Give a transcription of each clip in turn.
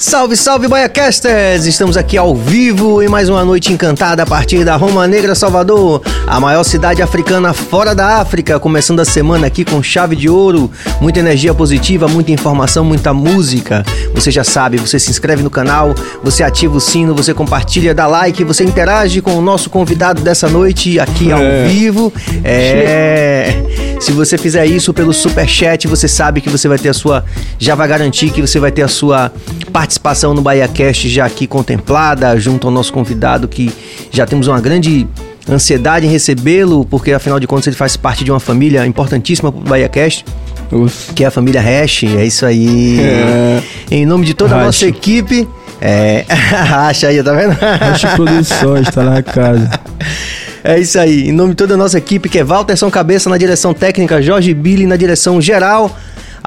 Salve, salve, Baiacasters! Estamos aqui ao vivo em mais uma noite encantada a partir da Roma Negra, Salvador, a maior cidade africana fora da África. Começando a semana aqui com chave de ouro, muita energia positiva, muita informação, muita música. Você já sabe, você se inscreve no canal, você ativa o sino, você compartilha, dá like, você interage com o nosso convidado dessa noite aqui ao É. vivo. É. Se você fizer isso pelo super chat, você sabe que você vai ter a sua, já vai garantir que você vai ter a sua participação no BahiaCast já aqui contemplada, junto ao nosso convidado que já temos uma grande ansiedade em recebê-lo, porque afinal de contas ele faz parte de uma família importantíssima pro BahiaCast, Nossa. que é a família Hash, é isso aí. É. Em nome de toda a nossa equipe, é, Racha aí, tá vendo? Racha Produções, tá na casa. É isso aí. Em nome de toda a nossa equipe, que é Walterson Cabeça na direção técnica, Jorge Billy na direção geral.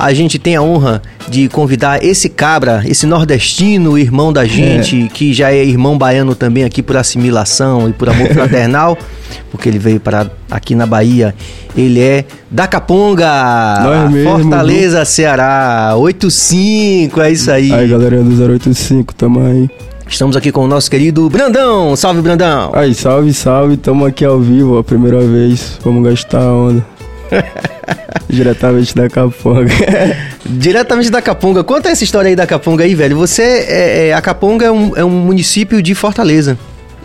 A gente tem a honra de convidar esse cabra, esse nordestino, irmão da gente, que já é irmão baiano também aqui por assimilação e por amor fraternal, porque ele veio para aqui na Bahia. Ele é da Caponga, Nós mesmo, Fortaleza, Ceará, 85, é isso aí. Aí, galerinha do 085, tamo aí. Estamos aqui com o nosso querido Brandão. Salve, Brandão. Aí, salve, salve, tamo aqui ao vivo, a primeira vez. Vamos gastar a onda. Diretamente da Caponga. Diretamente da Capunga. Conta essa história aí da Capunga aí, velho. Você, é, é- a Capunga é um, é um município de Fortaleza.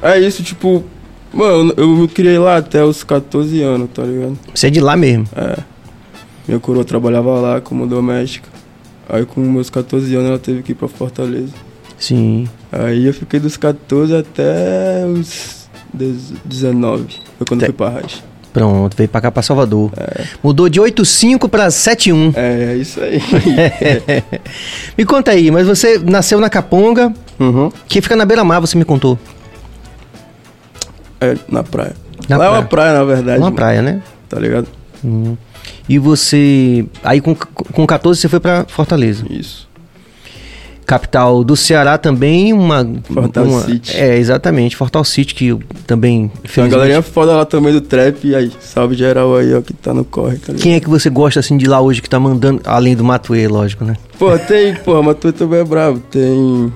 é isso, tipo. Mano, eu me criei lá até os 14 anos, tá ligado? Você é de lá mesmo. É. Minha coroa trabalhava lá como doméstica. Aí, com meus 14 anos, ela teve que ir pra Fortaleza. Sim. Aí eu fiquei dos 14 até os 19. Foi quando Te- eu fui pra Raiz. Pronto, veio pra cá, pra Salvador. Mudou de 85 pra 71. É, é isso aí. me conta aí, mas você nasceu na Capunga, uhum. que fica na beira-mar, você me contou. É, na praia. Na Lá é praia. uma praia, na verdade. Uma mano, praia, né? Tá ligado? Uhum. E você. Aí com, com 14 você foi pra Fortaleza. Isso. Capital do Ceará também, uma. Fortal uma- City. É, exatamente. Fortal City, que também. Tem uma galerinha foda lá também do trap. E aí, salve geral aí, ó, que tá no corre, tá? Quem é que você gosta assim de lá hoje que tá mandando, além do Matuê, lógico, né? Pô, tem, pô, mas tu também é brabo. Tem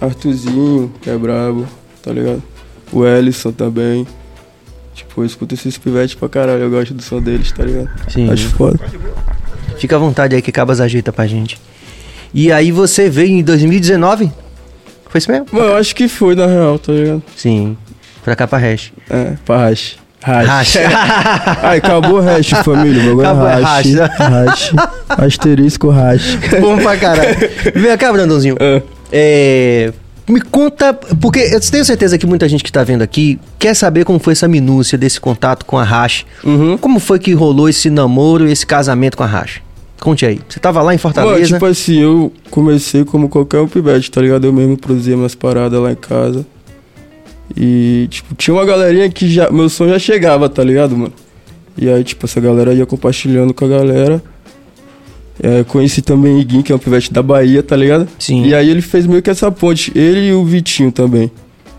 Arthurzinho, que é brabo, tá ligado? O Ellison também. Tipo, eu escuto esses pivetes pra caralho, eu gosto do som deles, tá ligado? Sim. Acho foda. Fica à vontade aí que Cabas ajeita pra gente. E aí você veio em 2019? Foi isso mesmo? Mano, eu acho que foi, na real, tá ligado? Sim. Pra cá pra Hash. É, pra Hash. Hash. Ai, acabou o hash, família. O bagulho Acabou, é é hash. Hash. Asterisco hash. Bom pra caralho. Vem cá, Brandãozinho. Ah, É, me conta, porque eu tenho certeza que muita gente que tá vendo aqui quer saber como foi essa minúcia desse contato com a Hash. Uhum. Como foi que rolou esse namoro esse casamento com a Hash? Conte aí. Você tava lá em Mano, Fortaleza? tipo assim, eu comecei como qualquer um pivete, tá ligado? Eu mesmo produzia minhas paradas lá em casa. E, tipo, tinha uma galerinha que já. Meu som já chegava, tá ligado, mano? E aí, tipo, essa galera ia compartilhando com a galera. É, conheci também Iguin, que é um pivete da Bahia, tá ligado? Sim. E aí ele fez meio que essa ponte, ele e o Vitinho também,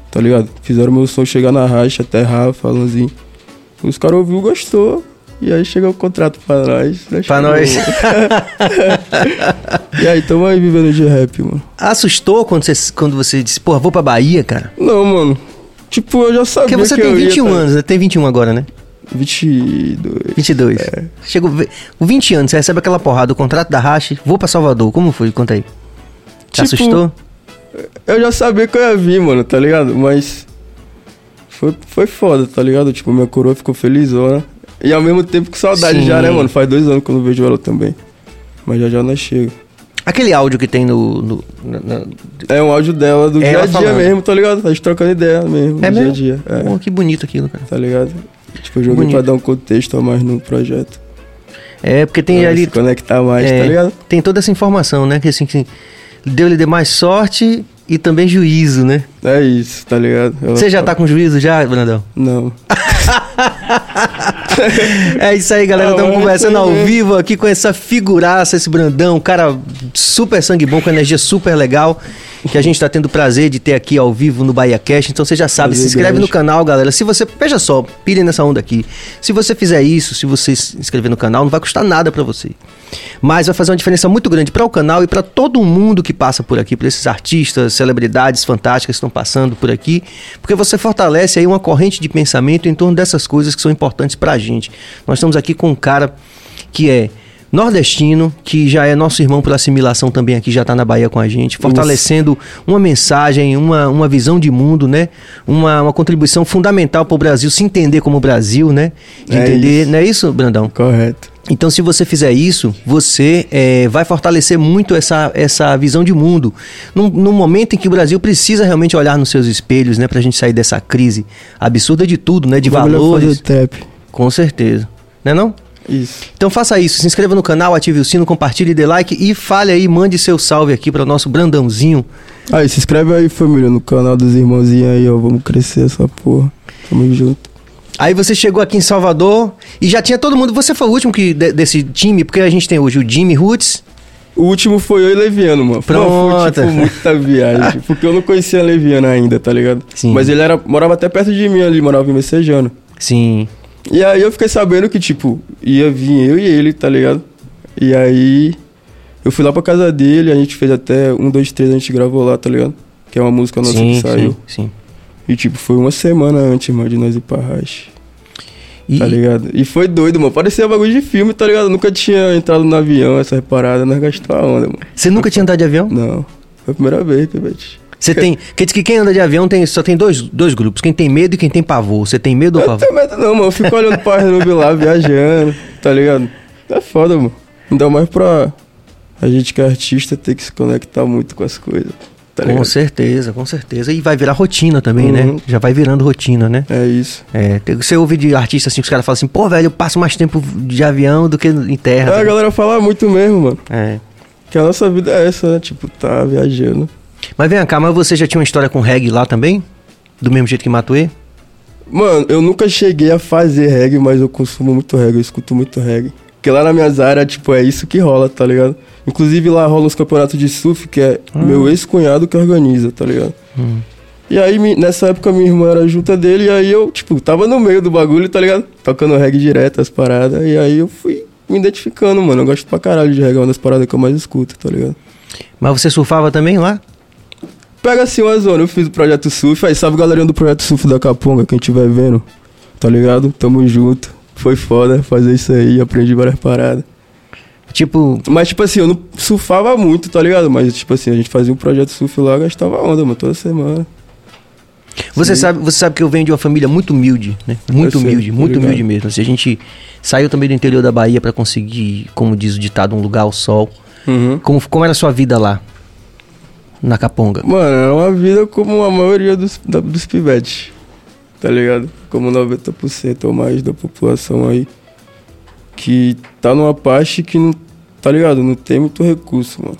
tá ligado? Fizeram meu som chegar na racha, até Rafa, Alanzinho. Os caras ouviu, gostou. E aí chegou o contrato pra nós. né? Pra Chegou. nós. E aí, tamo aí vivendo de rap, mano. Assustou quando você, quando você disse, porra, vou pra Bahia, cara? Não, mano. Tipo, eu já sabia Porque você que tem eu ia, 21 tá? anos, né? Tem 21 agora, né? 22. 22. Chegou com 20 anos, você recebe aquela porrada, o contrato da Hash, vou pra Salvador. Como foi? Conta aí. Te Tipo, assustou? Eu já sabia que eu ia vir, mano, tá ligado? Mas foi, foi foda, tá ligado? Tipo, minha coroa ficou felizona. E ao mesmo tempo com saudade Sim. já, né, mano? Faz dois anos que eu não vejo ela também. Mas já já nós chega. Aquele áudio que tem no. no- na- na- É um áudio dela do É dia a dia falando. mesmo, tá ligado? Gente trocando ideia mesmo, É mesmo? dia a dia. É, Pô, que bonito aquilo, cara. tá ligado? Tipo, eu joguei Bonito. pra dar um contexto a mais no projeto. É, porque tem Pra ali. se conectar mais, é, tá ligado? Tem toda essa informação, né? Que assim, que deu-lhe de mais sorte e também juízo, né? É isso, tá ligado? Você já tá com juízo já, Brandão? Não. É isso aí, galera. Estamos conversando ao mesmo. vivo aqui com essa figuraça, esse Brandão, um cara super sangue bom, com energia super legal. Que a gente tá tendo o prazer de ter aqui ao vivo no Bahia Cash. Então você já sabe, se Prazer inscreve no grande. canal, galera. Se você. Veja só, pirem nessa onda aqui. Se você fizer isso, se você se inscrever no canal, não vai custar nada pra você. Mas vai fazer uma diferença muito grande para o canal e para todo mundo que passa por aqui, para esses artistas, celebridades fantásticas que estão passando por aqui, porque você fortalece aí uma corrente de pensamento em torno dessas coisas que são importantes para a gente. Nós estamos aqui com um cara que é nordestino, que já é nosso irmão por assimilação também aqui, já está na Bahia com a gente, fortalecendo uma mensagem, uma, uma visão de mundo, né? Uma, uma contribuição fundamental para o Brasil se entender como Brasil, né? De É entender, isso. não é isso, Brandão? Correto. Então, se você fizer isso, você é, vai fortalecer muito essa, essa visão de mundo. Num, num momento em que o Brasil precisa realmente olhar nos seus espelhos, né? Pra gente sair dessa crise absurda de tudo, né? De O valores. fazer trap. Com certeza. Né não? Isso. Então faça isso, se inscreva no canal, ative o sino, compartilhe, dê like e fale aí, mande seu salve aqui para o nosso Brandãozinho. Aí, se inscreve aí, família, no canal dos irmãozinhos aí, ó. Vamos crescer essa porra. Tamo junto. Aí você chegou aqui em Salvador e já tinha todo mundo. Você foi o último que de- desse time, porque a gente tem hoje o Jimmy Roots. O último foi eu e Leviano, mano. Pronto. Mano, foi, tipo, muita viagem. porque eu não conhecia Leviano ainda, tá ligado? Sim. Mas ele era, morava até perto de mim ali, morava em Messejano. Sim. E aí eu fiquei sabendo que, tipo, ia vir eu e ele, tá ligado? E aí eu fui lá pra casa dele, a gente fez até um, dois, três, a gente gravou lá, tá ligado? Que é uma música nossa sim, que saiu. sim, sim. E tipo, foi uma semana antes, mano, de nós ir pra Rache. E, Tá ligado? E foi doido, mano. Parecia bagulho de filme, tá ligado? Eu nunca tinha entrado no avião, essa parada, nós gastou a onda, mano. você nunca tinha andado de avião? Não. Foi a primeira vez, Pivete. Você tem. Quer dizer que quem anda de avião tem, só tem dois, dois grupos: quem tem medo e quem tem pavor. Você tem medo ou Eu não pavor? tenho medo não, mano. Eu fico olhando pra nuvem lá, viajando, tá ligado? É foda, mano. Ainda mais pra a gente que é artista ter que se conectar muito com as coisas, tá com ligado? certeza, com certeza. E vai virar rotina também, né? Uhum. Já vai virando rotina, né? É isso. É, você ouve de artista assim que os caras falam assim, pô, velho, eu passo mais tempo de avião do que em terra. É, a galera fala muito mesmo, mano. É. Que a nossa vida é essa, né? Tipo, tá viajando. Mas vem cá, mas você já tinha uma história com reggae lá também? Do mesmo jeito que Matuê? Mano, eu nunca cheguei a fazer reggae, mas eu consumo muito reggae, eu escuto muito reggae. Porque lá na minhas áreas, tipo, é isso que rola, tá ligado? Inclusive lá rola os campeonatos de surf, que é meu ex-cunhado que organiza, tá ligado? Hum. E aí, nessa época, minha irmã era junta dele, e aí eu, tipo, tava no meio do bagulho, tá ligado? Tocando reggae direto, as paradas, e aí eu fui me identificando, mano. Eu gosto pra caralho de reggae, é uma das paradas que eu mais escuto, tá ligado? Mas você surfava também lá? Pega assim uma zona, eu fiz o projeto surf, aí salve galerinha do projeto surf da Caponga, quem estiver vendo, tá ligado? Tamo junto. Foi foda fazer isso aí, aprendi várias paradas. Tipo, Mas, tipo assim, eu não surfava muito, tá ligado? Mas, tipo assim, a gente fazia um projeto surf lá, gastava onda, mano, toda semana. você Sim. sabe, você sabe que eu venho de uma família muito humilde, né? Muito Eu humilde, muito ligado. humilde mesmo. Assim, a gente saiu também do interior da Bahia pra conseguir, como diz o ditado, um lugar ao sol. Uhum. Como, como era a sua vida lá? Na Caponga? Mano, é uma vida como a maioria dos, da, dos pivetes, tá ligado? Como 90% ou mais da população aí. Que tá numa parte que não, tá ligado? Não tem muito recurso, mano.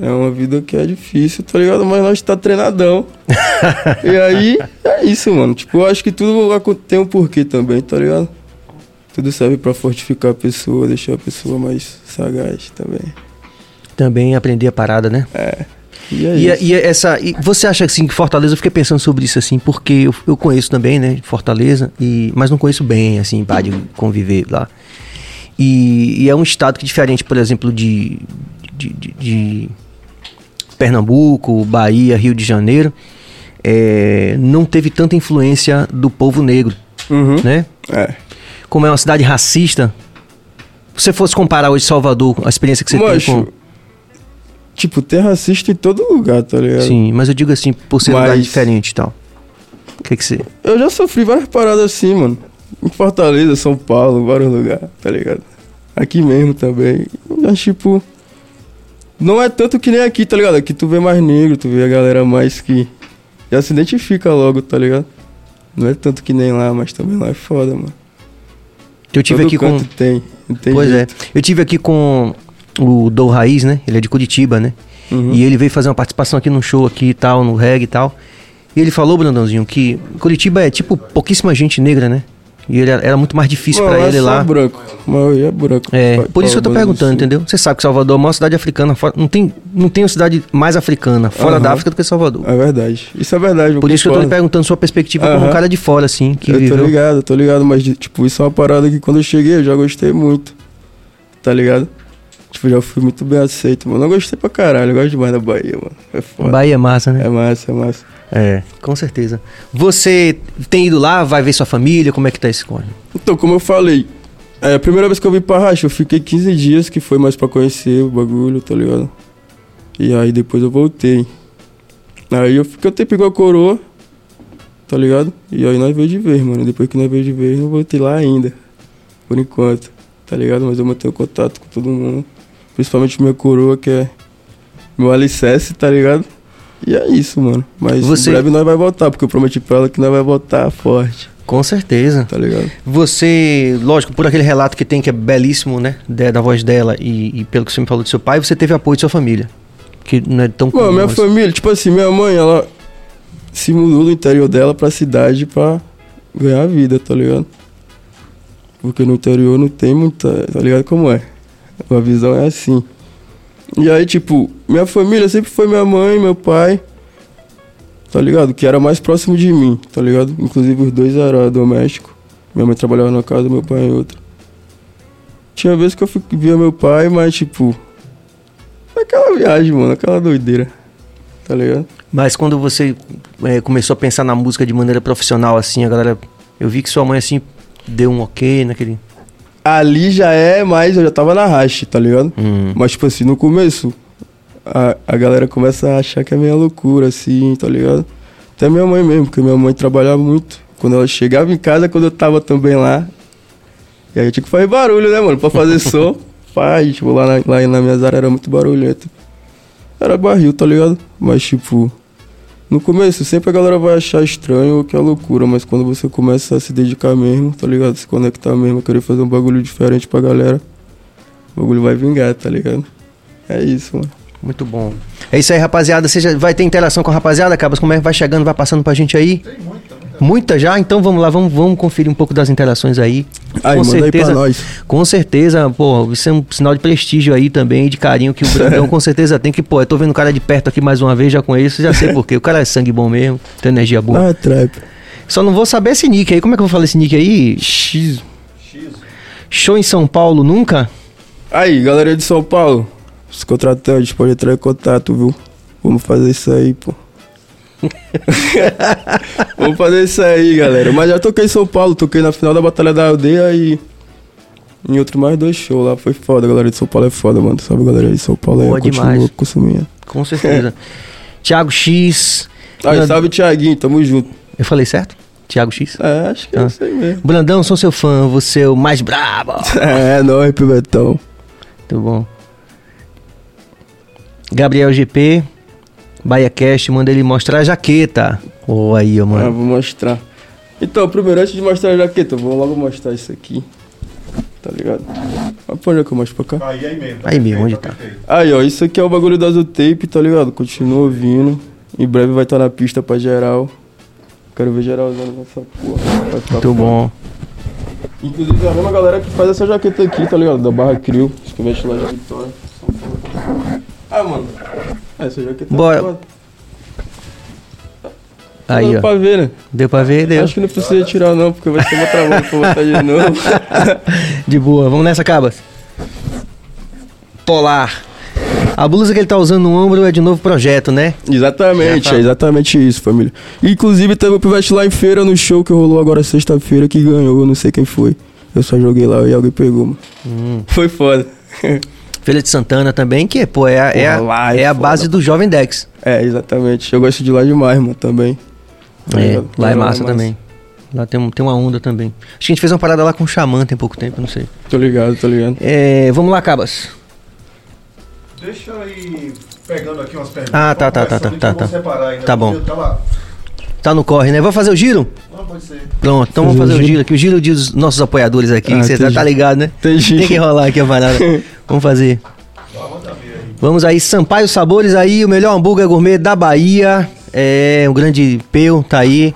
É uma vida que é difícil, tá ligado? Mas nós tá treinadão. e aí, é isso, mano. Tipo, eu acho que tudo tem um porquê também, tá ligado? Tudo serve pra fortificar a pessoa, deixar a pessoa mais sagaz também. Também aprendi a parada, né? E é E, isso. e essa, e você acha assim que Fortaleza, eu fiquei pensando sobre isso assim, porque eu, eu conheço também, né, Fortaleza, e, mas não conheço bem, assim, pá, de conviver lá. E, é um estado que diferente, por exemplo, de, de, de- de Pernambuco, Bahia, Rio de Janeiro, é, não teve tanta influência do povo negro, Uhum. né? É. Como é uma cidade racista, se você fosse comparar hoje Salvador, a experiência que você Macho, tem com... Tipo, tem racista em todo lugar, tá ligado? Sim, mas eu digo assim, por ser um lugar Mas- diferente e tal. O que que você... Eu já sofri várias paradas assim, mano. Em Fortaleza, São Paulo, vários lugares, tá ligado? Aqui mesmo também. Mas, tipo. Não é tanto que nem aqui, tá ligado? Aqui tu vê mais negro, tu vê a galera mais que. Já se identifica logo, tá ligado? Não é tanto que nem lá, mas também lá é foda, mano. Eu tive Todo aqui com... tem. Tem Pois jeito. é. Eu tive aqui com o Dou Raiz, né? Ele é de Curitiba, né? Uhum. E ele veio fazer uma participação aqui num show aqui e tal, no reggae e tal. E ele falou, Brandãozinho, que Curitiba é tipo pouquíssima gente negra, né? E ele era, era muito mais difícil pra é ele só lá. branco. Maioria é branco. É, Pa- por isso que eu tô perguntando, Sul. entendeu? Você sabe que Salvador é a maior cidade africana. fora- Não tem, não tem uma cidade mais africana fora Aham. da África do que Salvador. É verdade. Isso é verdade. Por isso que eu tô lhe perguntando sua perspectiva como um cara de fora, assim, que eu tô viveu. ligado, tô ligado, mas tipo, isso é uma parada que quando eu cheguei eu já gostei muito. Tá ligado? Tipo, já fui muito bem aceito, mano. Eu gostei pra caralho, eu gosto demais da Bahia, mano. É foda. Bahia é massa, né? É massa, é massa. É, com certeza. Você tem ido lá, vai ver sua família, como é que tá esse corre? Então, como eu falei, é, a primeira vez que eu vim pra Racha, eu fiquei 15 dias, que foi mais pra conhecer o bagulho, tá ligado? E aí depois eu voltei. Aí eu fiquei um tempo igual a coroa, tá ligado? E aí nós veio de vez, mano. Depois que nós veio de vez, eu voltei lá ainda. Por enquanto, tá ligado? Mas eu mantenho contato com todo mundo. Principalmente minha coroa, que é meu alicerce, tá ligado? E é isso, mano. Mas Você- em breve nós vai voltar, porque eu prometi pra ela que nós vai voltar forte, Com certeza. tá ligado? Você, lógico, por aquele relato que tem, que é belíssimo, né? Da, da voz dela e, e pelo que você me falou do seu pai, você teve apoio de sua família. Que não é tão Mano, comum, minha mas- família, tipo assim, minha mãe, ela se mudou do interior dela pra cidade pra ganhar vida, tá ligado? Porque no interior não tem muita, tá ligado como é? A visão é assim. E aí, tipo, minha família sempre foi minha mãe, meu pai, tá ligado? Que era mais próximo de mim, tá ligado? Inclusive os dois eram domésticos. Minha mãe trabalhava numa casa, meu pai em outra. Tinha vezes que eu via meu pai, mas tipo. Aquela viagem, mano, aquela doideira. Tá ligado? Mas quando você é, começou a pensar na música de maneira profissional, assim, a galera. Eu vi que sua mãe, assim, deu um ok naquele. Ali já é, mas eu já tava na racha, tá ligado? Hum. Mas, tipo assim, no começo, a, a galera começa a achar que é meio loucura, assim, tá ligado? Até minha mãe mesmo, porque minha mãe trabalhava muito. Quando ela chegava em casa, quando eu tava também lá. E aí eu tinha que fazer barulho, né, mano? Pra fazer som. Pai, tipo, lá na, lá na minha área era muito barulhento. Era barril, tá ligado? Mas, tipo, no começo, sempre a galera vai achar estranho ou que é loucura, mas quando você começa a se dedicar mesmo, tá ligado? Se conectar mesmo, querer fazer um bagulho diferente pra galera, o bagulho vai vingar, tá ligado? É isso, mano. Muito bom. É isso aí, rapaziada. Você já vai ter interação com a rapaziada, Cabas? Como é que vai chegando, vai passando pra gente aí? Tem muita, muita. Já? Então vamos lá, vamos, vamos conferir um pouco das interações aí. Aí, com manda aí certeza, pra nós. Com certeza, pô, isso é um sinal de prestígio aí também, de carinho que o Brandão com certeza tem. Que, pô, eu tô vendo o cara de perto aqui mais uma vez já isso, já sei porquê. O cara é sangue bom mesmo, tem energia boa. Ah, trap. Só não vou saber esse nick aí. Como é que eu vou falar esse nick aí? X. Show em São Paulo nunca? Aí, galera de São Paulo, os contratantes podem entrar em contato, viu? Vamos fazer isso aí, pô. Vamos fazer isso aí, galera. Mas já toquei em São Paulo, toquei na final da Batalha da Aldeia e em outro mais dois shows lá. Foi foda, galera de São Paulo é foda, mano. Sabe, galera de São Paulo Boa continua demais. consumindo. Com certeza. Thiago X. Aí, Brand- salve, Thiaguinho, tamo junto. Eu falei certo? Thiago X? É, acho que é Ah. isso aí mesmo. Brandão, sou seu fã, você é o mais brabo. É, nóis, Pivetão. Muito bom. Gabriel GP, Bahia Cast, manda ele mostrar a jaqueta. Ô, aí, ó, Ah, mano. vou mostrar. Então, primeiro, antes de mostrar a jaqueta, eu vou logo mostrar isso aqui. Tá ligado? Mas pra onde é que eu mostro pra cá? Aí, aí mesmo. Aí mesmo, onde tá? Aí, ó, isso aqui é o bagulho da Azotape, tá ligado? Continua ouvindo. Em breve vai estar na pista pra geral. Quero ver geral usando essa porra. Vai ficar Muito bom. Inclusive, é a mesma galera que faz essa jaqueta aqui, tá ligado? Da Barra Crio. Acho que veste lá de Vitória. Ah, mano. Essa jaqueta Bora. é foda. Aí, Dá ó. pra ver, né? Deu pra ver? Deu. Acho que não precisa tirar não, porque vai ser uma trabalho pra botar de novo. De boa. Vamos nessa, Cabas. Polar. A blusa que ele tá usando no ombro é de novo projeto, né? Exatamente, tá. é exatamente isso, família. Inclusive teve o Pivete lá em feira no show que rolou agora sexta-feira que ganhou, eu não sei quem foi. Eu só joguei lá e alguém pegou, mano. Hum. Foi foda. Feira de Santana também, que, pô, é a, é a, é é a base do Jovem Dex. é, exatamente. Eu gosto de lá demais, mano, também. Tá É, ligado? lá é massa também. Lá tem, um- tem uma onda também. Acho que a gente fez uma parada lá com o Xamã tem pouco tempo, não sei. Tô ligado, tô ligado. É, vamos lá, Cabas. Deixa eu ir pegando aqui umas perguntas. Ah, tá, tá, tá, Vamos tá, eu tá. separar ainda, Tá bom. eu tava- Tá no corre, né? Vou fazer o giro? Não, pode ser. Pronto, então vamos Fazer o giro? aqui. O giro dos nossos apoiadores aqui, Ah, você tá ligado, né? Entendi. Tem que rolar aqui a parada. vamos fazer. Vamos aí, Sampaio Sabores aí, o melhor hambúrguer gourmet da Bahia. É, o grande Peu tá aí.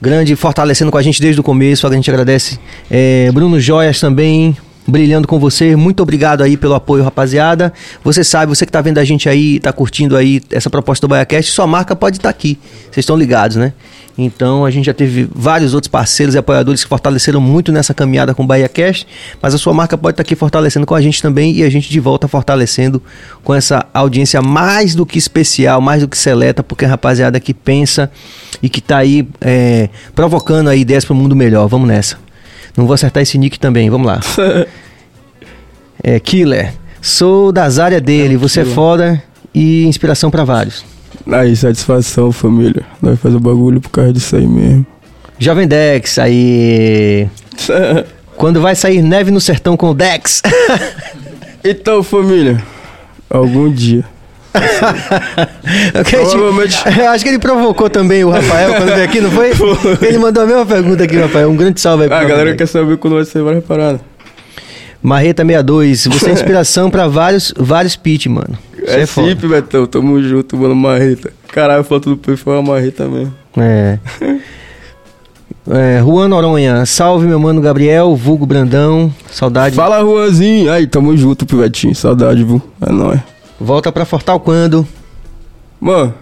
Grande fortalecendo com a gente desde o começo, a gente agradece. É, Bruno Joias também. Brilhando com você. Muito obrigado aí pelo apoio, rapaziada. Você sabe, você que tá vendo a gente aí, tá curtindo aí essa proposta do BaiaCast, sua marca pode estar aqui. Vocês estão ligados, né? Então a gente já teve vários outros parceiros e apoiadores que fortaleceram muito nessa caminhada com o BahiaCast, mas a sua marca pode estar aqui fortalecendo com a gente também e a gente de volta fortalecendo com essa audiência mais do que especial, mais do que seleta, porque a rapaziada que pensa e que tá aí é, provocando aí ideias para o mundo melhor. Vamos nessa. Não vou acertar esse nick também, vamos lá. é, Killer. Sou das áreas dele, É, você é Killer. foda e inspiração para vários. Aí, satisfação, família. Nós faz o bagulho por causa disso aí mesmo. Jovem Dex, aí. Quando vai sair neve no sertão com o Dex? então, família, algum dia. Ok, tipo, Provavelmente- eu acho que ele provocou também o Rafael quando veio aqui, não foi? Ele mandou a mesma pergunta aqui, Rafael. Um grande salve aí Ah, a Rafael. galera quer saber quando vai ser várias paradas. Marreta 62, você é inspiração pra vários, vários pitch, mano. Você É, é. Cip, Betão, tamo junto, mano, marreta. Caralho, a foto do perfil é uma marreta mesmo. É. É, Juan Noronha, salve meu mano Gabriel, vulgo Brandão, saudade. Fala, Juanzinho. Aí, tamo junto, pivetinho. Saudade, viu? É nóis. Volta pra Fortal quando? Mano,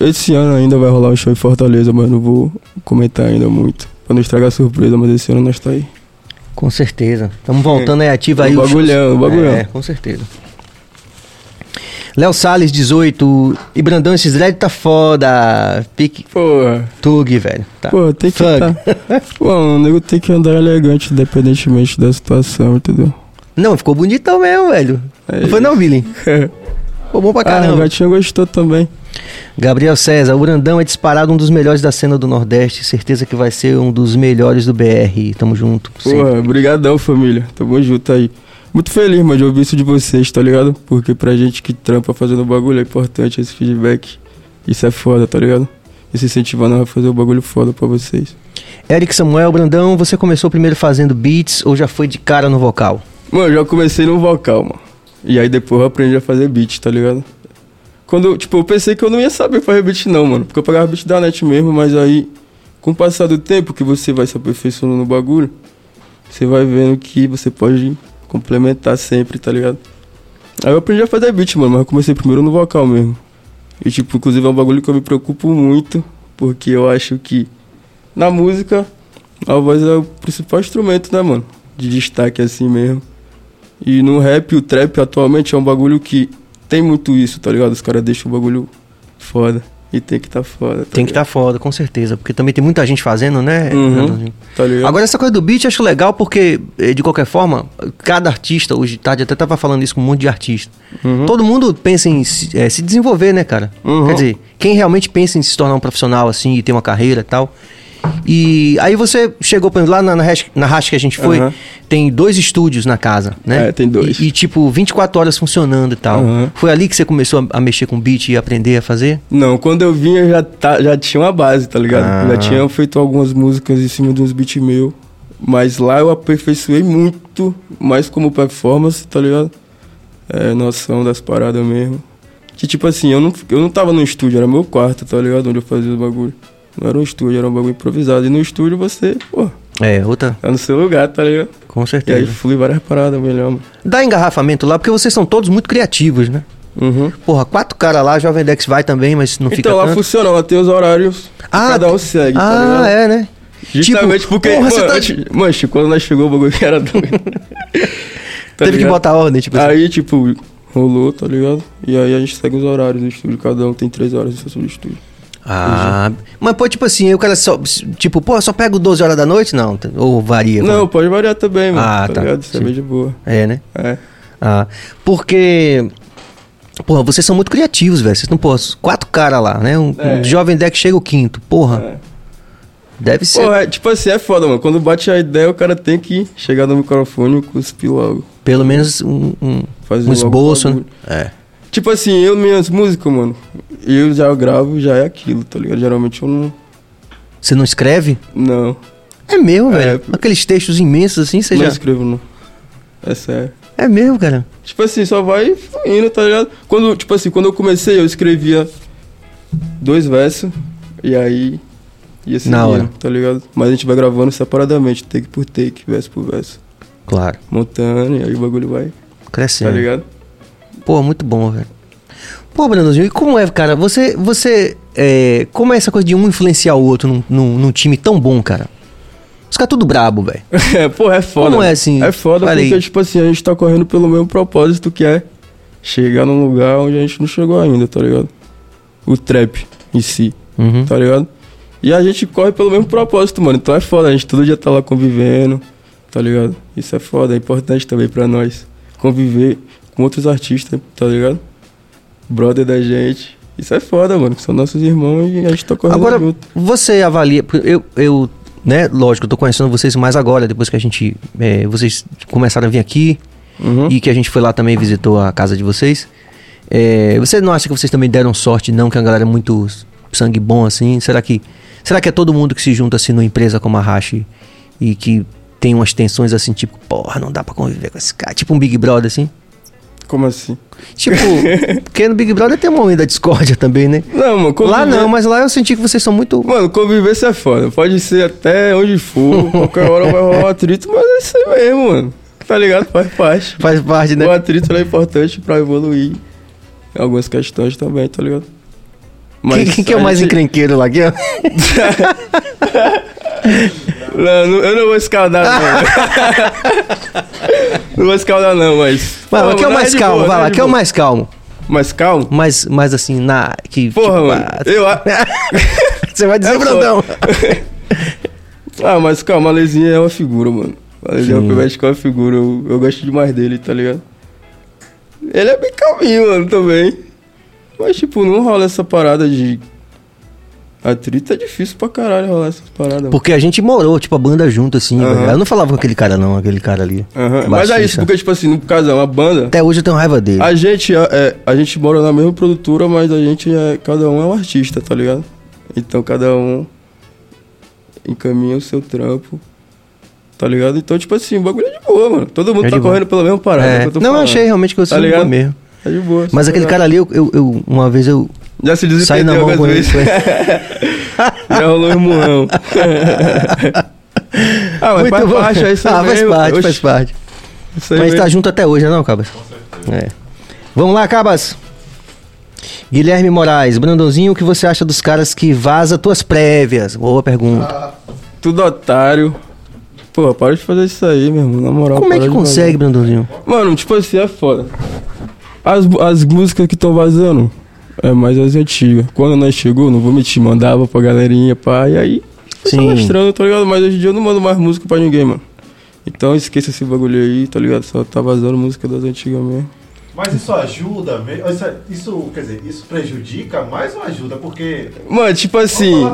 esse ano ainda vai rolar um show em Fortaleza, mas não vou comentar ainda muito. Pra não estragar a surpresa, mas esse ano nós tá aí. Com certeza. Estamos voltando aí ativa aí. Um os bagulhão, shows. um bagulhão. É, com certeza. Léo Salles, 18. E Brandão, esses dread tá foda. Pique Porra. Tug, velho. Tá. Pô, tem que tá. Pô, o nego tem que andar elegante, independentemente da situação, entendeu? Não, ficou bonitão mesmo, velho. É Não foi não, Billy? Ficou bom pra ah, o caramba. gatinho gostou também. Gabriel César, o Brandão é disparado um dos melhores da cena do Nordeste. Certeza que vai ser um dos melhores do BR. Tamo junto. Porra, brigadão, família. Tamo junto aí. Muito feliz, mano, de ouvir isso de vocês, tá ligado? Porque pra gente que trampa fazendo bagulho é importante esse feedback. Isso é foda, tá ligado? Isso incentiva nós a fazer o bagulho foda pra vocês. Eric Samuel, Brandão, você começou primeiro fazendo beats ou já foi de cara no vocal? Mano, eu já comecei no vocal, mano. E aí depois eu aprendi a fazer beat, tá ligado? Quando, tipo, eu pensei que eu não ia saber fazer beat não, mano. Porque eu pegava beat da net mesmo, mas aí, com o passar do tempo que você vai se aperfeiçoando no bagulho, você vai vendo que você pode complementar sempre, tá ligado? Aí eu aprendi a fazer beat, mano, mas eu comecei primeiro no vocal mesmo. E, tipo, inclusive é um bagulho que eu me preocupo muito, porque eu acho que na música a voz é o principal instrumento, né, mano? De destaque assim mesmo. E no rap, o trap atualmente é um bagulho que tem muito isso, tá ligado? Os caras deixam o bagulho foda. E tem que tá foda. Tá Tem que estar foda, com certeza. Porque também tem muita gente fazendo, né? Uhum. Tá ligado? Agora, essa coisa do beat eu acho legal porque, eh, de qualquer forma, cada artista, hoje de tarde, até tava falando isso com um monte de artista. Uhum. Todo mundo pensa em se, eh, se desenvolver, né, cara? Uhum. Quer dizer, quem realmente pensa em se tornar um profissional assim e ter uma carreira e tal. E aí você chegou, por exemplo, lá na, na, hash, na hash que a gente foi, Uhum. tem dois estúdios na casa, né? É, tem dois. E, e, tipo, 24 horas funcionando e tal. Uhum. Foi ali que você começou a, a mexer com beat e aprender a fazer? Não, quando eu vinha já, tá, já tinha uma base, tá ligado? Ah. Já tinha feito algumas músicas em cima de uns beats meu. Mas lá eu aperfeiçoei muito, mais como performance, tá ligado? É, noção das paradas mesmo. Que tipo assim, eu não, eu não tava no estúdio, era meu quarto, tá ligado? Onde eu fazia os bagulho. Não era um estúdio, era um bagulho improvisado. E no estúdio você, pô, É, outra, tá no seu lugar, tá ligado? com E certeza. aí flui várias paradas melhor, mano. Dá engarrafamento lá, porque vocês são todos muito criativos, né? Uhum. Porra, quatro caras lá, Jovem Dex vai também, mas não fica então lá tanto. funciona, lá tem os horários. Ah, cada um segue, tá ah, ligado? é, né? Justamente Tipo, porque, porra, mano, tá- antes- quando nós chegou o bagulho era doido. Tá Teve que botar ordem, tipo assim. Aí, tipo, rolou, tá ligado? E aí a gente segue os horários do estúdio, cada um tem três horas de sessão de estúdio. Ah, mas pô, tipo assim, o cara só, tipo, pô, só pego 12 horas da noite? Não, ou varia? Não, mano? pode variar também, mano. Ah, tá, tá. ligado? Isso é bem de boa. É, né? É. Ah, porque, porra, vocês são muito criativos, velho. Vocês não, pô, quatro caras lá, né? Um, É. um Jovem Dex chega o quinto, porra. É. Deve ser. Pô, é, tipo assim, é foda, mano. Quando bate a ideia, o cara tem que chegar no microfone e cuspir logo. Pelo menos um, um, Fazer um esboço, né? É. Tipo assim, eu, minhas músicas, mano, eu já gravo, já é aquilo, tá ligado? Geralmente eu não. Você não escreve? Não, É mesmo, É. velho. Aqueles textos imensos assim, você não já. escrevo, não. É sério. É mesmo, cara. Tipo assim, só vai fluindo, tá ligado? Quando, tipo assim, quando eu comecei, eu escrevia dois versos e aí ia Na seguindo, hora. tá ligado? Mas a gente vai gravando separadamente, take por take, verso por verso. Claro. montando, e aí o bagulho vai, Crescendo. tá ligado? Pô, muito bom, velho. Pô, Brandãozinho, e como é, cara? Você, você, é, como é essa coisa de um influenciar o outro num, num, num time tão bom, cara? Os caras tudo brabo, velho. É, pô, é foda. Como é assim? É foda Fala porque, tipo assim, a gente tá correndo pelo mesmo propósito que é chegar num lugar onde a gente não chegou ainda, tá ligado? O trap em si, Uhum. tá ligado? E a gente corre pelo mesmo propósito, mano. Então é foda, a gente todo dia tá lá convivendo, tá ligado? Isso é foda, é importante também pra nós. Conviver com outros artistas, tá ligado? Brother da gente. Isso é foda, mano. São nossos irmãos e a gente tá correndo Agora, junto. você avalia. Eu, eu, né, lógico, eu tô conhecendo vocês mais agora, depois que a gente. é, vocês começaram a vir aqui Uhum. e que a gente foi lá também e visitou a casa de vocês. É, você não acha que vocês também deram sorte, não? Que a galera é muito sangue bom assim? Será que. Será que é todo mundo que se junta assim numa empresa como a Hashi e que tem umas tensões assim, tipo, porra, não dá pra conviver com esse cara? Tipo um Big Brother assim? Como assim? Tipo, porque no Big Brother tem uma momento da discórdia também, né? Não, mano, Lá conviver- não, mas lá eu senti que vocês são muito. Mano, convivência é foda. Pode ser até onde for, qualquer hora vai rolar um atrito, mas é isso aí mesmo, mano. Tá ligado? Faz parte. Faz parte, né? O atrito é importante pra evoluir em algumas questões também, tá ligado? Quem, quem que é o mais gente- encrenqueiro lá? Aqui, ó? Não, não, eu não vou escaldar, não. não vou escaldar, não, mas. Mas é o mais de calmo? boa, Vai lá, de quem é o mais calmo? Mais calmo? Mais, mais assim, na. Que, Porra, tipo, mano. ah, Eu. a- Você vai dizer, É Brandão. Ah, mas calma, a Lezinha é uma figura, mano. A Lezinha é Sim. que é uma figura. Eu, eu gosto demais dele, tá ligado? Ele é bem calminho, mano, também. Mas, tipo, não rola essa parada de. Atrito é difícil pra caralho rolar essas paradas. Porque a gente morou, tipo, a banda junto, assim, velho. Eu não falava com aquele cara, não, aquele cara ali. Aham. Mas é isso, porque, tipo assim, no caso, é uma banda. Até hoje eu tenho raiva dele. A gente, é, é, a gente mora na mesma produtora, mas a gente é. Cada um é um artista, tá ligado? Então cada um encaminha o seu trampo. Tá ligado? Então, tipo assim, o bagulho é de boa, mano. Todo mundo É tá de boa. correndo pela mesma parada. É. eu tô Não, eu falando. achei realmente que você Tá ligado? mesmo. É de boa. Mas só aquele tá- cara ali, eu, eu, eu- uma vez eu Já se desentendeu mão com algumas ele. vezes. foi- Já rolou um murrão. ah, mas Muito faz bom. parte, é isso aí Ah, faz parte, Oxi, faz parte. Isso aí Mas tá mesmo. junto até hoje, né, não, Cabas? É. Vamos lá, Cabas. Guilherme Moraes, Brandãozinho, o que você acha dos caras que vaza tuas prévias? Boa pergunta. Tudo otário. Pô, para de fazer isso aí, meu irmão. Na moral. Como é que consegue, Brandãozinho? Mano, tipo assim, é foda. As, as músicas que estão vazando é mais as antigas. Quando nós chegou, não vou mentir, mandava pra galerinha, pá, e aí. Sim. Mostrando, tá ligado? Mas hoje em dia eu não mando mais música pra ninguém, mano. Então esqueça esse bagulho aí, tá ligado? Só tá vazando música das antigas mesmo. Mas isso ajuda, me- isso, isso, quer dizer, isso prejudica mais ou ajuda? Porque. Mano, tipo assim.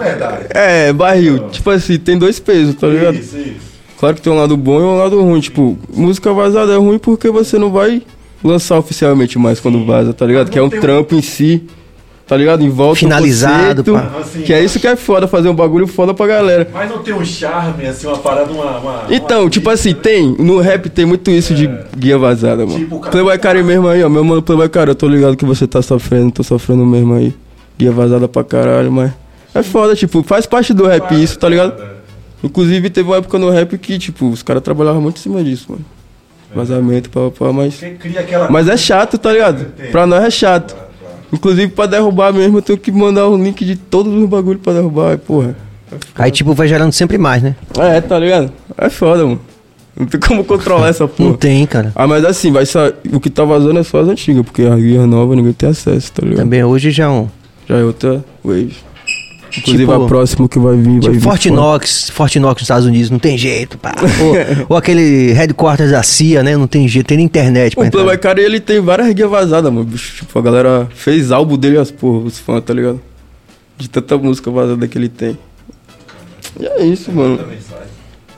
É, barril. Tipo assim, tem dois pesos, tá ligado? Isso, isso. Claro que tem um lado bom e um lado ruim. Tipo, música vazada é ruim porque você não vai lançar oficialmente mais quando vaza, tá ligado? Mas Que é um um- trampo em si, tá ligado? Em volta Finalizado, um pá. conceito, Assim, Que é isso que é foda, fazer um bagulho foda pra galera. Mas não tem um charme, assim, uma parada, uma. uma Então, uma tipo assim, né? tem, no rap tem muito isso de guia vazada, mano. Tipo, o cara- Playboy Cara mesmo aí, ó, meu mano Playboy Cara, eu tô ligado que você tá sofrendo, tô sofrendo mesmo aí. Guia vazada pra caralho, mas é foda, tipo, faz parte do rap isso, tá ligado? Inclusive teve uma época no rap que, tipo, os caras trabalhavam muito em cima disso, mano. Vazamento, pá, pá, mas... Cria aquela. Mas é chato, tá ligado? Pra nós é chato. Inclusive, pra derrubar mesmo, eu tenho que mandar o link de todos os bagulhos pra derrubar, e, porra. Aí, tipo, vai gerando sempre mais, né? É, tá ligado? É foda, mano. Não tem como controlar essa Não porra. tem, cara. Ah, mas assim, vai sa... o que tá vazando é só as antigas, porque a guia nova ninguém tem acesso, tá ligado? Também hoje já é um. Já é outra wave. Inclusive Tipo- a próxima que vai vir, vai Tipo, foda. Knox, Forte Knox nos Estados Unidos, não tem jeito, pá. ou, ou aquele headquarters da CIA, né? Não tem jeito, tem na internet pra O Playboy. Cara, ele tem várias guias vazadas, mano. Tipo, a galera fez álbum dele, as porra, os fãs, tá ligado? De tanta música vazada que ele tem. E é isso, mano.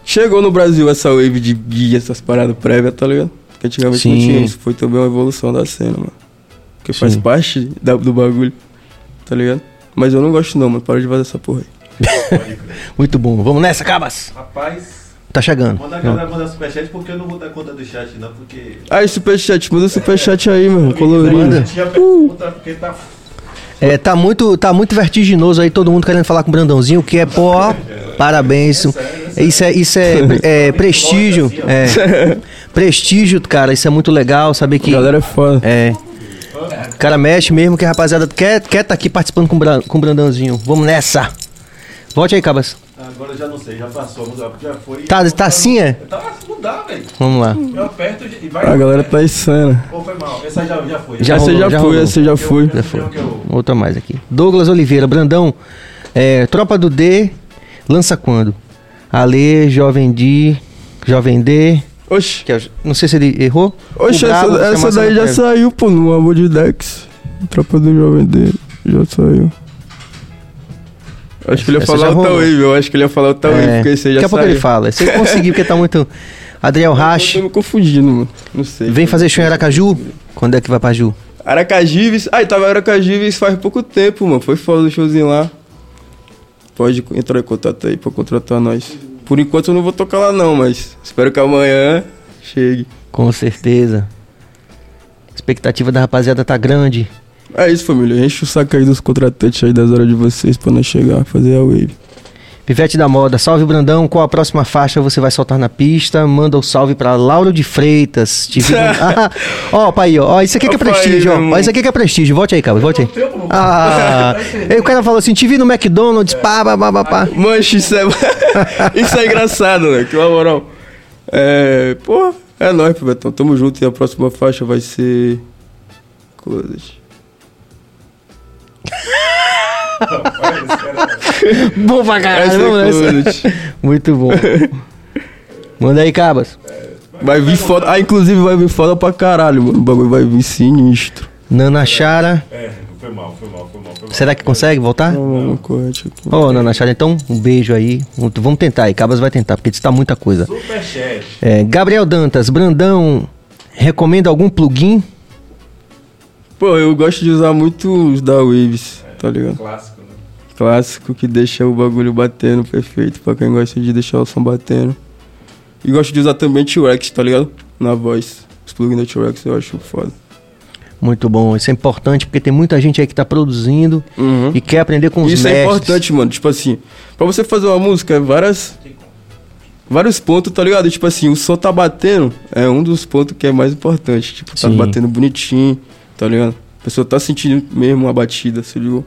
Chegou no Brasil essa wave de guia, essas paradas prévias, tá ligado? Porque antigamente não tinha isso. Foi também uma evolução da cena, mano. Que faz parte da- do bagulho, tá ligado? Mas eu não gosto não, mano. Para de vazar essa porra aí. Muito bom. Vamos nessa, Cabas. Rapaz, Tá chegando. manda a galera mandar superchat porque eu não vou dar conta do chat, não, porque. Aí, superchat, manda superchat aí, mano. Manda. Colorido. Pergunta, porque tá. É, tá muito, tá muito vertiginoso aí, todo mundo querendo falar com o Brandãozinho, que é, pô, parabéns. É é Isso é, isso é, é prestígio. É. Prestígio, cara, isso é muito legal, saber A que. galera é foda. É. O cara mexe mesmo que a rapaziada quer estar quer tá aqui participando com o, Bran- com o Brandãozinho. Vamos nessa. Volte aí, Cabas. Agora eu já não sei, já passou, mudou, porque já foi. Tá, tá assim, é? Tá, dá, velho. Vamos lá. Eu aperto e vai. A galera tá insana. Ou foi mal? Essa já, já foi. Já essa rolou, já, já foi, essa já foi. Já foi. Outra mais aqui. Douglas Oliveira, Brandão. é, Tropa do D, lança quando? Ale, Jovem D, Jovem D. Oxe, que é não sei se ele errou. oxe O essa, essa daí já Prévia. saiu, pô, no Amor de Dex. Tropa do Jovem dele. Já saiu. Acho que ele ia falar o rolou. Wave, eu acho que ele ia falar o Wave, É, porque esse aí já Daqui a pouco ele fala. Se ele conseguir, porque tá muito. Adriel Eu Rache. tô me confundindo, mano. Não sei. Vem fazer show em Aracaju? Quando é que vai pra Ju? Aracajives. Ai, tava em Aracajives faz pouco tempo, mano. Foi foda o showzinho lá. Pode entrar em contato aí pra contratar nós. Por enquanto eu não vou tocar lá não, mas espero que amanhã chegue. Com certeza. A expectativa da rapaziada tá grande. É isso, família. Enche o saco aí dos contratantes aí das horas de vocês pra nós chegar, fazer a wave. Pivete da Moda, salve Brandão. Qual a próxima faixa você vai soltar na pista? Manda o salve pra Lauro de Freitas. Te vi Ah, Ó, pai, ó, isso aqui que é prestígio, ó. isso aqui que é prestígio. Volte aí, cara, volte aí. Ah, aí o cara falou assim: te vi no McDonald's, pá, pá, pá, pá, pá. Mancha, isso é... isso é engraçado, né? Que na moral. É... Pô, é nóis, Pibetão. Tamo junto e a próxima faixa vai ser... Closet. Bom pra caralho, ser vamos nessa. Muito bom. Manda aí, Cabas. Vai vir foda. Ah, inclusive vai vir foda pra caralho, mano. O bagulho vai vir sinistro. Nana Chara. É, foi mal, foi mal, foi mal, foi mal. Será que consegue voltar? Corrente aqui. Ô, Nana Chara, então um beijo aí. Vamos tentar aí, Cabas vai tentar, porque está muita coisa. Superchat. É, Gabriel Dantas, Brandão, recomenda algum plugin? Pô, eu gosto de usar muito os da Waves, tá ligado? Clássico, né? Clássico que deixa o bagulho batendo perfeito pra quem gosta de deixar o som batendo. E gosto de usar também T-Rex, tá ligado? Na voz. Os plugins da T-Rex eu acho foda. Muito bom, isso é importante porque tem muita gente aí que tá produzindo Uhum. e quer aprender com os Isso é mestres. importante, mano. Tipo assim, pra você fazer uma música, é várias. Vários pontos, tá ligado? Tipo assim, o som tá batendo é um dos pontos que é mais importante. Tipo, tá Sim. batendo bonitinho, tá ligado? A pessoa tá sentindo mesmo a batida, se ligou?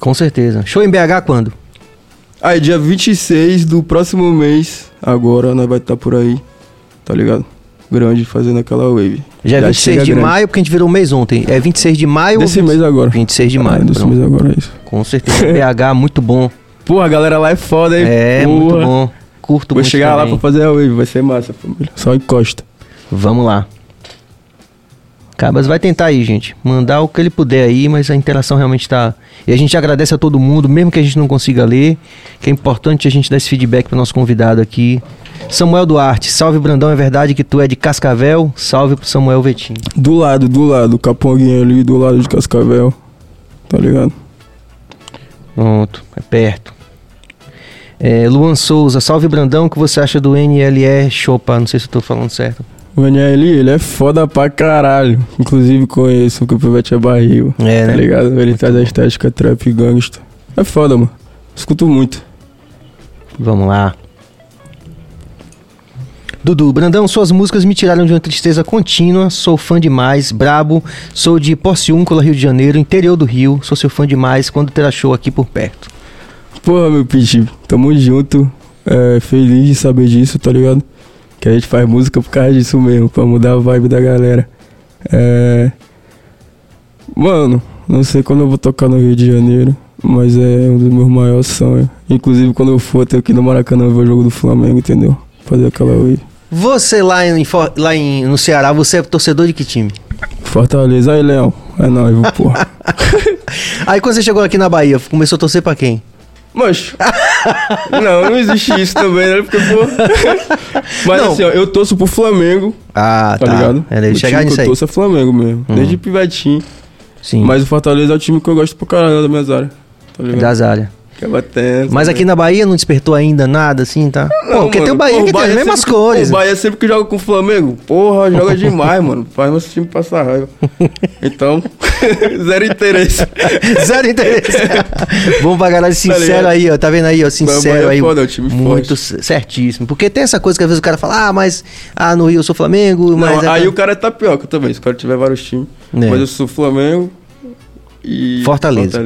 Com certeza. Show em BH quando? Aí, dia 26 do próximo mês, agora nós vai estar por aí, tá ligado? Grande, fazendo aquela wave. Já é 26 chega de grande. maio, porque a gente virou mês ontem. É 26 de maio Desse ou 20 mês agora. 26 de maio. Ah, desse pronto. mês agora, é isso. Com certeza. BH, muito bom. Pô, a galera lá é foda, hein? É, Porra. muito bom. Curto Vou chegar lá também. pra fazer a wave, vai ser massa, família. Só encosta. Vamos lá. Cabas vai tentar aí, gente. Mandar o que ele puder aí, mas a interação realmente tá. E a gente agradece a todo mundo, mesmo que a gente não consiga ler, que é importante a gente dar esse feedback pro nosso convidado aqui. Samuel Duarte, salve Brandão, é verdade que tu é de Cascavel? Salve pro Samuel Vetim. Do lado, do lado, Caponguinho ali, do lado de Cascavel. Tá ligado? Pronto, é perto. É, Luan Souza, salve Brandão, o que você acha do NLE Chopa? Não sei se eu tô falando certo. O NL, ele é foda pra caralho. Inclusive conheço que o Pivete é barril. É, Tá né? ligado? Ele traz a estética trap gangsta. É foda, mano. Escuto muito. Vamos lá. Dudu, Brandão, suas músicas me tiraram de uma tristeza contínua. Sou fã demais, brabo. Sou de Porciúncula, Rio de Janeiro, interior do Rio. Sou seu fã demais. Quando terá show aqui por perto? Porra, meu pitch, tamo junto. É, feliz de saber disso, tá ligado? Que a gente faz música por causa disso mesmo, pra mudar a vibe da galera. É. Mano, não sei quando eu vou tocar no Rio de Janeiro, mas é um dos meus maiores sonhos. Inclusive, quando eu for, que ir no Maracanã ver o jogo do Flamengo, entendeu? Fazer aquela wave. Você lá, em, lá em, no Ceará, você é torcedor de que time? Fortaleza, aí, Leão. É nóis, porra. Aí quando você chegou aqui na Bahia, começou a torcer pra quem? Mas. não, não existe isso também, né? Porque, pô. Mas Não. assim, ó, eu torço pro Flamengo, Ah, tá, ligado? É, O chegar time nisso que aí. eu torço é Flamengo mesmo. Uhum. Desde pivetinho. Sim, Mas o Fortaleza é o time que eu gosto pra caralho da minhas áreas. Tá ligado? das áreas. Ficava tenso. Mas né? aqui na Bahia não despertou ainda nada, assim, tá? Pô, porque tem o Bahia Pô, que tem as mesmas cores. O Bahia sempre que joga com o Flamengo, porra, joga demais, mano. Faz nosso time passar raiva. Então, zero interesse. Zero interesse. Vamos pra caralho, sincero ligado? aí, ó. Tá vendo aí, ó? Sincero Bahia é aí. foda, é um time muito forte. certíssimo. Porque tem essa coisa que às vezes o cara fala, ah, mas ah, no Rio eu sou Flamengo, mas. Não, é- aí o cara é tapioca também, se o cara tiver vários times. É. Mas eu sou Flamengo e. Fortaleza.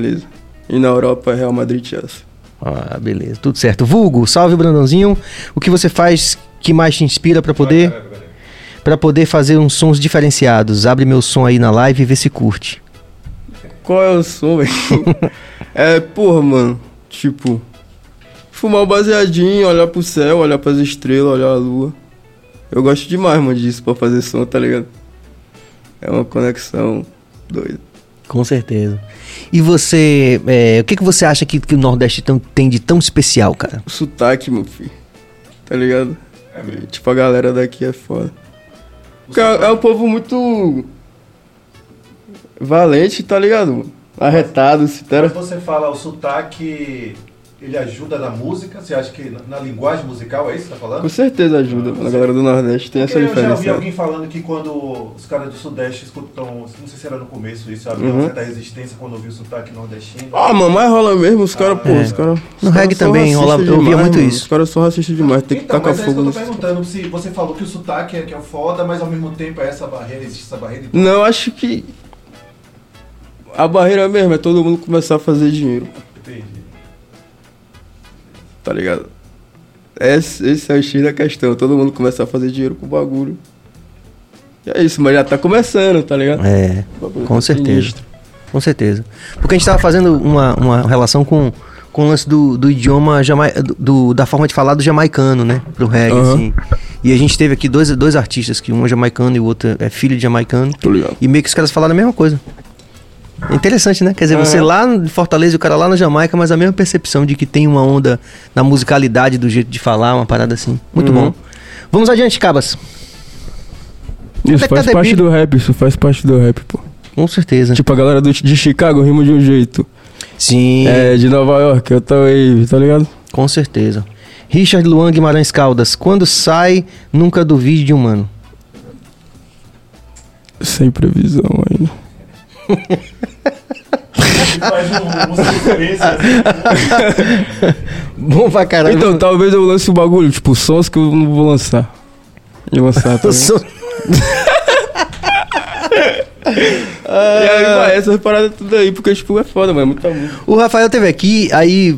E na Europa é Real Madrid e Chelsea. Ah, beleza, tudo certo. Vulgo, salve Brandãozinho. O que você faz que mais te inspira pra poder para poder fazer uns sons diferenciados? Abre meu som aí na live e vê se curte. Qual é o som, velho? é, porra, mano. Tipo, fumar um baseadinho, olhar pro céu, olhar pras estrelas, olhar a lua. Eu gosto demais, mano, disso pra fazer som, tá ligado? É uma conexão doida. Com certeza. E você, é, o que, que você acha que, que o Nordeste tão- tem de tão especial, cara? O sotaque, meu filho. Tá ligado? É tipo, a galera daqui é foda. É, é um povo muito. valente, tá ligado? Arretado, se Mas tera. você fala o sotaque, ele ajuda na música? Você acha que na, na linguagem musical é isso que você tá falando? Com certeza ajuda, mano. A galera do Nordeste tem essa Porque eu já ouvi diferença. alguém falando que quando os caras do Sudeste escutam, não sei se era no começo isso, havia Uhum. uma certa resistência quando ouviu o sotaque nordestino. Ah, mano, mas rola mesmo, os caras, pô, É. os caras. No reggae também rola- eu ouvia muito isso. Os caras são racistas demais, tem que então, tacar mas é isso que fogo eu tô perguntando, se você falou que o sotaque é que é foda, mas ao mesmo tempo é essa barreira, existe essa barreira. Então, Não, acho que. A barreira mesmo é todo mundo começar a fazer dinheiro, entendi. Tá ligado? Esse, esse é o X da questão, todo mundo começar a fazer dinheiro com o bagulho. E é isso, mas já tá começando, tá ligado? É, bagulho com tá certeza. sinistro. Com certeza. Porque a gente tava fazendo uma, uma relação com, com o lance do, do idioma, jamai, do, da forma de falar do jamaicano, né? Pro reggae, Aham. assim. E a gente teve aqui dois, dois artistas, que um é jamaicano e o outro é filho de jamaicano. Tô ligado. E meio que os caras falaram a mesma coisa. É interessante, né? Quer dizer, você Aham. lá em Fortaleza e o cara lá na Jamaica, mas a mesma percepção de que tem uma onda na musicalidade do jeito de falar, uma parada assim. Muito Uhum. bom. Vamos adiante, Cabas. Isso faz cadê parte do rap, isso faz parte do rap, pô. Com certeza. Tipo, a galera do, de Chicago rima de um jeito. Sim, É, de Nova York, eu tô aí, tá ligado? com certeza. Richard Luan Guimarães Caldas. Quando sai, nunca duvide de um mano. Sem previsão ainda. Faz um. Bom pra caralho. Então, talvez eu lance o bagulho, tipo, sons que eu não vou lançar. E lançar, Eu ligado? sou- E aí, vai, essas paradas tudo aí, porque, tipo, é foda, mano, é música. O Rafael teve aqui, aí,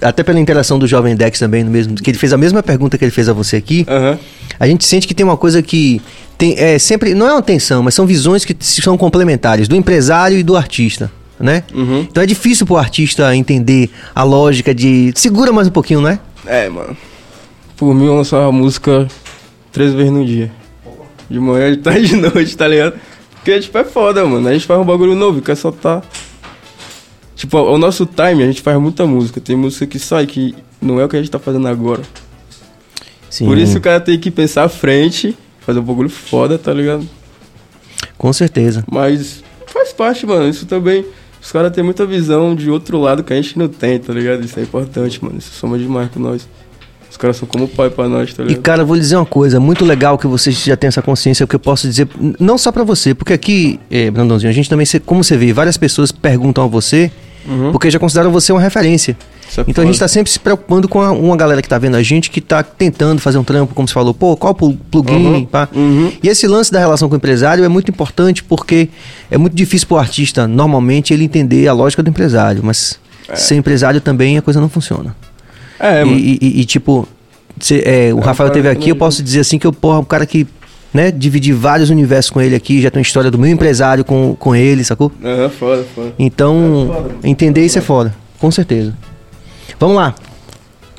até pela interação do Jovem Dex também, no mesmo, que ele fez a mesma pergunta que ele fez a você aqui. Aham. A gente sente que tem uma coisa que tem, é sempre não é uma tensão, mas são visões que são complementares do empresário e do artista, né? Uhum. Então é difícil pro artista entender a lógica de segura mais um pouquinho, né? É, mano. Por mim, eu lançava música três vezes no dia. De manhã, de tarde de noite, tá ligado? Porque, tipo, é foda, mano. A gente faz um bagulho novo, quer soltar. Tipo, o nosso time, a gente faz muita música. Tem música que sai que não é o que a gente tá fazendo agora. Sim. Por isso o cara tem que pensar à frente, fazer um bagulho foda, tá ligado? com certeza. Mas faz parte, mano. Isso também. Os caras têm muita visão de outro lado que a gente não tem, tá ligado? Isso é importante, mano. Isso soma demais com nós. Os caras são como pai pra nós, tá E ligado? cara, eu vou lhe dizer uma coisa, muito legal que você já tenha essa consciência, porque eu posso dizer, não só pra você, porque aqui, eh, Brandãozinho, a gente também, como você vê, várias pessoas perguntam a você, Uhum. porque já consideram você uma referência. É Então a gente foda. tá sempre se preocupando com a- uma galera que tá vendo a gente, que tá tentando fazer um trampo, como você falou, pô, qual plu- plugin, Uhum, pá. uhum. E esse lance da relação com o empresário é muito importante porque é muito difícil pro artista, normalmente, ele entender a lógica do empresário, mas sem empresário também a coisa não funciona. É, e, mano. e- e- tipo, cê- é, o um Rafael teve aqui, eu posso dizer assim que eu, porra, um cara que, né, dividi vários universos com ele aqui, já tem uma história do meu empresário com, com ele, sacou? Aham, foda, foda. Então, É foda, mano. entender isso é foda, com certeza. Vamos lá.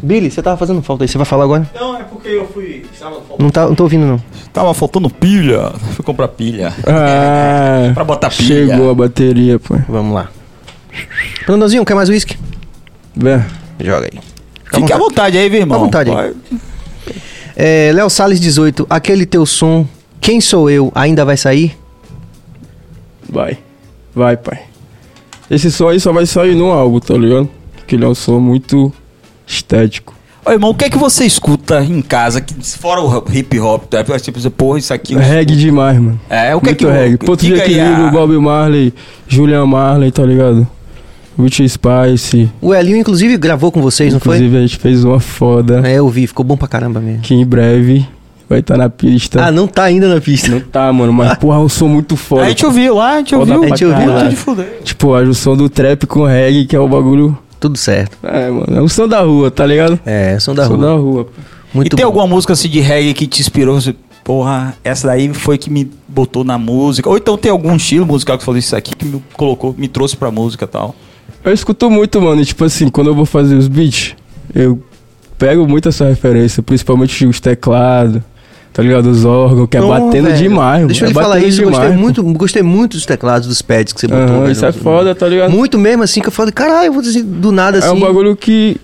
Billy, você tava fazendo falta aí, você vai falar agora? Não, é porque eu fui. Estava Não, tá, não tô ouvindo, não. Tava faltando pilha. Fui comprar pilha. Ah, Pra botar pilha. chegou a bateria, pô. Vamos lá. Fernandãozinho, quer mais uísque? Vê. Joga aí. Fique à vontade aí, viu, irmão? à vontade aí. Vai. É, Léo Salles 18, aquele teu som, Quem Sou Eu, ainda vai sair? Vai. Vai, pai. Esse som aí só vai sair num álbum, tá ligado? que ele é um som muito estético. Ô, irmão, o que é que você escuta em casa, que, fora o hip hop, tá? tipo, você, porra, isso aqui... eu reggae demais, mano. É, o que é muito que... reggae. Ponto de equilíbrio, a- Bob Marley, Julian Marley, tá ligado? Rich Spice. O Elinho, inclusive, gravou com vocês, não foi? Inclusive a gente fez uma foda É, eu vi, ficou bom pra caramba mesmo. que em breve vai estar na pista. Ah, não tá ainda na pista. Não tá, mano, mas porra, é um som muito foda. A gente ouviu lá, a gente Foda ouviu. A gente ouviu lá. Tipo, a junção do trap com reggae, que é o bagulho. Tudo certo. É, mano, é o som da rua, tá ligado? É, som da som rua. da rua. Muito e tem bom. alguma música assim de reggae que te inspirou? Você, Porra, essa daí foi que me botou na música. Ou então tem algum estilo musical que falou isso aqui que me colocou, me trouxe pra música e tal. Eu escuto muito, mano, e tipo assim, quando eu vou fazer os beats, eu pego muito essa referência, principalmente os teclados, tá ligado? Os órgãos, que é Pô, batendo velho. demais, mano. Deixa eu é lhe falar batendo isso, eu gostei demais, muito, gostei muito dos teclados, dos pads que você botou. Velho. isso é foda, tá ligado? Muito mesmo, assim, que eu falei, caralho, eu vou dizer do nada assim. É um bagulho que,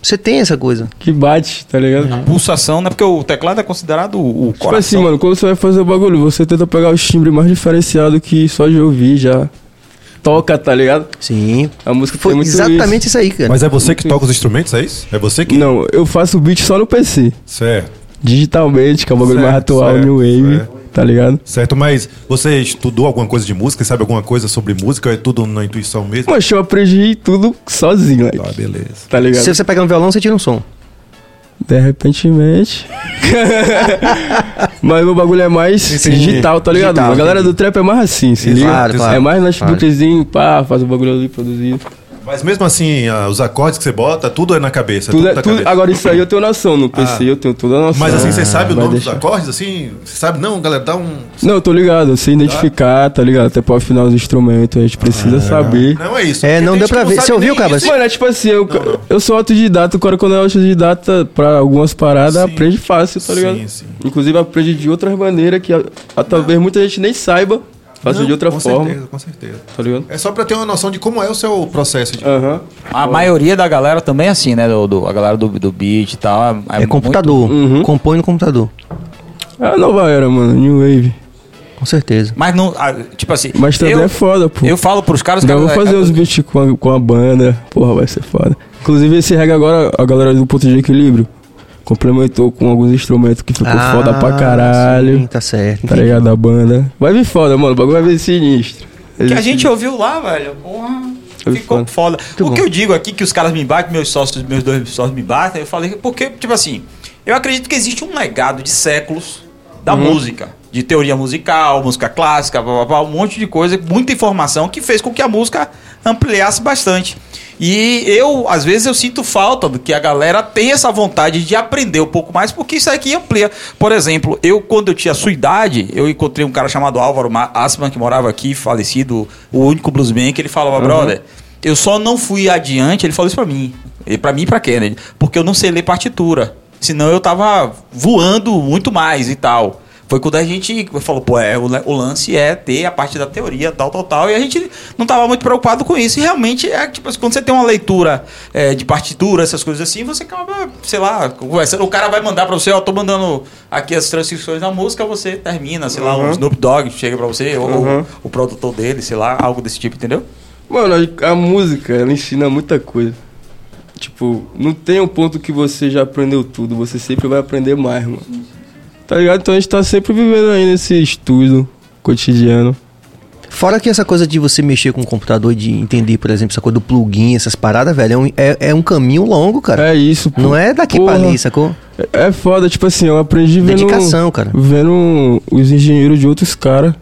Você tem essa coisa. que bate, tá ligado? Pulsação, né? Porque o teclado é considerado o, o Tipo assim, coração. mano, quando você vai fazer o bagulho, você tenta pegar os timbres mais diferenciados que só de ouvir já toca, tá ligado? Sim. A música Foi exatamente isso aí, cara. Mas é você que toca os instrumentos, é isso? É você que. Não, eu faço beat só no PC. Certo. Digitalmente, que é o bagulho mais atual, certo, New Wave, certo. tá ligado? Certo, mas você estudou alguma coisa de música? Sabe alguma coisa sobre música? Ou é tudo na intuição mesmo? Mas eu aprendi tudo sozinho, like, Ah, beleza. tá ligado? Se você pegar um violão, você tira um som. De repentemente. Mas o bagulho é mais Entendi. digital, tá ligado? Digital, a galera entendi. do trap é mais assim, se liga? Claro, claro. É mais Claro. notebookzinho, pá, faz o bagulho ali produzido. Mas mesmo assim, ah, os acordes que você bota, tudo é na cabeça. Tudo tudo é- na tudo- cabeça. agora isso aí eu tenho noção, no PC eu tenho toda a noção. Mas assim, você Ah, sabe o vai nome deixar. dos acordes? Assim, você sabe? Não, galera, dá um. Não, eu tô ligado, eu sei identificar, tá ligado? Até pra afinar os instrumentos, a gente precisa saber. Não é isso. É, não deu pra ver. Você ouviu, Cabas? isso. Mano, é tipo assim, eu, Não, não. eu sou autodidata, o cara quando é autodidata pra algumas paradas, Sim. aprende fácil, tá ligado? Sim, sim. Inclusive aprende de outras maneiras que a- a- talvez muita gente nem saiba fazer Não, de outra com forma, certeza, com certeza. tá ligado? É só pra ter uma noção de como é o seu processo de. Aham. A maioria da galera também é assim, né? Do, do- a galera do, do beat e tal. É, computador. Uhum. Compõe no computador. É a nova era, mano, New Wave. Com certeza. Mas não. ah, Tipo assim. Mas também eu, é foda, pô. eu falo pros caras Então, eu vou fazer é- uns beats com a, com a banda, porra, vai ser foda. Inclusive esse reggae agora, a galera do Ponto de Equilíbrio complementou com alguns instrumentos que ficou foda pra caralho. Ah, Sim, tá certo. Tá ligado? Da banda. Vai vir foda, mano. O bagulho vai vir sinistro. Que a gente ouviu lá, velho. Porra. Ficou foda. foda. o bom. que eu digo aqui, que os caras me batem, meus sócios, meus dois sócios me batem, eu falei, porque, tipo assim, eu acredito que existe um legado de séculos da Uhum. música. De teoria musical, música clássica, blá, blá, blá, um monte de coisa, muita informação que fez com que a música ampliasse bastante. E eu, às vezes, eu sinto falta do que a galera tem essa vontade de aprender um pouco mais, porque isso aqui amplia. Por exemplo, eu, quando eu tinha a sua idade, eu encontrei um cara chamado Álvaro Ma- Assman, que morava aqui, falecido, o único bluesman, que ele falava, brother, eu só não fui adiante, ele falou isso pra mim. E pra mim e pra Kennedy, porque eu não sei ler partitura. Senão eu tava voando muito mais e tal. Foi quando a gente falou, pô, é, o, o lance é ter a parte da teoria, tal, tal, tal. E a gente não tava muito preocupado com isso. E realmente, é tipo quando você tem uma leitura é, de partitura, essas coisas assim, você acaba, sei lá, conversando. O cara vai mandar pra você, ó, tô mandando aqui as transcrições da música, você termina, sei lá, o Snoop Dogg chega pra você, ou Uhum. o produtor dele, sei lá, algo desse tipo, entendeu? Mano, a, a música, ela ensina muita coisa. Tipo, não tem um ponto que você já aprendeu tudo, você sempre vai aprender mais, mano. Tá ligado? Então a gente tá sempre vivendo aí nesse estudo cotidiano. Fora que essa coisa de você mexer com o computador e de entender, por exemplo, essa coisa do plugin, essas paradas, velho, é um, é, é um caminho longo, cara. É isso, pô. Não é daqui pra Porra. ali, sacou? É, é foda, tipo assim, eu aprendi vendo. Dedicação, cara. Vendo os engenheiros de outros caras,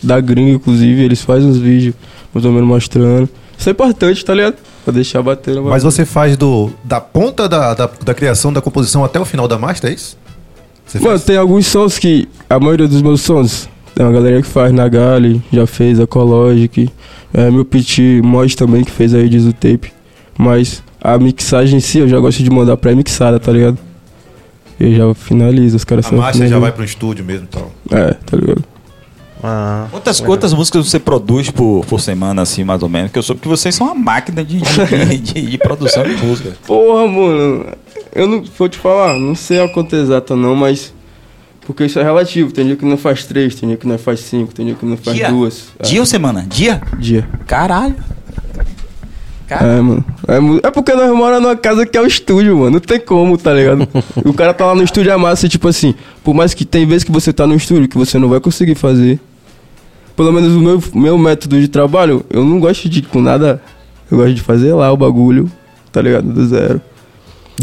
da gringa, inclusive, eles fazem uns vídeos mais ou menos mostrando. Isso é importante, tá ligado? Pra deixar bater Mas você faz do, da ponta da, da, da criação da composição até o final da master, é isso? Você Mano, faz? tem alguns sons que. A maioria dos meus sons. Tem uma galera que faz na Gali, já fez Ecologic. É, meu Pit Mod também que fez aí diz o tape. Mas a mixagem em si eu já gosto de mandar pré-mixada, tá ligado? Eu já finalizo, os caras A master já vai pro estúdio mesmo e tal. É, tá ligado? Ah, Quantas, quantas músicas você produz por, por semana, assim, mais ou menos? Porque eu soube que vocês são uma máquina de, de, de- de produção de música. Porra, mano. Eu não vou te falar, não sei a conta exata não, mas. Porque isso é relativo. Tem dia que não faz três, tem dia que não faz cinco, tem dia que não faz Dia? duas. É, Dia ou semana? Dia? dia. Caralho. Cara, É, mano. É, é porque nós moramos numa casa que é o estúdio, mano. Não tem como, tá ligado? o cara tá lá no estúdio é massa, tipo assim, por mais que tem vezes que você tá no estúdio que você não vai conseguir fazer. Pelo menos o meu, meu método de trabalho, eu não gosto de ir com nada. Eu gosto de fazer lá o bagulho, tá ligado? Do zero.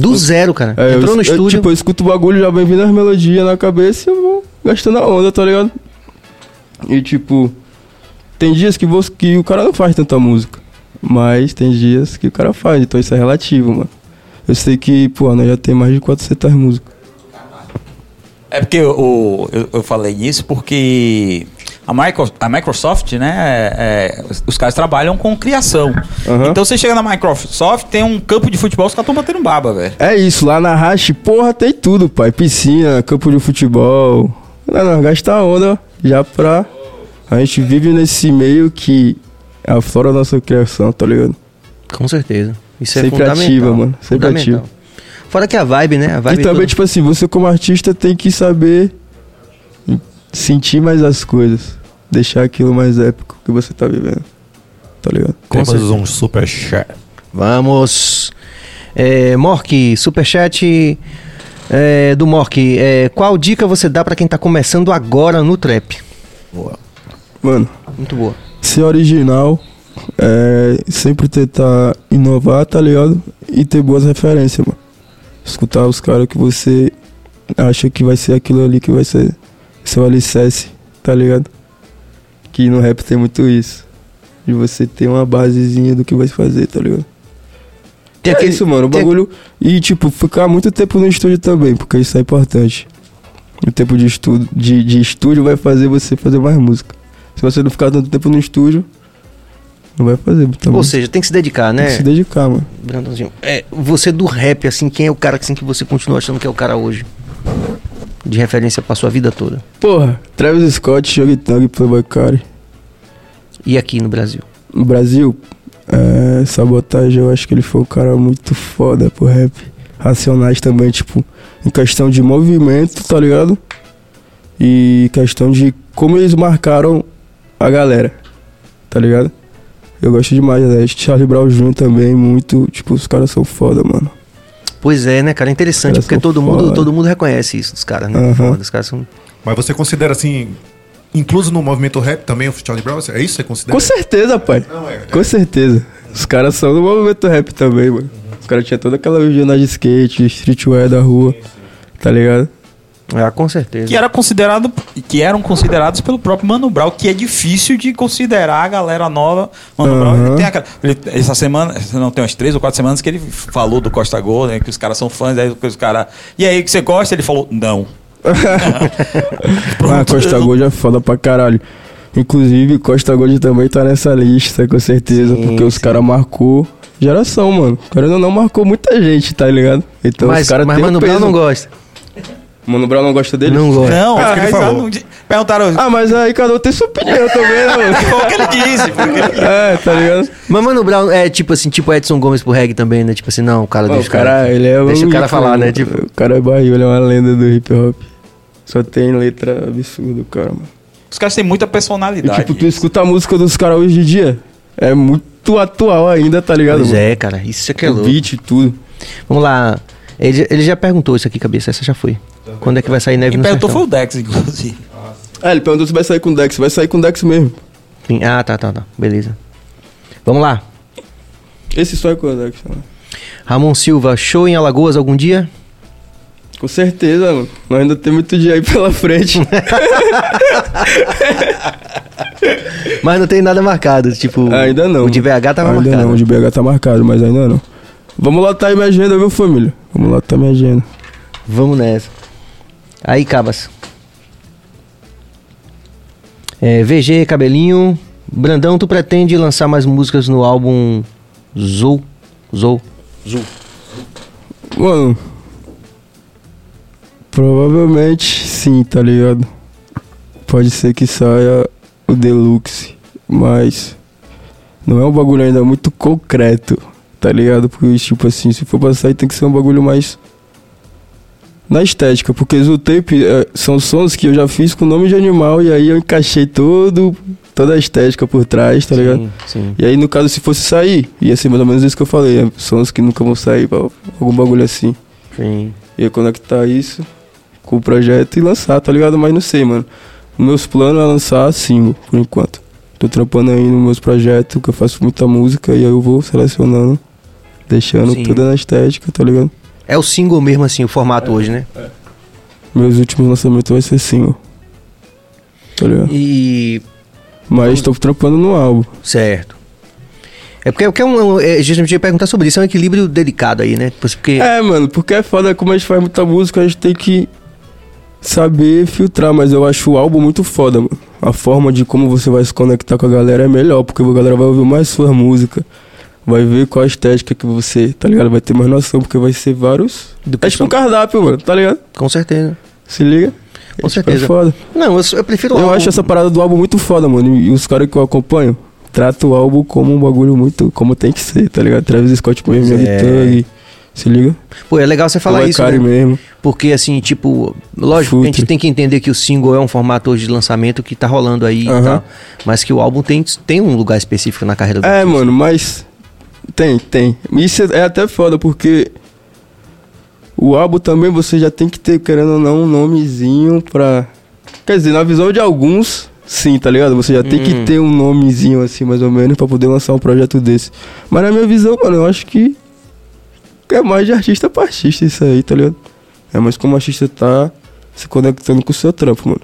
Do zero, cara. É, Entrou eu, no eu, estúdio. tipo, eu escuto o bagulho, já vem vindo as melodias na cabeça e eu vou gastando a onda, tá ligado? E tipo, tem dias que, você, que o cara não faz tanta música. Mas tem dias que o cara faz, então isso é relativo, mano. Eu sei que, pô, nós já tem mais de 400 músicas. É porque o, eu, eu falei isso porque a, Micro- a Microsoft, né? é, os- os caras trabalham com criação. Aham. Então você chega na Microsoft, tem um campo de futebol, os caras estão batendo baba, velho. É isso, lá na Hash, porra, tem tudo, pai. Piscina, campo de futebol. Lá nós gasta a onda já pra. A gente vive nesse meio que aflora a nossa criação, tá ligado? Com certeza. Isso é Sempre fundamental. ativa, mano. Sempre Fundamental. ativa. Fora que a vibe, né? A vibe E também, toda- tipo assim, você como artista tem que saber sentir mais as coisas. Deixar aquilo mais épico que você tá vivendo. Tá ligado? Com certeza. um super chat. Vamos. É, Mork, superchat é, do Mork. É, qual dica você dá pra quem tá começando agora no trap? Mano, Muito boa. ser original, é, sempre tentar inovar, tá ligado? E ter boas referências, mano. Escutar os caras que você acha que vai ser aquilo ali que vai ser seu alicerce, tá ligado? Que no rap tem muito isso. De você ter uma basezinha do que vai fazer, tá ligado? Tem é aquele- isso, mano. O tem- bagulho. E, tipo, ficar muito tempo no estúdio também, porque isso é importante. O tempo de estudo, de, de estúdio vai fazer você fazer mais música. Se você não ficar tanto tempo no estúdio, não vai fazer muita Ou seja, tem que se dedicar, Tem que né? se dedicar, mano. Brandãozinho. É, você do rap, assim, quem é o cara assim, que você continua achando que é o cara hoje? De referência pra sua vida toda. Porra, Travis Scott, Young Thug, Playboy Cardi. E aqui no Brasil? No Brasil, é, Sabotagem, eu acho que ele foi um cara muito foda pro rap. Racionais também, tipo, em questão de movimento, tá ligado? E questão de como eles marcaram a galera, tá ligado? Eu gosto demais, né? Charlie Brown Jr. também, muito, tipo, os caras são foda, mano. Pois é, né, cara? É interessante, porque todo mundo, todo mundo reconhece isso dos caras, né? Aham. Foda, os caras são. Mas você considera assim, incluso no movimento rap também o Charlie Brown? É isso que você considera? Com certeza, pai. Não, é. Com certeza. Os caras são do movimento rap também, mano. Os caras tinham toda aquela visão de skate, streetwear da rua, tá ligado? Ah, com certeza. Que, era considerado, que eram considerados pelo próprio Mano Brown, que é difícil de considerar a galera nova. Mano Brown, ele tem aquela, ele- essa semana, não tem umas três ou quatro semanas que ele falou do Costa Gol, né? Que os caras são fãs, aí os caras. E aí, que você gosta? Ele falou, não. Ah, Costa Gold é foda pra caralho. Inclusive, Costa Gold também tá nessa lista, com certeza, Sim, porque os sim. caras marcou geração, mano. O cara não marcou muita gente, tá ligado? Então mas os caras mas Mano um Brown não gosta. Mano Brown não gosta dele? Não gosta. Não, Ah, os que ele caras falou. não- perguntaram. Ah, mas aí cada um tem sua opinião também, né, mano? Foi o que ele disse, foi o que ele disse. É, tá ligado? Mas Mano Brown é tipo assim, tipo Edson Gomes pro reggae também, né? Tipo assim, não, o cara deixa o cara, ele é Deixa o cara ícone, falar, né? Tipo- O cara é barril, ele é uma lenda do hip hop. Só tem letra absurda, cara, mano. Os caras têm muita E, personalidade. tipo, tu escuta a música dos caras hoje em dia, é muito atual ainda, tá ligado? Pois mano? é, cara, isso é que é O louco. beat e tudo. Vamos lá. Ele, ele já perguntou isso aqui, cabeça. Essa já foi. Quando é que vai sair neve no perguntou sertão? foi o Dex, inclusive. Ah, ele perguntou se vai sair com Dex. Vai sair com Dex mesmo. Sim. Ah, tá, tá, tá. Beleza. Vamos lá. Esse só é com Dex. né? Ramon Silva, show em Alagoas algum dia? Com certeza, mano. Nós ainda tem muito dia aí pela frente. Mas não tem nada marcado, tipo... ainda não. O de BH tava ainda marcado. não, o de BH tá marcado, mas ainda não. Vamos lá, tá aí minha agenda, viu, família? Vamos lá, tá minha agenda. Vamos nessa. Aí, Cabas. É, VG, Cabelinho. Brandão, tu pretende lançar mais músicas no álbum Zou? Zou? Zou. Mano. Provavelmente sim, tá ligado? Pode ser que saia o Deluxe, mas não é um bagulho ainda muito concreto, tá ligado? Porque, tipo assim, se for pra sair tem que ser um bagulho mais na estética, porque Zutape é, são sons que eu já fiz com nome de animal e aí eu encaixei todo, toda a estética por trás, tá ligado? Sim, sim. E aí, no caso, se fosse sair, ia ser mais ou menos isso que eu falei. é, Sons que nunca vão sair, pra algum bagulho assim. sim. Ia conectar isso com o projeto e lançar, tá ligado? Mas não sei, mano. Meus planos é lançar single, por enquanto. Tô trampando aí nos meus projetos, que eu faço muita música, e aí eu vou selecionando, deixando Sim. tudo na estética, tá ligado? É o single mesmo, assim, o formato hoje, né? Meus últimos lançamentos vai ser single. Tá ligado? E. Mas tô trampando no álbum. Certo. É porque, porque é um, é, justamente eu ia perguntar sobre isso, é um equilíbrio delicado aí, né? Porque. É, mano, porque é foda, como a gente faz muita música, a gente tem que saber filtrar, mas eu acho o álbum muito foda, mano. A forma de como você vai se conectar com a galera é melhor, porque a galera vai ouvir mais sua música, vai ver qual a estética que você, tá ligado? Vai ter mais noção, porque vai ser vários. Do É tipo um cardápio, mano, tá ligado? Com certeza. Se liga? Com É, tipo, certeza. É foda. Não, eu, eu prefiro Eu álbum- acho essa parada do álbum muito foda, mano. E os caras que eu acompanho tratam o álbum como um bagulho muito. como tem que ser, tá ligado? Travis Scott Pois Young é. Thug. Se liga? Pô, é legal você falar isso, né? mesmo. Porque, assim, tipo, lógico que a gente Futre. tem que entender que o single é um formato hoje de lançamento que tá rolando aí e Aham. tal. Mas que o álbum tem, tem um lugar específico na carreira do É, artista. mano, mas. Tem, tem. Isso é até foda, porque. O álbum também você já tem que ter, querendo ou não, um nomezinho pra. Quer dizer, na visão de alguns, sim, tá ligado? Você já tem Hum. que ter um nomezinho assim, mais ou menos, pra poder lançar um projeto desse. Mas na minha visão, mano, eu acho que. é mais de artista pra artista isso aí, tá ligado? É mais como o artista tá se conectando com o seu trampo, mano.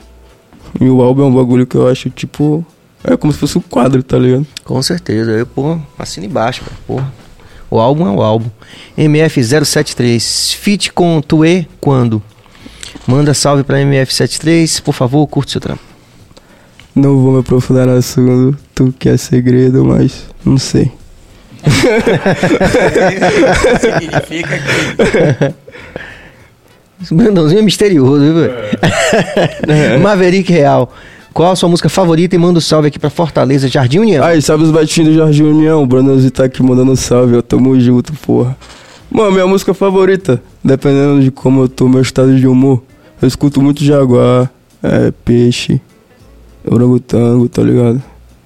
E o álbum é um bagulho que eu acho, tipo. É como se fosse um quadro, tá ligado? Com certeza. Eu, pô, assina embaixo, cara. Porra. O álbum é o álbum. MF073. Fit com Tue quando? Manda salve pra MF73. Por favor, curte seu trampo. Não vou me aprofundar no assunto, tu que é segredo, mas não sei. Significa que. Esse Brandãozinho é misterioso, viu, velho? Maverick Real. Qual a sua música favorita? E manda um salve aqui pra Fortaleza, Jardim União. Aí, salve os batinhos do Jardim União, o Brandãozinho tá aqui mandando salve, eu tamo junto, porra. Mano, minha música favorita, dependendo de como eu tô, meu estado de humor, eu escuto muito Jaguar, é, Peixe, Orangotango, tá ligado?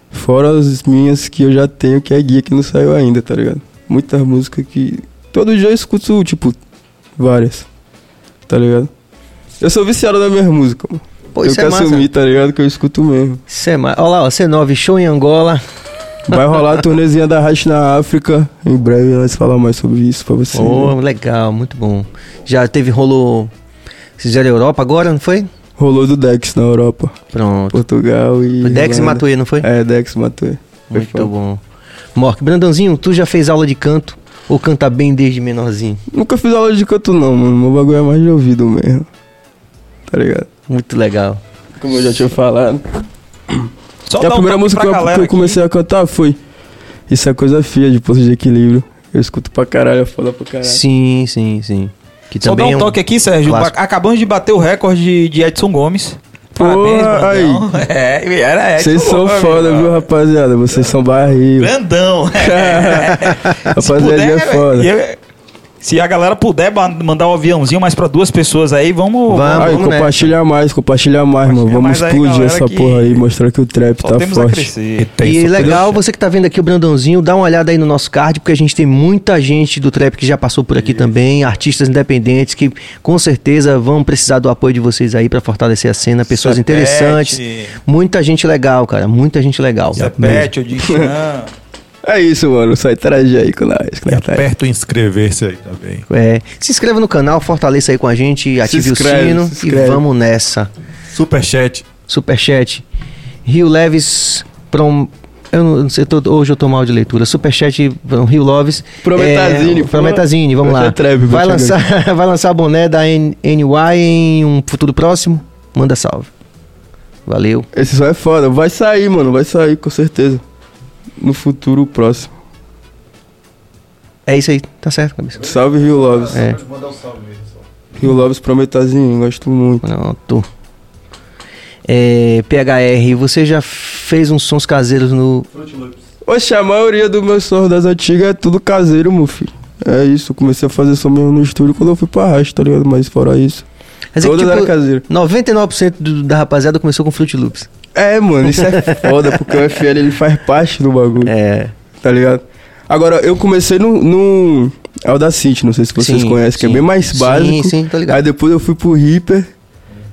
Fora as minhas que eu já tenho, que é guia que não saiu ainda, tá ligado? Muitas músicas que. Todo dia eu escuto, tipo, várias. Tá ligado? Eu sou viciado na minha música, mano. Pô, eu isso é quero massa. assumir, tá ligado? Que eu escuto mesmo. Isso é ma- Olha lá, ó, C9, show em Angola. Vai rolar a turnezinha da Rash na África. Em breve nós falar mais sobre isso pra você. Oh, legal, muito bom. Já teve, rolou. Vocês fizeram Europa agora, não foi? Rolou do Dex na Europa. Pronto. Portugal e. Foi Dex e. Matuê, não foi? É, Dex e Matuê. Foi Muito foda. bom. Mork, Brandãozinho, tu já fez aula de canto ou canta bem desde menorzinho? Nunca fiz aula de canto, não, mano. Meu bagulho é mais de ouvido mesmo. Tá ligado? Muito legal. Como eu já tinha falado. Só e a um primeira toque música que eu, que eu aqui. comecei a cantar foi. Isso é coisa feia de ponto de equilíbrio. Eu escuto pra caralho, é foda pra caralho. Sim, sim, sim. Que Só dá um é toque aqui, Sérgio. clássico. Acabamos de bater o recorde de, Edson Gomes. Parabéns, Porra, Brandão. É, era Edson Vocês são Gomes, foda, viu, rapaziada? Vocês são barril. Grandão. Se Rapaziada, é puder, foda. eu- se a galera puder mandar um aviãozinho mais pra duas pessoas aí, vamos. Vamos. Aí, nessa. compartilha mais, compartilha mais, mano. Compartilha Vamos mais aí, explodir essa que porra aí, mostrar que o trap Só tá temos a forte. crescer. E legal, você que tá vendo aqui o Brandãozinho, dá uma olhada aí no nosso card, porque a gente tem muita gente do trap que já passou por aqui também, artistas independentes que com certeza vão precisar do apoio de vocês aí pra fortalecer a cena, pessoas interessantes, muita gente legal, cara, muita gente legal. Zepete, o Dichan. É isso, mano. Só interagir aí com nós. com E tá aperta o inscrever-se aí também. É, se inscreva no canal, fortaleça aí com a gente, ative inscreve, o sino se e vamos nessa. Superchat. Superchat. Rio Leves Prom... Eu não, sei, tô- hoje eu tô mal de leitura. Superchat um, Rio Loves. Prometazine, É, pô. Prometazine, vamos lá. vou vai, chegar. lançar, vai lançar boné da N- NY em um futuro próximo? Manda salve. Valeu. Esse só é foda. Vai sair, mano. Vai sair, com certeza. No futuro próximo. É isso aí, tá certo, cabeça. Salve, Rio Loves. É. Mandar um salve. Rio Loves Prometazinho. Gosto muito. Pronto. É, PHR, você já fez uns sons caseiros no. Oxe, a maioria dos meus sons das antigas é tudo caseiro, meu filho. É isso. Comecei a fazer som mesmo no estúdio quando eu fui pra Rasta, tá ligado? Mas fora isso. Quer dizer que, Todas tipo, eram caseiras. 99% do- da rapaziada começou com Fruit Loops. É, mano, isso é foda, porque o FL ele faz parte do bagulho, É. tá ligado? Agora, eu comecei no, no Audacity, não sei se vocês Sim, conhecem, que é sim. bem mais Sim, básico. sim, tô ligado. Aí depois eu fui pro Reaper,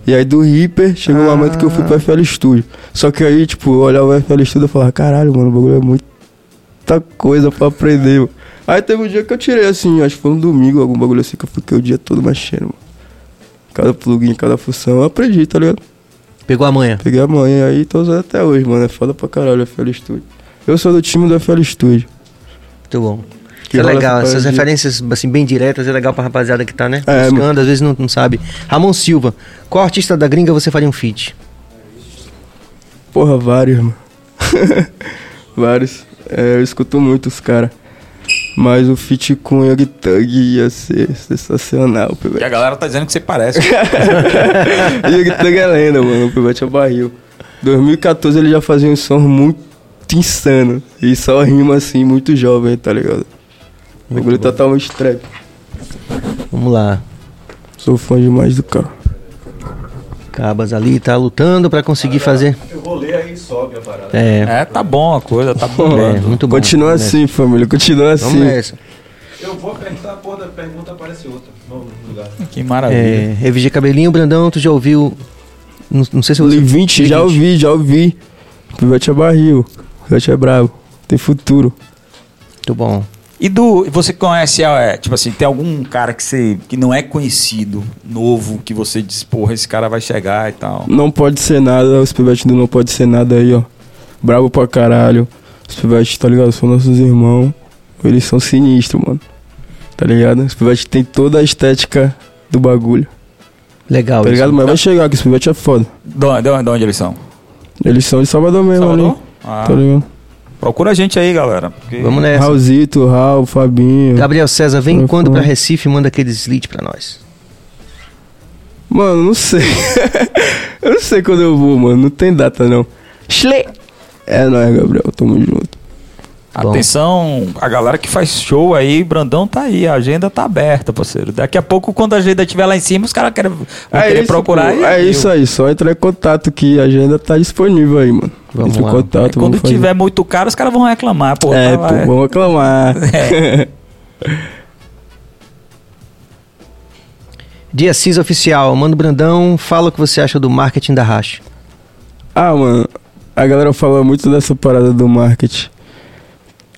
e aí do Reaper chegou um Ah. momento que eu fui pro FL Studio. Só que aí, tipo, eu olhava o FL Studio e falava, caralho, mano, o bagulho é muita coisa pra aprender, mano. Aí teve um dia que eu tirei assim, acho que foi um domingo, algum bagulho assim, que eu fiquei o dia todo mexendo, mano. Cada plugin, cada função, eu aprendi, tá ligado? Pegou a manha. Peguei a manhã aí e tô usando até hoje, mano. É foda pra caralho o FL Studio. Eu sou do time do FL Studio. Muito bom. Que é legal, essa essas de- referências assim, bem diretas é legal pra rapaziada que tá, né? É, Buscando, às vezes não, não sabe. Ramon Silva, qual artista da gringa você faria um feat? Porra, vários, mano. vários. É, eu escuto muito os caras. Mas o feat com Young Thug ia ser sensacional, E Pivete. a galera tá dizendo que você parece. Young Thug é lenda, mano. O Pivete é barril. 2014 ele já fazia um som muito insano. E só rima assim, muito jovem, tá ligado? O bagulho totalmente trap. Vamos lá. Sou fã demais do cara. Cabas ali tá lutando pra conseguir fazer. Eu vou ler aí e sobe a parada. É, é, tá bom a coisa, tá bom. é muito bom. Continua Vamos nessa. assim, família. Continua Vamos assim. nessa. Eu vou perguntar a porra da pergunta, aparece outra no lugar. Que maravilha. É, RVG Cabelinho, Brandão, tu já ouviu. Não, não sei se você. Li 20, já ouvi, já ouvi. O Pivete é barril. O Pivete é bravo. Tem futuro. Muito bom. E do. Você conhece, é, tipo assim, tem algum cara que você. que não é conhecido, novo, que você diz, porra, esse cara vai chegar e tal. Não pode ser nada, os Pivete do Não Pode Ser Nada aí, ó. Bravo pra caralho. Os Pivete, tá ligado? São nossos irmãos. Eles são sinistros, mano. Tá ligado? Os Pivete tem toda a estética do bagulho. Legal. Tá isso. ligado? Mas vai chegar, que os Pivete é foda. De onde, de onde- de onde eles são? Eles são de Salvador mesmo, Salvador? ali. Ah, Tá ligado? Procura a gente aí, galera. porque- Vamos nessa. Raulzito, Raul, Fabinho. Gabriel César, vem quando fui. pra Recife e manda aqueles leads pra nós. Mano, não sei. eu não sei quando eu vou, mano. Não tem data, não. Schle. É nóis, Gabriel. Tamo junto. Bom. Atenção, a galera que faz show aí, Brandão tá aí, a agenda tá aberta, parceiro. Daqui a pouco, quando a agenda estiver lá em cima, os caras querem, vão querer procurar. pô. e É eu- isso aí. Só entrar em contato que a agenda tá disponível aí, mano. Vamos Entre em lá. contato. Aí quando vamos fazer. tiver muito caro, os caras vão reclamar, pô. É, tá pô, lá, vamos aclamar. É. Dia CIS Oficial, Mano Brandão, fala o que você acha do marketing da Racha. Ah, mano, a galera fala muito dessa parada do marketing.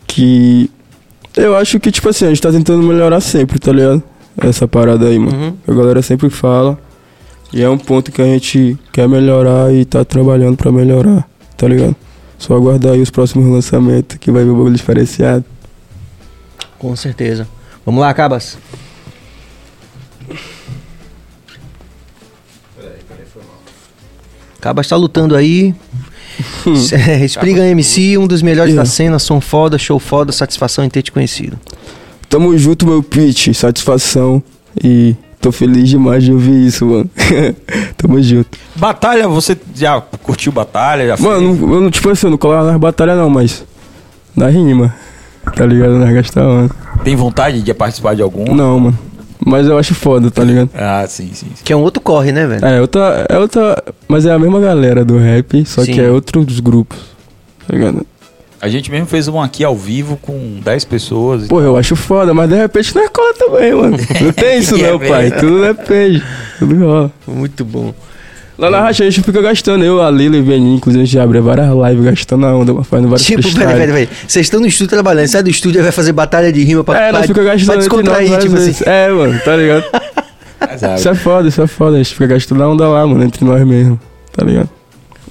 Que eu acho que, tipo assim, a gente tá tentando melhorar sempre, tá ligado? Essa parada aí, mano. Uhum. A galera sempre fala. E é um ponto que a gente quer melhorar e tá trabalhando pra melhorar, tá ligado? Só aguardar aí os próximos lançamentos que vai vir um bagulho diferenciado. Com certeza. Vamos lá, Cabas. Cabas tá lutando aí. É, Spriga MC, um dos melhores da Yeah. cena, som foda, show foda, satisfação em ter te conhecido. Tamo junto, meu pitch. Satisfação. E tô feliz demais de ouvir isso, mano. Tamo junto. Batalha, você já curtiu batalha? Já fez? Mano, eu não, tipo assim, eu não colava nas batalhas não, mas. Na rima. Tá ligado? Nas gastar tem vontade de participar de algum? Não, mano. Mas eu acho foda, tá ligado? Ah, sim, sim. sim. Que é um outro corre, né, velho? É outra. É outra. Mas é a mesma galera do rap, só Sim. que é outros grupos. Tá ligado? A gente mesmo fez um aqui ao vivo com 10 pessoas. Pô, eu acho foda, mas de repente não é cola também, mano. Não tem isso É não, pai. mesmo. Tudo depende. Tudo rola. Muito bom. Lá na racha a gente fica gastando. Eu, a Lila e o Beninho, inclusive, a gente abre várias lives gastando a onda, fazendo vários Tipo, freestyle. peraí, peraí, peraí. Vocês estão no estúdio trabalhando, sai do estúdio e vai fazer batalha de rima pra, É, nós pra, fica pra gastando entre nós descontrair, várias tipo assim. vezes. É, mano, tá ligado? Sabe? Isso é foda, isso é foda. A gente fica gastando a onda lá, mano, entre nós mesmo. Tá ligado?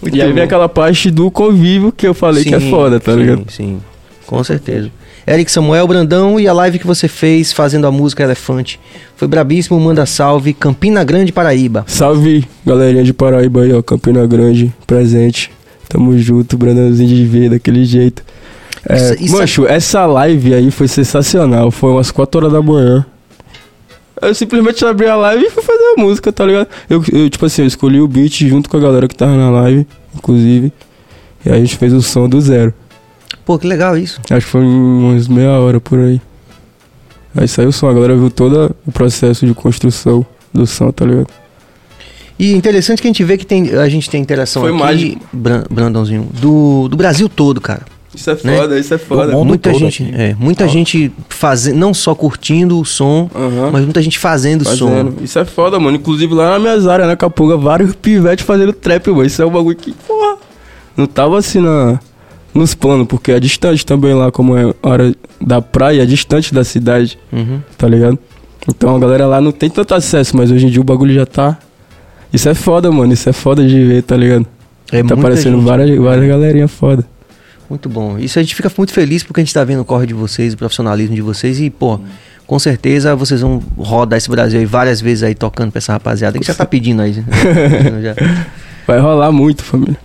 Muito e aí bom. vem aquela parte do convívio que eu falei que é Sim, foda, tá sim, ligado? Sim, com certeza. Eric Samuel Brandão e a live que você fez fazendo a música Elefante. Foi brabíssimo, manda salve. Campina Grande, Paraíba. Salve, galerinha de Paraíba aí, ó. Campina Grande, presente. Tamo junto, Brandãozinho de ver daquele jeito. É, Isso- isso é- mancho, essa live aí foi sensacional. Foi umas 4 horas da manhã. Eu simplesmente abri a live e fui fazer a música, tá ligado? Eu, eu, tipo assim, eu escolhi o beat junto com a galera que tava na live, inclusive. E aí a gente fez o som do zero. Pô, que legal isso. Acho que foi umas meia hora por aí. Aí saiu o som, a galera viu todo o processo de construção do som, tá ligado? E interessante que a gente vê que tem, a gente tem interação Foi aqui, mágico. Bran- Brandãozinho, do, do Brasil todo, cara. Isso é Né? foda, isso é foda. mundo muita todo gente, aqui. é, muita gente fazendo, não só curtindo o som, Aham. mas muita gente fazendo, Fazendo. som. Isso é foda, mano. Inclusive lá na minhas áreas, na Capuga, vários pivetes fazendo trap, mano. Isso é um bagulho que, porra, não tava assim na, nos planos, porque é distante também lá, como é a área da praia, é distante da cidade, Uhum. tá ligado? Então a galera lá não tem tanto acesso, mas hoje em dia o bagulho já tá. Isso é foda, mano. Isso é foda de ver, tá ligado? É tá aparecendo gente. várias, várias galerinhas foda. Muito bom. Isso a gente fica muito feliz porque a gente tá vendo o corre de vocês, o profissionalismo de vocês e, pô, com certeza vocês vão rodar esse Brasil aí várias vezes aí tocando pra essa rapaziada que já tá pedindo aí. né? Já. Vai rolar muito, família.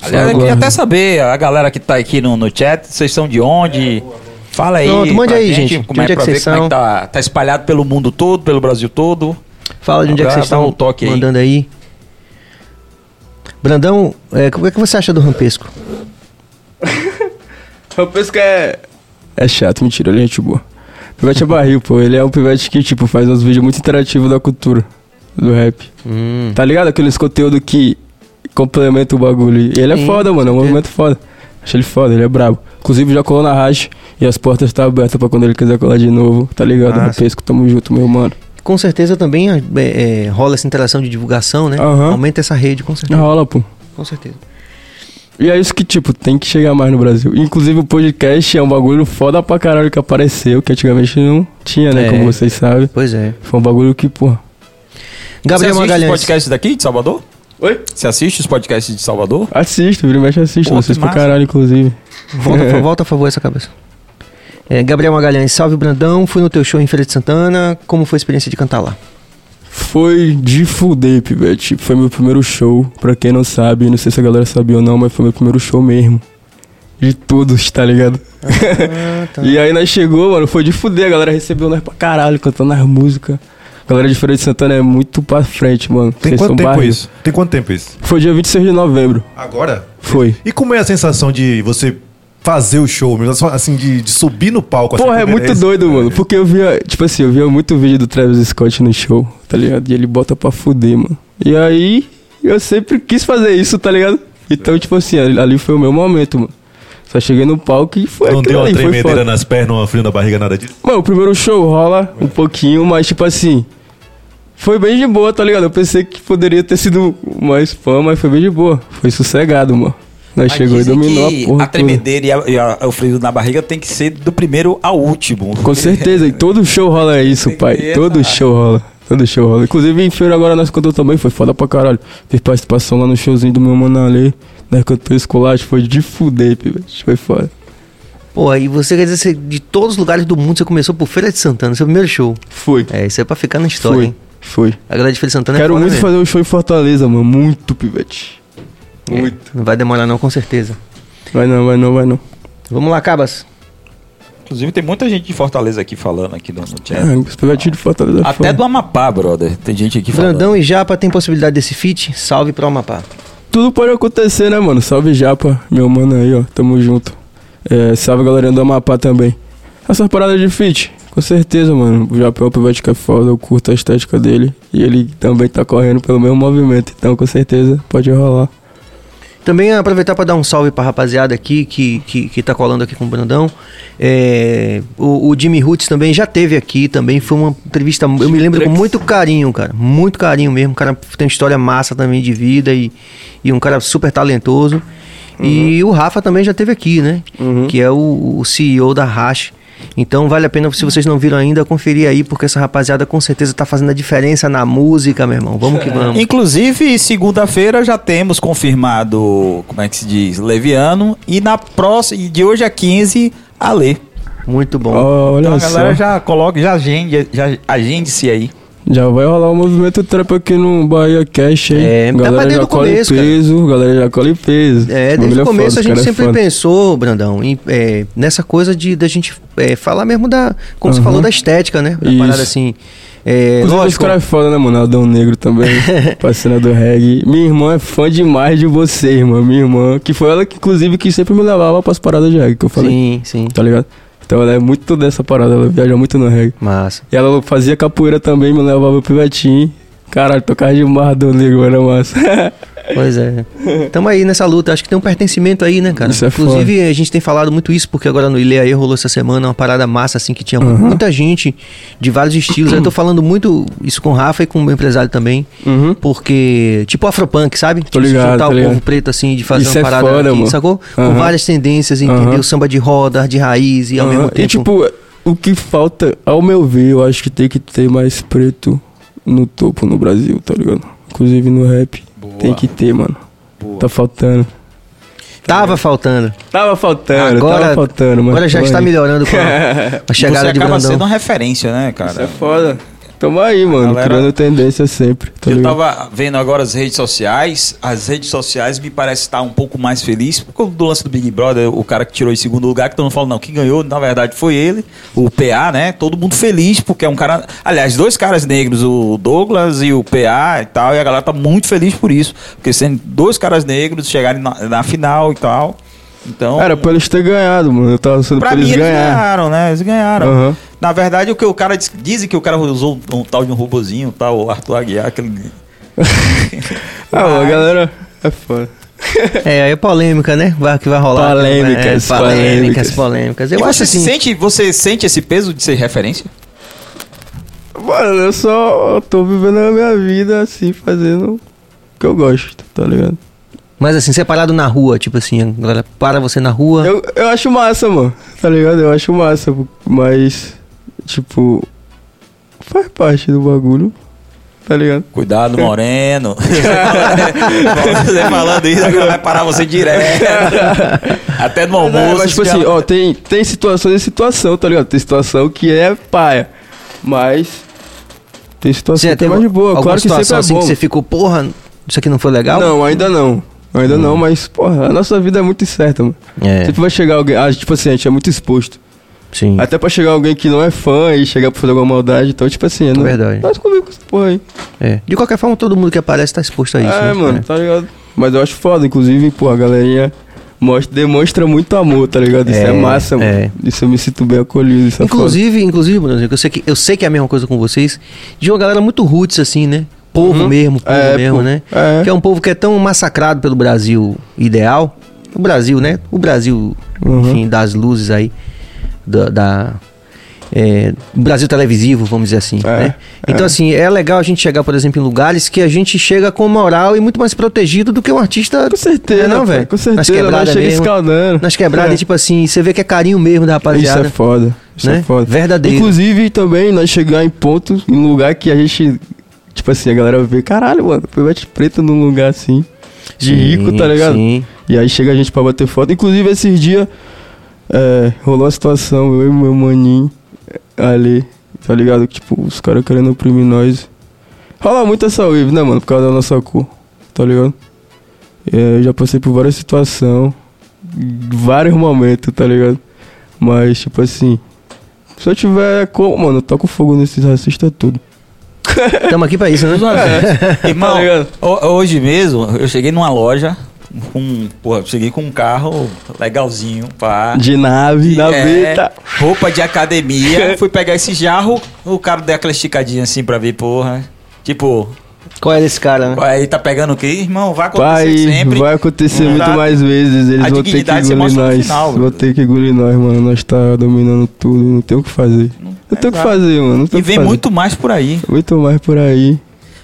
Aliás, eu queria até saber, a galera que tá aqui no, no chat, vocês são de onde? Fala aí. Pronto, mande aí, gente. Como De é onde é pra que ver vocês como é são? que tá, tá espalhado pelo mundo todo, pelo Brasil todo. Fala de onde é que vocês estão um toque aí. mandando aí. Brandão, é, o que, é que você acha do Rampesco? Que é. É chato, mentira, ele é gente boa. Pivete é barril, pô. Ele é um pivete que, tipo, faz uns vídeos muito interativos da cultura, do rap. Hum, Tá ligado? Aqueles conteúdos que complementam o bagulho. E ele é Sim, foda, mano. É um movimento foda. Acho ele foda, ele é brabo. Inclusive já colou na Raj e as portas estão abertas pra quando ele quiser colar de novo. Tá ligado? Massa. Rapesco, tamo junto, meu mano. com certeza também é, é, rola essa interação de divulgação, né? Aham. Aumenta essa rede, com certeza. Rola, pô. Com certeza. E é isso que, tipo, tem que chegar mais no Brasil. Inclusive o podcast é um bagulho foda pra caralho que apareceu, que antigamente não tinha, né? É. Como vocês sabem. Pois é. Foi um bagulho que, pô. Gabriel Você Magalhães. podcasts daqui de Salvador? Oi? Você assiste os podcasts de Salvador? Assisto, vira e mexe assisto. Pô, pra caralho, inclusive. Volta, volta a favor essa cabeça. É, Gabriel Magalhães, salve Brandão. Fui no teu show em Feira de Santana. Como foi a experiência de cantar lá? Foi de fuder, pivete. Foi meu primeiro show. Pra quem não sabe, não sei se a galera sabia ou não, mas foi meu primeiro show mesmo. De todos, tá ligado? Ah, tá. E aí nós chegou, mano, foi de fuder. A galera recebeu nós pra caralho, cantando as músicas. A galera de Feira de Santana é muito pra frente, mano. Tem Vocês quanto tempo barril. isso? Tem quanto tempo isso? Foi dia 26 de novembro. Agora? Foi. E como é a sensação de você fazer o show, assim, de, de subir no palco? assim, Porra, é muito vez? doido, mano. Porque eu via, tipo assim, eu via muito vídeo do Travis Scott no show, tá ligado? E ele bota pra fuder, mano. E aí, eu sempre quis fazer isso, tá ligado? Então, tipo assim, ali foi o meu momento, mano. Só cheguei no palco e foi Não deu uma ali, tremedeira nas pernas, uma frio na barriga, nada disso? Mano, o primeiro show rola um pouquinho, mas tipo assim. Foi bem de boa, tá ligado? Eu pensei que poderia ter sido mais fã, mas foi bem de boa. Foi sossegado, mano. Nós Mas chegou e dominou que a porra. a tremedeira e, a- e a- o frio na barriga tem que ser do primeiro ao último. Com certeza, e todo show rola isso, pai. Todo show rola. Todo show rola. Inclusive em feira agora nós cantamos também, foi foda pra caralho. Fiz participação lá no showzinho do meu mano ali. Nós cantou esculacho, foi de fuder, pivete. Foi foda. Pô, aí você quer dizer, você, de todos os lugares do mundo, você começou por Feira de Santana, seu primeiro show. Foi. É, isso é pra ficar na história, Foi. hein? Foi. A galera de Feira de Santana Quero é muito mesmo. fazer um show em Fortaleza, mano. Muito, pivete. Muito. Não vai demorar não, com certeza. Vai não, vai não, vai não. Vamos lá, Cabas. Inclusive tem muita gente de Fortaleza aqui falando aqui no, no chat. É, os pivetinhos de Fortaleza é Até do Amapá, brother. Tem gente aqui falando. Brandão e Japa tem possibilidade desse feat? Salve pro Amapá. Tudo pode acontecer, né, mano? Salve Japa, meu mano aí, ó. Tamo junto. É, salve galerinha do Amapá também. Essas paradas de feat, com certeza, mano. O um pivete que é foda, eu curto a estética dele. E ele também tá correndo pelo mesmo movimento. Então, com certeza, pode rolar. Também aproveitar para dar um salve pra rapaziada aqui que, que, que tá colando aqui com o Brandão. É, o, o Jimmy Roots também já teve aqui também. Foi uma entrevista, eu me lembro com muito carinho, cara. Muito carinho mesmo. O cara tem uma história massa também de vida e, e um cara super talentoso. E o Rafa também já teve aqui, né? Uhum. Que é o, o CEO da Hash. Então vale a pena, se vocês não viram ainda, conferir aí, porque essa rapaziada com certeza tá fazendo a diferença na música, meu irmão. Vamos que vamos. Inclusive, segunda-feira já temos confirmado, como é que se diz, Leviano. E na próxima, de hoje a 15, a Lê. Muito bom. Olha Então a só. galera já coloca, já agende, já agende-se aí. Já vai rolar o movimento trap aqui no Bahia Cash, hein? É, tá galera desde já o começo, em cara. peso, galera já cola em peso. É, desde o foda, começo os a gente é sempre foda. pensou, Brandão, em, é, nessa coisa de da gente é, falar mesmo da. Como você Aham. falou, da estética, né? Da Isso. parada assim. É, Inclusive, os lógico, caras é foda, né, mano? Aldão Negro também, parceira do reggae. Minha irmã é fã demais de você, irmã. Minha irmã, que foi ela que, inclusive, que sempre me levava pras paradas de reggae, que eu falei. Sim, sim. Tá ligado? Então ela é muito dessa parada, ela viaja muito no reggae. Massa. E ela fazia capoeira também, me levava pro pivetinho. Caralho, tocar de Mardo Negro era massa. Pois é. Tamo aí nessa luta. Acho que tem um pertencimento aí, né, cara? Isso é Inclusive, a gente tem falado muito isso, porque agora no Ilê aí rolou essa semana uma parada massa, assim, que tinha muita gente de vários estilos. Eu tô falando muito isso com o Rafa e com o meu empresário também. Uhum. Porque, tipo afropunk, sabe? Tô ligado, juntar tô o ligado. povo preto, assim, de fazer Isso uma é parada foda, aqui, mano. sacou? Com Aham. várias tendências, entendeu? Samba de roda, de raiz e ao mesmo tempo. E tipo, o que falta, ao meu ver, eu acho que tem que ter mais preto no topo no Brasil, tá ligado? Inclusive no rap. Boa. Tem que ter, mano. Boa. Tá faltando. Tava faltando. Tava faltando, Agora- tava faltando, mas. Agora já está melhorando com a, a chegada você de acaba Brandão. sendo uma referência, né, cara? Isso é foda. Tamo aí, mano, galera- criando tendência sempre, tá Eu ligado? tava vendo agora as redes sociais, as redes sociais me parece estar um pouco mais feliz por causa do lance do Big Brother, o cara que tirou em segundo lugar, que todo mundo fala, não, quem ganhou, na verdade, foi ele, o PA, né? Todo mundo feliz, porque é um cara. Aliás, dois caras negros, o Douglas e o PA e tal, e a galera tá muito feliz por isso. Porque sendo dois caras negros chegarem na, na final e tal. Então. Era pra eles terem ganhado, mano. Eu tava sendo Pra pra mim eles eles ganhar. ganharam, né? Eles ganharam. Aham. Na verdade, o que o cara diz, dizem que o cara usou um, tal de um robozinho, tal, o Arthur Aguiar, aquele. Ah, a galera é foda. É, aí é polêmica, né? Vai, que vai rolar. Polêmicas, é, polêmicas, polêmicas. polêmicas. Eu e acho você assim. sente, você sente esse peso de ser referência? Mano, eu só tô vivendo a minha vida assim, fazendo o que eu gosto, tá ligado? Mas assim, separado na rua, tipo assim, a galera para você na rua. Eu, eu acho massa, mano, tá ligado? Eu acho massa, mas, tipo, faz parte do bagulho, tá ligado? Cuidado, Moreno. você falando isso, agora vai parar você direto. Até no almoço. É, mas, tipo assim, ó, tem, tem situação e situação, tá ligado? Tem situação que é paia, mas tem situação que é mais de boa. Claro que sempre é assim bom. que você ficou, porra, isso aqui não foi legal? Não, ainda não. Ainda Hum. não, mas, porra, a nossa vida é muito incerta, mano. É, Sempre vai chegar alguém. Ah, tipo assim, a gente é muito exposto. sim. Até pra chegar alguém que não é fã e chegar pra fazer alguma maldade. Então, tipo assim, não, verdade. Nós convivemos com essa porra aí. É. De qualquer forma, todo mundo que aparece tá exposto a isso. é, né? mano, tá ligado? Mas eu acho foda, inclusive, pô, a galerinha mostra, demonstra muito amor, tá ligado? Isso é, É, massa, mano. é. Isso eu me sinto bem acolhido. Isso é Inclusive, inclusive, Brunozinho, eu sei, que, eu sei que é a mesma coisa com vocês, de uma galera muito roots, assim, né? Povo Uhum. mesmo, povo É, mesmo, né? É. Que é um povo que é tão massacrado pelo Brasil ideal. O Brasil, né? O Brasil, Uhum. enfim, das luzes aí. Da. da- é, Brasil televisivo, vamos dizer assim. É, né? Então, é. assim, é legal a gente chegar, por exemplo, em lugares que a gente chega com moral e muito mais protegido do que um artista. Com certeza, não, pô, velho. Com certeza, Nas nós quebradas mesmo. escaldando. Nas quebradas, É. tipo assim, você vê que é carinho mesmo da rapaziada. Isso é foda. Isso né? é foda. Verdadeiro. Inclusive, também, nós chegar em pontos, em lugar que a gente. Tipo assim, a galera vê, caralho, mano, Pivete Preto num lugar assim. De rico, tá ligado? Sim. E aí chega a gente pra bater foto. Inclusive, esses dias é, rolou uma situação, eu e meu maninho é, ali, tá ligado? Que, Tipo, os caras querendo oprimir nós. Rola muito essa wave, né, mano? Por causa da nossa cor, tá ligado? É, eu já passei por várias situações, vários momentos, tá ligado? Mas, tipo assim, se eu tiver como, mano, eu toco fogo nesses racistas tudo. Tamo aqui pra isso, né? Irmão, Tá hoje mesmo, eu cheguei numa loja, com, porra, cheguei com um carro legalzinho, pá. De nave, na É, veta. roupa de academia. Fui pegar esse jarro, o cara deu aquela esticadinha assim pra ver, porra. Tipo, Qual é desse cara, né? aí tá pegando o quê? Irmão, vai acontecer Vai, sempre. vai acontecer muito mais vezes. Eles A vão ter que dignidade se engolir mostra no nós. final, vão velho. ter que engolir nós, mano. Nós tá dominando tudo. Não tem o que fazer. Não, tem o que exato. fazer, mano. Não tem E o que vem fazer. muito mais por aí. Muito mais por aí.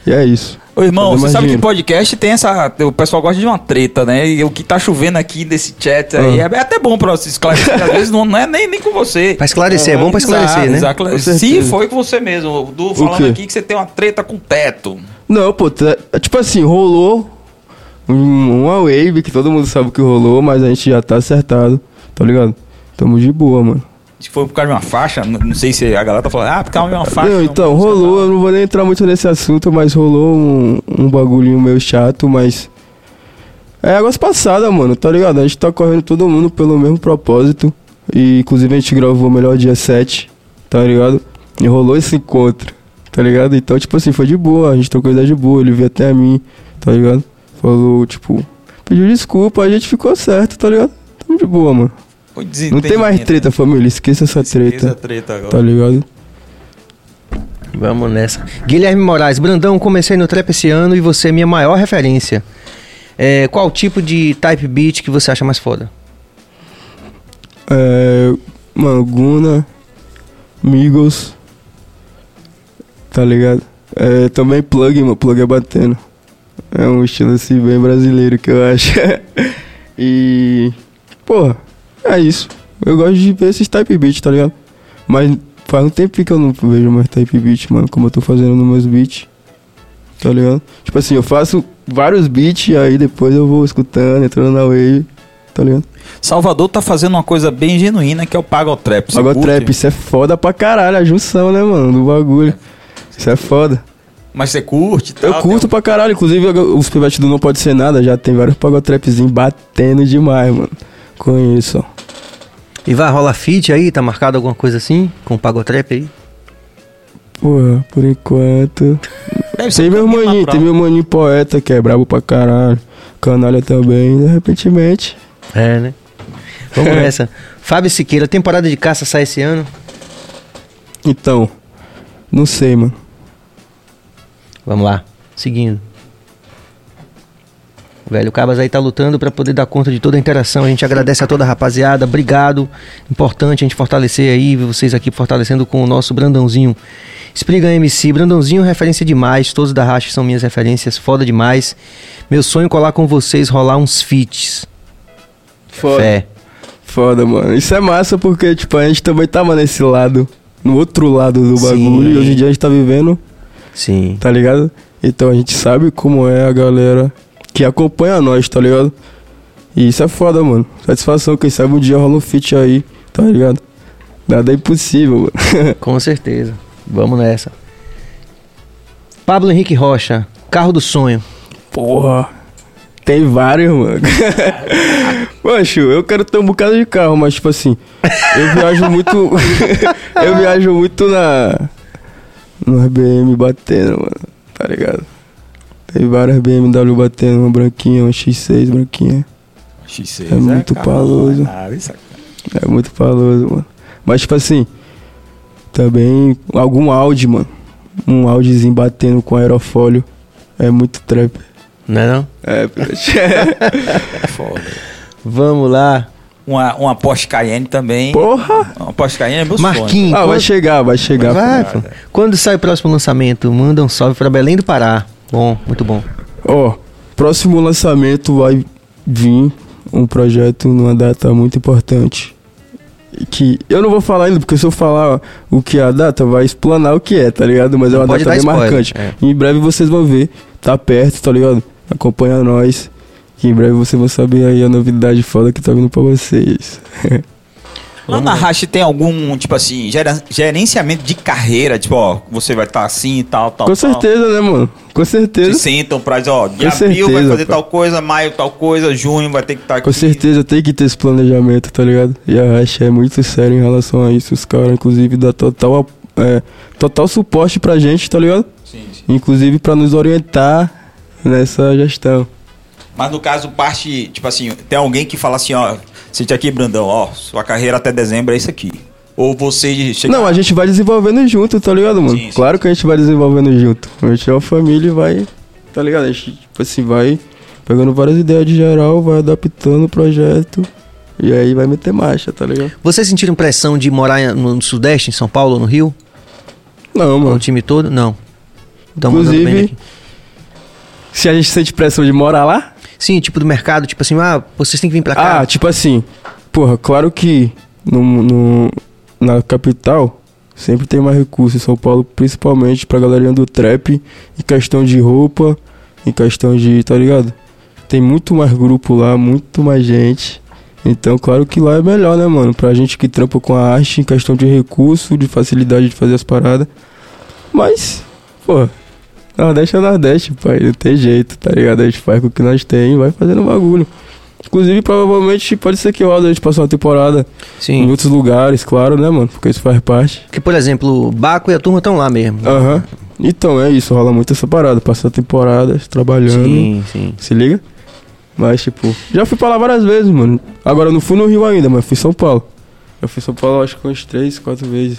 E é isso. Ô, irmão, Fazer você mais sabe que dinheiro. podcast tem essa. O pessoal gosta de uma treta, né? E o que tá chovendo aqui desse chat aí Ah. é até bom pra se esclarecer. Às vezes não, não é nem, nem com você. Pra esclarecer, é bom pra esclarecer, Exato, né? exato. Com Se certeza. foi com você mesmo. O Du falando quê? aqui que você tem uma treta com teto. Não, pô, tá- tipo assim, rolou um- uma wave que todo mundo sabe que rolou, mas a gente já tá acertado, tá ligado? Tamo de boa, mano. Se foi por causa de uma faixa, não sei se a galera tá falando, ah, por causa de uma faixa. Não, então, música, rolou, eu não vou nem entrar muito nesse assunto, mas rolou um, um bagulhinho meio chato, mas. É águas passadas, mano, tá ligado? A gente tá correndo todo mundo pelo mesmo propósito. E inclusive a gente gravou o melhor dia 7, tá ligado? E rolou esse encontro, tá ligado? Então, tipo assim, foi de boa, a gente trocou ideia de boa, ele veio até a mim, tá ligado? Falou, tipo, pediu desculpa, a gente ficou certo, tá ligado? Tamo de boa, mano. Não tem mais treta, família, esqueça essa Esqueça treta. a treta agora. Tá ligado? Vamos nessa. Guilherme Moraes, Brandão, comecei no trap esse ano e você é minha maior referência. É, qual tipo de type beat que você acha mais foda? É, mano, Guna, Migos, tá ligado? É, também Plug, mano, Plug é batendo. É um estilo assim bem brasileiro que eu acho. e, porra, é isso. Eu gosto de ver esses type beat, tá ligado? Mas faz um tempo que eu não vejo mais type beat, mano, como eu tô fazendo nos meus beats. Tá ligado? Tipo assim, eu faço vários beats e aí depois eu vou escutando, entrando na wave, tá ligado? Salvador tá fazendo uma coisa bem genuína que é o Pagotrap. Você Agora curte? trap, isso é foda pra caralho, a junção, né, mano, do bagulho. Isso é foda. Mas você curte e tal, Eu curto pra caralho, inclusive os pivetes do Não Pode Ser Nada já tem vários pagotrapzinhos batendo demais, mano. Conheço, ó. E vai rolar feat aí? Tá marcado alguma coisa assim? Com o Pagotrap aí? Porra, por enquanto. Tem um meu maninho, tem meu maninho poeta que é brabo pra caralho. Canalha também, de repentemente. É, né? Vamos nessa. Fábio Siqueira, temporada de caça sai esse ano? Então, não sei, mano. Vamos lá, seguindo. O velho Cabas aí tá lutando pra poder dar conta de toda a interação. A gente agradece a toda a rapaziada. Obrigado. Importante a gente fortalecer aí, vocês aqui fortalecendo com o nosso Brandãozinho. Explica MC, Brandãozinho referência demais. Todos da Racha são minhas referências, foda demais. Meu sonho é colar com vocês, rolar uns feats. Foda. Fé. Foda, mano. Isso é massa porque, tipo, a gente também tava nesse lado, no outro lado do Sim. bagulho. E hoje em dia a gente tá vivendo, Sim. tá ligado? Então a gente sabe como é a galera que acompanha nós, tá ligado? E isso é foda, mano. Satisfação, quem sabe um dia rola um feat aí, tá ligado? Nada é impossível, mano. Com certeza. Vamos nessa. Pablo Henrique Rocha, carro do sonho. Porra. Tem vários, mano. Mancho, eu quero ter um bocado de carro, mas tipo assim, eu viajo muito. eu viajo muito na. No RBM batendo, mano. Tá ligado? Tem várias BMW batendo, uma branquinha, uma X6 branquinha. X6 É muito carro, paloso. é é- É muito paloso, mano. Mas tipo assim, também algum Audi, mano. Um Audizinho batendo com aerofólio. É muito trap. Não é não? É, é foda. Vamos lá. Uma, uma Porsche Cayenne também. Porra! Uma Porsche Cayenne é meu sonho. Marquinhos. Ah, vai chegar, vai chegar. Vai, pô. Quando sai o próximo lançamento? Manda um salve pra Belém do Pará. Bom, muito bom. Ó, próximo lançamento vai vir um projeto numa data muito importante. Que eu não vou falar ainda, porque se eu falar o que é a data, vai explanar o que é, tá ligado? Mas é uma data bem spoiler, marcante. é. Em breve vocês vão ver, tá perto, tá ligado? Acompanha nós. Que em breve vocês vão saber aí a novidade foda que tá vindo pra vocês. Lá na Rache tem algum, tipo assim, gerenciamento de carreira, tipo, ó, você vai estar assim e tal, tal, Com tal. certeza, né, mano? Com certeza. sentam pra dizer, ó, de Com abril vai certeza, fazer pô. tal coisa, maio tal coisa, junho vai ter que estar aqui. Com certeza tem que ter esse planejamento, tá ligado? E a Racha é muito sério em relação a isso. Os caras, inclusive, dá total, é, total suporte pra gente, tá ligado? Sim, sim. Inclusive pra nos orientar nessa gestão. Mas no caso, parte, tipo assim, tem alguém que fala assim, ó, sente aqui, Brandão, ó, sua carreira até dezembro é isso aqui. Ou você chega... Não, a gente vai desenvolvendo junto, tá ligado, mano? Sim, sim. claro que a gente vai desenvolvendo junto. A gente é uma família e vai, tá ligado? A gente, tipo assim, vai pegando várias ideias de geral, vai adaptando o projeto e aí vai meter marcha, tá ligado? Vocês sentiram pressão de morar no Sudeste, em São Paulo ou no Rio? Não, Com o mano. time todo? Não. Tão Inclusive, aqui. se a gente sente pressão de morar lá, Sim, tipo do mercado, tipo assim, ah, vocês têm que vir pra cá. Ah, tipo assim, porra, claro que no, no- na capital sempre tem mais recursos em São Paulo, principalmente pra galerinha do trap, em questão de roupa, em questão de, tá ligado? Tem muito mais grupo lá, muito mais gente. Então, claro que lá é melhor, né, mano? Pra gente que trampa com a arte, em questão de recurso, de facilidade de fazer as paradas. Mas, pô, Nordeste é Nordeste, pai. Não tem jeito, tá ligado? A gente faz com o que nós tem vai fazendo bagulho. Inclusive, provavelmente, pode ser que roda a gente passar uma temporada em Sim. outros lugares, claro, né, mano? Porque isso faz parte. Porque, por exemplo, o Baco e a turma estão lá mesmo. Aham. Então, é isso, rola muito essa parada. Passar temporadas trabalhando. Sim, sim. Se liga? Mas, tipo, já fui pra lá várias vezes, mano. Agora, não fui no Rio ainda, mas fui em São Paulo. Eu fui em São Paulo, acho que umas três, quatro vezes.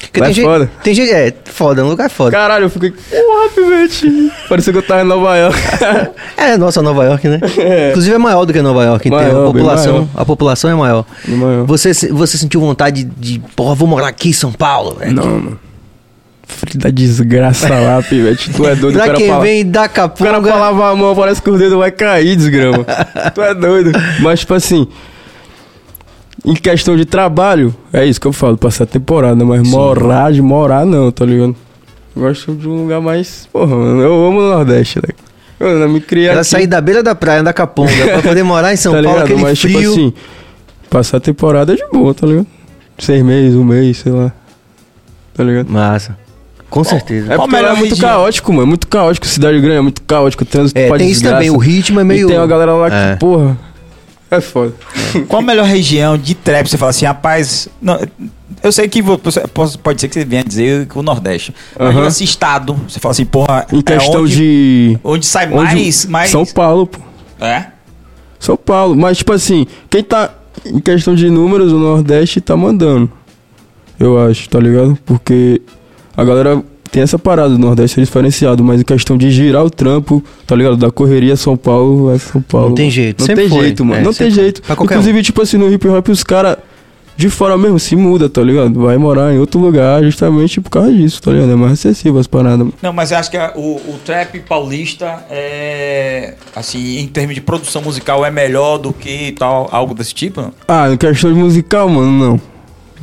Porque Lá tem é gente, foda. tem gente. É, foda, um lugar foda. Caralho, eu fiquei. Porra, pivete. Parecia que eu tava em Nova York. É, nossa, Nova York, né? Inclusive é maior do que Nova York, então Maior, a bem população, a população é maior. Bem maior. Você, você sentiu vontade de, porra, vou morar aqui em São Paulo, velho? Não, mano. Filho da desgraça lá, pivete. Tu é doido, o Pra cara quem fala- vem da O cara Capunga... pra lavar a mão, parece que os dedos vai cair, desgrama. tu é doido. Mas, tipo assim, em questão de trabalho, é isso que eu falo, passar temporada, mas morar, de morar não, tá ligado? Eu gosto de um lugar mais. Porra, mano, eu amo o Nordeste, né? Eu não me criei Ela aqui, sair da beira da praia, da Capunga, pra poder morar em São tá Paulo, ligado? aquele Mas, frio. tipo assim, passar temporada é de boa, tá ligado? Seis meses, um mês, sei lá. Tá ligado? Massa. Com certeza. É porque lá é muito região? caótico, mano. É muito caótico. Cidade grande é muito caótico. O trânsito É, tem isso desgraça. também, o ritmo é meio... E tem uma galera lá que, É. porra, é foda. Qual a melhor região de trap? Você fala assim, rapaz. não, eu sei que vo- você- pode ser que você venha dizer que o Nordeste. Mas Aham. esse estado, você fala assim, porra. Em é questão onde, de. Onde sai onde- mais. mais São Paulo, pô. É? São Paulo. Mas, tipo assim, quem tá. Em questão de números, o Nordeste tá mandando. Eu acho, tá ligado? Porque a galera tem essa parada do Nordeste é diferenciado, mas em questão de girar o trampo, tá ligado? Da correria São Paulo é São Paulo. Não tem jeito, Não sempre tem foi. jeito, mano. É, não tem foi. jeito. Inclusive, tipo assim, no hip hop os caras de fora mesmo se muda, tá ligado? Vai morar em outro lugar justamente por causa disso, tá ligado? É mais acessível as paradas. mano. Não, mas eu acho que a- o, o trap paulista é. Assim, em termos de produção musical, é melhor do que tal, algo desse tipo? não? Ah, em questão de musical, mano, não.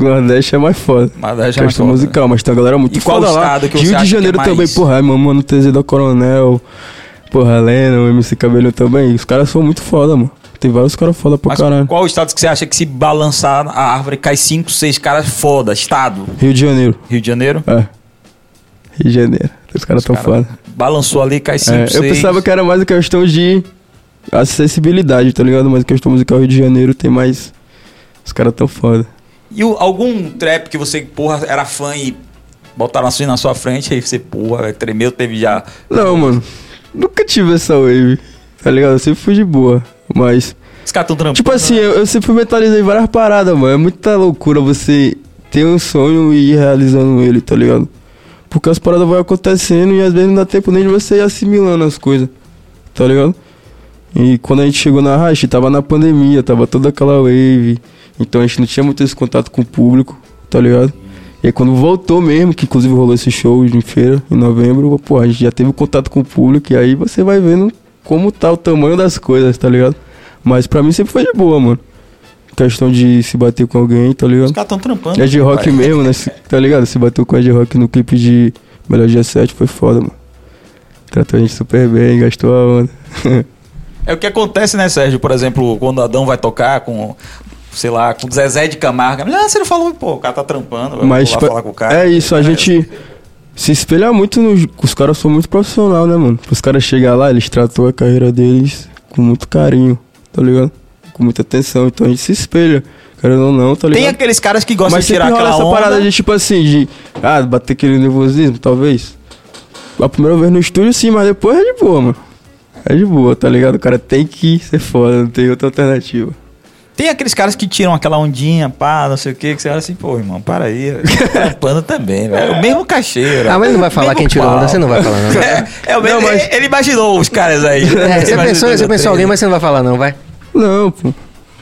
Nordeste é mais foda. Já é mais questão foda, musical, mas tem uma galera muito E qual foda lá. que Rio de é Janeiro mais- também, porra, ai, mano, no TZ da Coronel, porra, Lena, o MC Cabelo também. Os caras são muito foda, mano. Tem vários caras foda pra Mas caralho. qual estado que você acha que se balançar a árvore cai cinco, seis caras foda? Estado? Rio de Janeiro, Rio de Janeiro? é. Rio de Janeiro. Os caras tão Cara, foda. Balançou ali, cai cinco, É, seis. eu pensava que era mais questão de acessibilidade, tá ligado? Mas a questão musical Rio de Janeiro tem mais. Os caras tão foda. E o- algum trap que você, porra, era fã e botaram assim na sua frente, aí você, porra, tremeu, teve já. Não, mano. Nunca tive essa wave. Tá ligado? Eu sempre fui de boa. Mas. Os caras tão trampando. Tipo assim, eu, eu sempre mentalizei várias paradas, mano. É muita loucura você ter um sonho e ir realizando ele, tá ligado? Porque as paradas vão acontecendo e às vezes não dá tempo nem de você ir assimilando as coisas, tá ligado? E quando a gente chegou na Racha, tava na pandemia, tava toda aquela wave. Então a gente não tinha muito esse contato com o público, tá ligado? E aí quando voltou mesmo, que inclusive rolou esse show em feira, em novembro, pô, a gente já teve contato com o público e aí você vai vendo como tá o tamanho das coisas, tá ligado? Mas pra mim sempre foi de boa, mano. Questão de se bater com alguém, tá Os ligado? caras tão trampando. É de rock pai. mesmo, né? Tá ligado? Se bateu com a de rock no clipe de Melhor Dia 7 foi foda, mano. Tratou a gente super bem, gastou a onda. É o que acontece, né, Sérgio? Por exemplo, quando Adão vai tocar com, sei lá, com o Zezé de Camargo. Ah, você não falou, pô, o cara tá trampando, vai Mas tipo, falar com o cara. é isso, a gente se espelha muito nos. Os caras são muito profissional, né, mano? Os caras chegar lá, eles tratou a carreira deles com muito carinho, tá ligado? Com muita atenção. Então a gente se espelha. Querendo ou não, tá ligado? Tem aqueles caras que gostam Mas de tirar aquela essa onda. parada de tipo assim, de. Ah, bater aquele nervosismo, talvez. A primeira vez no estúdio, sim, mas depois é de boa, mano. É de boa, tá ligado? O cara tem que ser foda, não tem outra alternativa. Tem aqueles caras que tiram aquela ondinha, pá, não sei o que, que você olha assim, pô, irmão, para aí. trampando também, velho. O mesmo cacheiro. Ah, mas ele não vai falar quem tirou onda, você não vai falar, não. É, é o mesmo, Não, mas- ele, ele imaginou os caras aí. É, você pensou, você pensou alguém, mas você não vai falar, não, vai. Não, pô.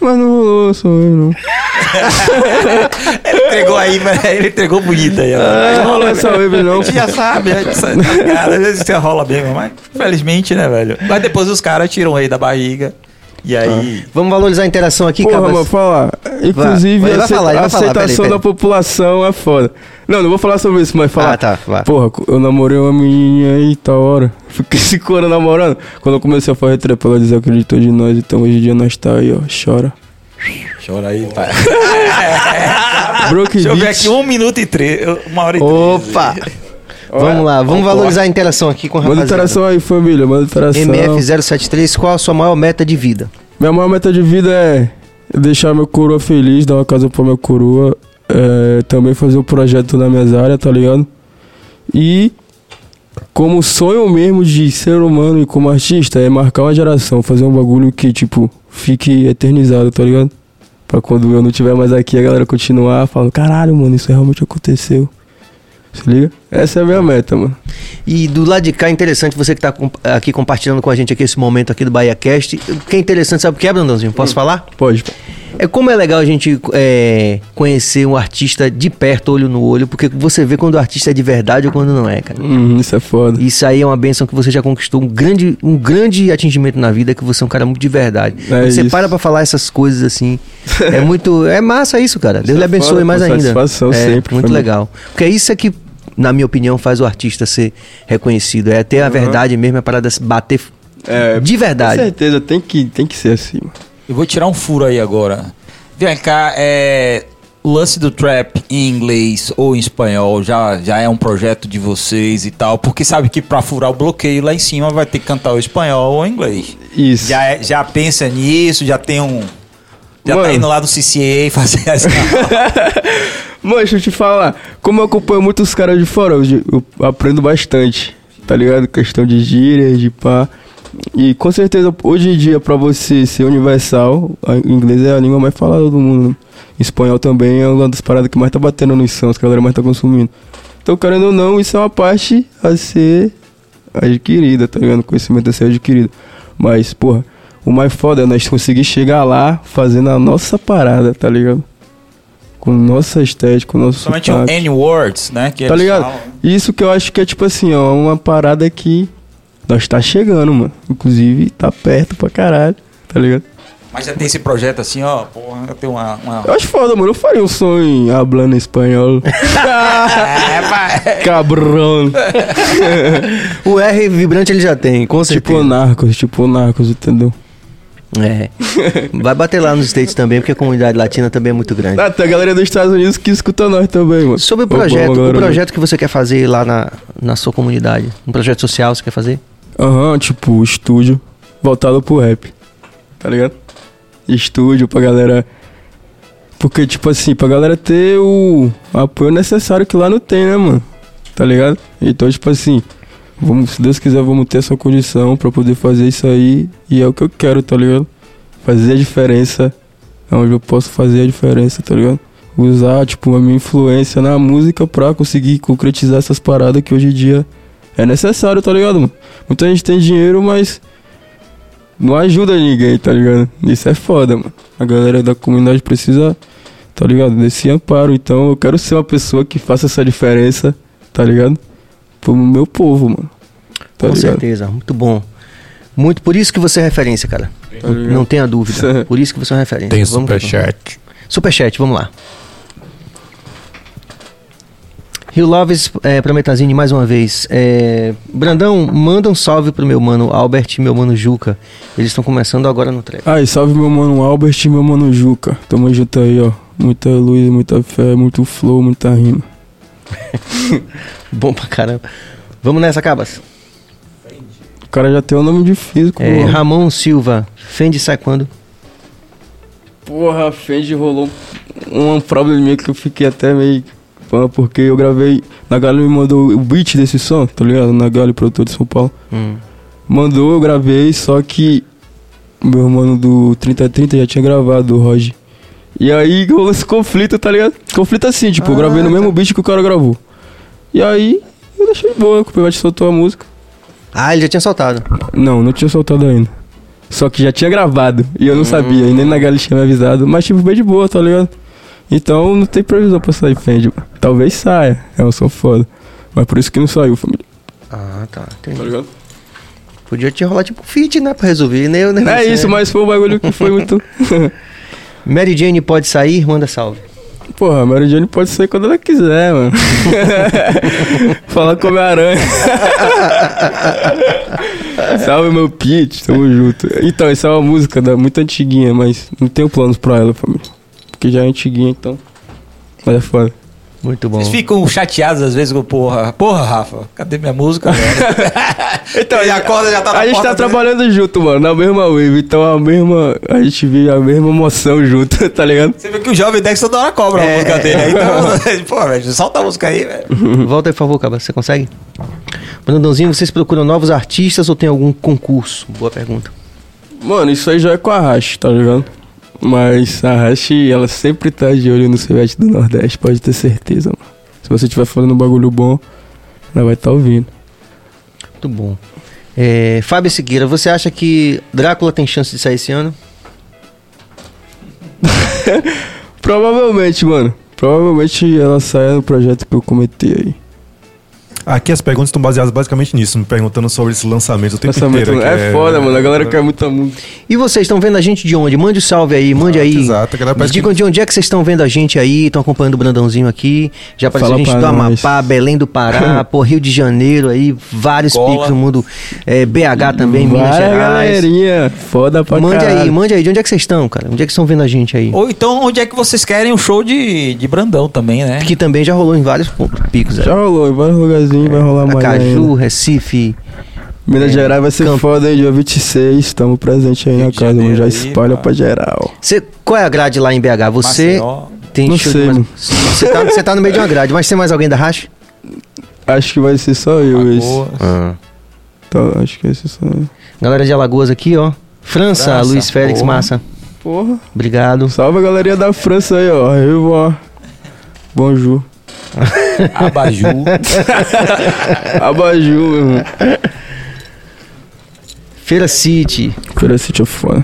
Mas não rolou, sou eu, não. Ele entregou aí, velho, ele entregou bonito aí. ó. Não rolou essa wave, não. A gente já sabe, a gente sabe, cara, às vezes você rola mesmo, mas felizmente, né, velho? Mas depois os caras tiram aí da barriga. E aí. Vamos valorizar a interação aqui, Porra, Cabas. mano, falar. Inclusive, Vai, vai a aceita- falar, vai a falar, aceitação peraí, peraí. da população é foda. Não, não vou falar sobre isso, mas falar. Ah, tá, vai. Porra, eu namorei uma menininha aí, tá hora. Fiquei cinco anos namorando. Quando eu comecei a fazer trap, ela desacreditou de nós. Então hoje em dia nós tá aí, ó. Chora. Chora aí, pai. Broke Deixa eu ver aqui, um minuto e três. Uma hora e Opa! treze. Vamos lá, vamos Olha, valorizar a interação aqui com o Manda rapaziada. interação aí, família. Manda interação. MF073, qual a sua maior meta de vida? Minha maior meta de vida é deixar meu coroa feliz, dar uma casa pra minha coroa. É, também fazer um projeto nas minhas áreas, tá ligado? E como sonho mesmo de ser humano e como artista é marcar uma geração, fazer um bagulho que, tipo, fique eternizado, tá ligado? Pra quando eu não estiver mais aqui, a galera continuar falando, caralho, mano, isso realmente aconteceu. Se liga? Essa é a minha meta, mano. E do lado de cá é interessante você que tá aqui compartilhando com a gente aqui esse momento aqui do Bahia Cast. O que é interessante, sabe o que é, Brandãozinho? Posso falar? Pode. É como é legal a gente é, conhecer um artista de perto, olho no olho, porque você vê quando o artista é de verdade ou quando não é, cara. Hum, isso é foda. Isso aí é uma benção que você já conquistou um grande, um grande atingimento na vida, que você é um cara muito de verdade. É você isso. para pra falar essas coisas assim, é muito. É massa isso, cara. Deus é lhe abençoe foda, mais ainda. satisfação é, sempre, Muito legal. Porque isso é que, na minha opinião, faz o artista ser reconhecido. É ter a verdade mesmo, é a parada se bater É, de Com verdade. certeza, tem que, tem que ser assim. Eu vou tirar um furo aí agora. Vem cá, é. O lance do trap em inglês ou em espanhol já, já é um projeto de vocês e tal, porque sabe que pra furar o bloqueio lá em cima vai ter que cantar o espanhol ou o inglês. Isso. Já, é- já pensa nisso, já tem um. Já tá Mano. indo lá do CCA fazer as. Mano, deixa eu te falar. Como eu acompanho muitos caras de fora, eu, eu aprendo bastante. Tá ligado? Questão de gírias, de pá. E com certeza, hoje em dia, pra você ser universal, inglês é a língua mais falada do mundo. né? Espanhol também é uma das paradas que mais tá batendo nos sons, que a galera mais tá consumindo. Então, querendo ou não, isso é uma parte a ser adquirida, tá ligado? Conhecimento a ser adquirido. Mas, porra, o mais foda é nós conseguir chegar lá fazendo a nossa parada, tá ligado? Com nossa estética, com nosso Somente o. N-words, né? Que Tá ligado? falam. Isso que eu acho que é tipo assim, ó, uma parada que nós tá chegando, mano. Inclusive, tá perto pra caralho, tá ligado? Mas já tem esse projeto assim, ó, porra, eu tenho uma. uma... Eu acho foda, mano. Eu faria um som em hablando espanhol. É, vai. Cabrão. O R vibrante ele já tem, com certeza. tipo narcos, tipo narcos, entendeu? É. Vai bater lá nos States também, porque a comunidade latina também é muito grande. Ah, tem a galera dos Estados Unidos que escuta nós também, mano. Sobre o Opa, projeto, uma o projeto que você quer fazer lá na, na sua comunidade. Um projeto social você quer fazer? Aham, tipo, estúdio voltado pro rap. Tá ligado? Estúdio pra galera. Porque, tipo assim, pra galera ter o apoio necessário que lá não tem, né, mano? Tá ligado? Então, tipo assim, vamos, se Deus quiser, vamos ter essa condição pra poder fazer isso aí. E é o que eu quero, tá ligado? Fazer a diferença. É onde eu posso fazer a diferença, tá ligado? Usar, tipo, a minha influência na música pra conseguir concretizar essas paradas que hoje em dia é necessário, tá ligado, mano? Muita gente tem dinheiro, mas não ajuda ninguém, tá ligado? Isso é foda, mano. A galera da comunidade precisa, tá ligado? Desse amparo. Então eu quero ser uma pessoa que faça essa diferença, tá ligado? Pro meu povo, mano. Tá com ligado? certeza, muito bom. Muito, por isso que você é referência, cara. Tá? Não tenha dúvida. Por isso que você é uma referência. Tem Vamos- superchat. Superchat, vamos lá. Rio Loves é, pra Metazine mais uma vez. É, Brandão, manda um salve pro meu mano Albert e meu mano Juca. Eles estão começando agora no trap. Ai, salve meu mano Albert e meu mano Juca. Tamo junto aí, ó. Muita luz, muita fé, muito flow, muita rima. Bom pra caramba. Vamos nessa, Cabas. O cara já tem o nome de físico, É, mano. Ramon Silva, Fendi sai quando? Porra, Fendi rolou um probleminha que eu fiquei até meio. Porque eu gravei. Nagali me mandou o beat desse som, tá ligado? Nagali, produtor de São Paulo. Hum. Mandou, eu gravei, só que. Meu mano do 3030 já tinha gravado, o Roger. E aí rolou esse conflito, tá ligado? Conflito assim, tipo, eu gravei no mesmo beat que o cara gravou. E aí, eu deixei de boa, que o Pivete soltou a música. Ah, ele já tinha soltado. Não, não tinha soltado ainda. Só que já tinha gravado. E eu não sabia, e nem na Gali tinha me avisado. Mas tipo, bem de boa, tá ligado? Então não tem previsão pra sair Fendi. Talvez saia, é um som foda. Mas por isso que não saiu, família. Ah, tá. Tá Entendi. ligado? Podia te rolar tipo fit, né? Pra resolver. Nem eu, nem É você. isso, mas foi um bagulho que foi muito. Mary Jane pode sair? Manda salve. Porra, a Mary Jane pode sair quando ela quiser, mano. Fala com a aranha. Salve meu Pete, tamo junto. Então, essa é uma música da, muito antiguinha, mas não tenho planos pra ela, família. Porque já é antiguinha, então. Mas é foda. Muito bom. Vocês ficam chateados às vezes com porra. Porra, Rafa, cadê minha música? velho? Então, e a corda já tá na a gente tá dele. trabalhando junto, mano, na mesma wave. Então a mesma. A gente vive a mesma emoção junto, tá ligado? Você vê que o jovem Dex toda hora cobra É. a música dele. Aí, então, pô, velho, solta a música aí, velho. Volta aí, por favor, Caba. Você consegue? Brandãozinho, vocês procuram novos artistas ou tem algum concurso? Boa pergunta. Mano, isso aí já é com a Hash, tá ligado? Mas a Hash, ela sempre tá de olho no Sevete do Nordeste, pode ter certeza, mano. Se você estiver falando um bagulho bom, ela vai estar ouvindo. Muito bom. É, Fábio Segueira, você acha que Drácula tem chance de sair esse ano? Provavelmente, mano. Provavelmente ela saia no projeto que eu comentei aí. Aqui as perguntas estão baseadas basicamente nisso, me perguntando sobre esse lançamento o tempo Lançamento inteiro. é, que foda, mano. A galera quer muita música. E vocês estão vendo a gente de onde? Mande o salve aí, mande aí. exato, a galera digam de onde é que vocês estão vendo a gente aí, estão acompanhando o Brandãozinho aqui. Já apareceu Fala gente do nós. Amapá, Belém do Pará, por Rio de Janeiro aí, vários Cola. picos no mundo. É, BH também, Minas Vai, Gerais. galerinha. Foda pra Mande caralho. aí, mande aí. De onde é que vocês estão, cara? Onde é que estão vendo a gente aí? Ou então, onde é que vocês querem um show de, de Brandão também, né? Que também já rolou em vários picos. aí. Já rolou, em vários lugarzinhos vai rolar mais ainda. Recife. Minas é, Gerais vai ser Campo. foda, hein? Dia 26, estamos presentes aí Rio na casa, mano. Já Janeiro aí, espalha pá. pra geral. Cê, qual é a grade lá em BH? Você Maceió. tem Não sei. Você tá, você tá no meio de uma grade, mas tem mais alguém da Racha? Acho que vai ser só eu esse. Lagoas. Então, acho que vai ser só eu. Galera de Alagoas aqui, ó. França, França, Luiz Félix porra. Massa. Porra. Obrigado. Salve a galerinha da França aí, ó. Eu vou. Bonjour. Abaju. Abaju, meu irmão. Feira City, Feira City é foda.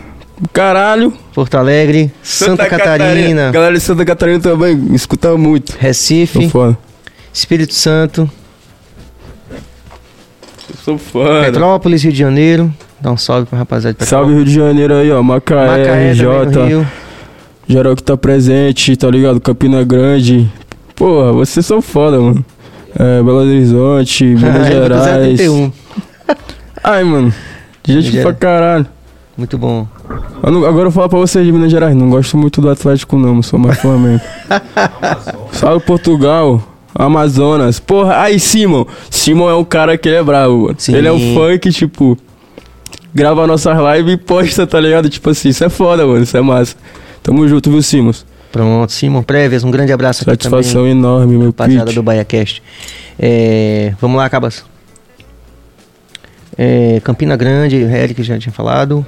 Caralho. Porto Alegre, Santa, Catarina, Galera de Santa Catarina também, me escuta muito. Tô Recife, foda. Espírito Santo, Eu sou foda. Petrópolis, Rio de Janeiro. Dá um salve pra rapaziada de Salve Rio de Janeiro aí, ó. Macaé, Macaé RJ. Geral que tá presente, tá ligado? Campina Grande. Porra, vocês são foda, mano. É, Belo Horizonte, Minas vou dizer Gerais. 31. Ai, mano. Gente Minas pra caralho. Muito bom. Eu não- agora eu vou falar pra vocês de Minas Gerais. Não gosto muito do Atlético, não. Sou mais Flamengo. Salve Portugal. Amazonas. Porra, aí Simon. Simon é um cara que ele é bravo, mano. Sim. Ele é um fã que, tipo, grava nossas lives e posta, tá ligado? Tipo assim, isso é foda, mano. Isso é massa. Tamo junto, viu, Simons? Pronto, Simon Prévias, um grande abraço aqui Satisfação também. enorme, meu Rapaziada pitch. do BaiaCast. É, vamos lá, Cabas. É, Campina Grande, Eric já tinha falado.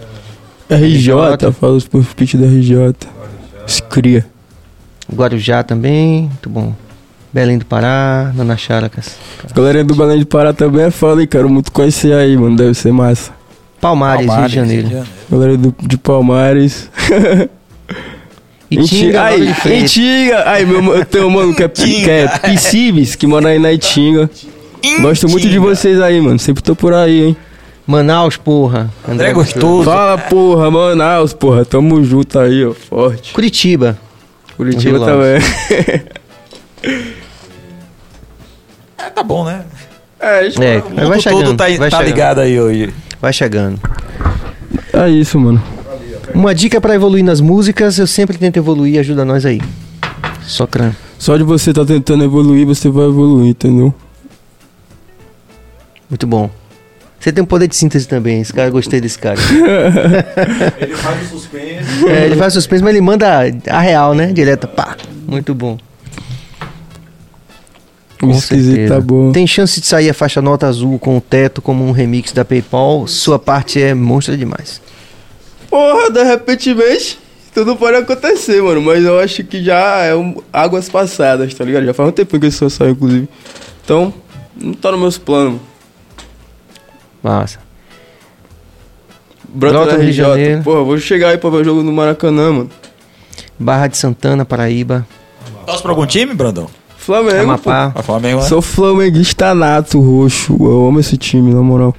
RJ, RJ. fala os pitch da RJ. Escria. Guarujá também, muito bom. Belém do Pará, Nana Characas. Galerinha do Belém de Pará também é foda, hein? Quero muito conhecer aí, mano. Deve ser massa. Palmares, Palmares, Rio de Janeiro. Galera do, de Palmares. Itinga, Freitas. Itinga. Ai, meu, eu tenho um mano que é, que é Piscibes, que mora aí na Itinga. Gosto muito de vocês aí, mano. Sempre tô por aí, hein? Manaus, porra. André Gostoso. Fala, porra, Manaus, porra. Tamo junto aí, ó. Forte. Curitiba. Curitiba também. É, tá bom, né? É. É, O mas vai mundo chegando. todo tá, vai tá ligado aí hoje. Vai chegando. é isso, mano. Uma dica pra evoluir nas músicas, eu sempre tento evoluir, ajuda nós aí. Socran. Só de você tá tentando evoluir, você vai evoluir, entendeu? Muito bom. Você tem um poder de síntese também, esse cara, gostei desse cara. Ele faz o suspense. É, ele faz suspense, mas ele manda a real, né? Direta, pá. Muito bom. O esquisito certeza. tá bom. Tem chance de sair a faixa nota azul com o teto como um remix da PayPal. Sua parte é monstra demais. Porra, de repentemente, tudo pode acontecer, mano. Mas eu acho que já é um, águas passadas, tá ligado? Já faz um tempo que esse som saiu, inclusive. Então, não tá nos meus planos. Massa. Brota, Brota RJ. Janeiro. Porra, vou chegar aí pra ver o jogo no Maracanã, mano. Barra de Santana, Paraíba. Torce pra algum time, Brandão? Flamengo, Amapá. Flamengo, né? Sou flamenguista nato, roxo. Eu amo esse time, na moral.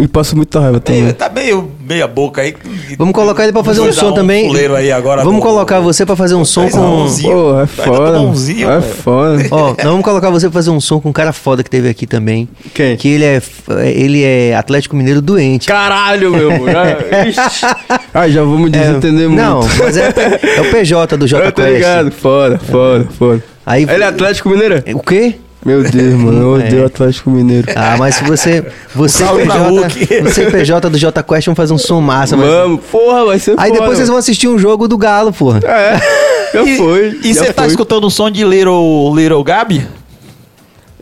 E passo muita raiva Meio- também. tá meio meia boca aí. Vamos colocar ele pra fazer um som também. fuleiro aí agora Vamos do- colocar você pra fazer um som um com.ãozinho. Pô, é foda. É foda. Ó, nós vamos colocar você pra fazer um som com um cara foda que teve aqui também. Quem? Que ele é, ele é Atlético Mineiro doente. Caralho, meu amor. Ah, ixi. Ah, já vamos desentender muito. Não, mas é, é o PJ do J Eu tô Quest. ligado. Foda, foda, foda. Aí, Ele é Atlético Mineiro? O quê? Meu Deus, mano. Eu É. odeio o Atlético Mineiro. Ah, mas se você. Você Salve pra PJ, você e PJ do J Quest vão fazer um som massa. ser- Vamos, porra, vai ser Aí foda. depois vocês vão assistir um jogo do Galo, porra. É, já E- foi. E você tá escutando o som de Little, Little Gabi?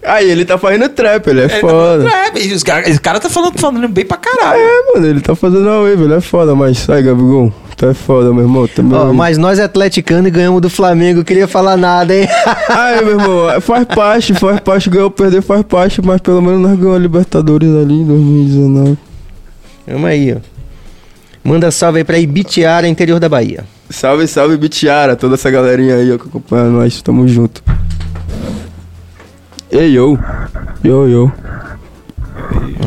Aí ele tá fazendo trap, ele é Ele tá foda. falando trap, e os cara- Esse cara tá falando, falando bem pra caralho. É, mano, ele tá fazendo a wave, ele é foda, mas sai, Gabigol. Tu é foda, meu irmão. Também. Ó, mas nós é atleticano e ganhamos do Flamengo. Queria falar nada, hein? Aí, meu irmão, faz parte, faz parte, ganhar ou perder faz parte, mas pelo menos nós ganhamos a Libertadores ali em 2019. Vamos aí, ó. Manda salve aí pra Ibitiara, interior da Bahia. Salve, salve, Bitiara, toda essa galerinha aí ó, que acompanha nós, tamo junto. Ei, yo. Yo, yo.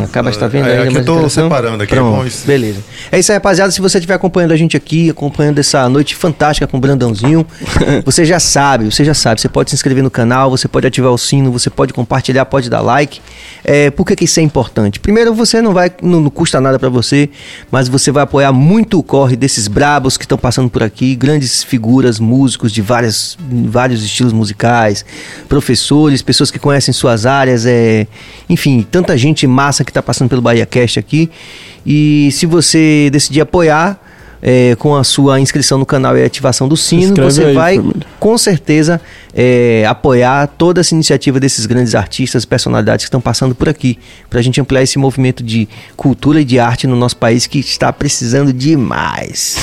Acaba está vendo É, ainda aqui mais eu tô interação? separando aqui, Pronto, vamos- beleza. É isso aí, rapaziada. Se você estiver acompanhando a gente aqui, acompanhando essa noite fantástica com o Brandãozinho, você já sabe, você já sabe. Você pode se inscrever no canal, você pode ativar o sino, você pode compartilhar, pode dar like. É, por que, que isso é importante? Primeiro, você não vai, não, não custa nada pra você, mas você vai apoiar muito o corre desses brabos que estão passando por aqui, grandes figuras, músicos de várias, vários estilos musicais, professores, pessoas que conhecem suas áreas, é, enfim, tanta gente massa que está passando pelo Bahia Cast aqui. E se você decidir apoiar é, com a sua inscrição no canal e ativação do sino, Inscreve você aí, vai família. com certeza é, apoiar toda essa iniciativa desses grandes artistas, personalidades que estão passando por aqui, para a gente ampliar esse movimento de cultura e de arte no nosso país que está precisando demais.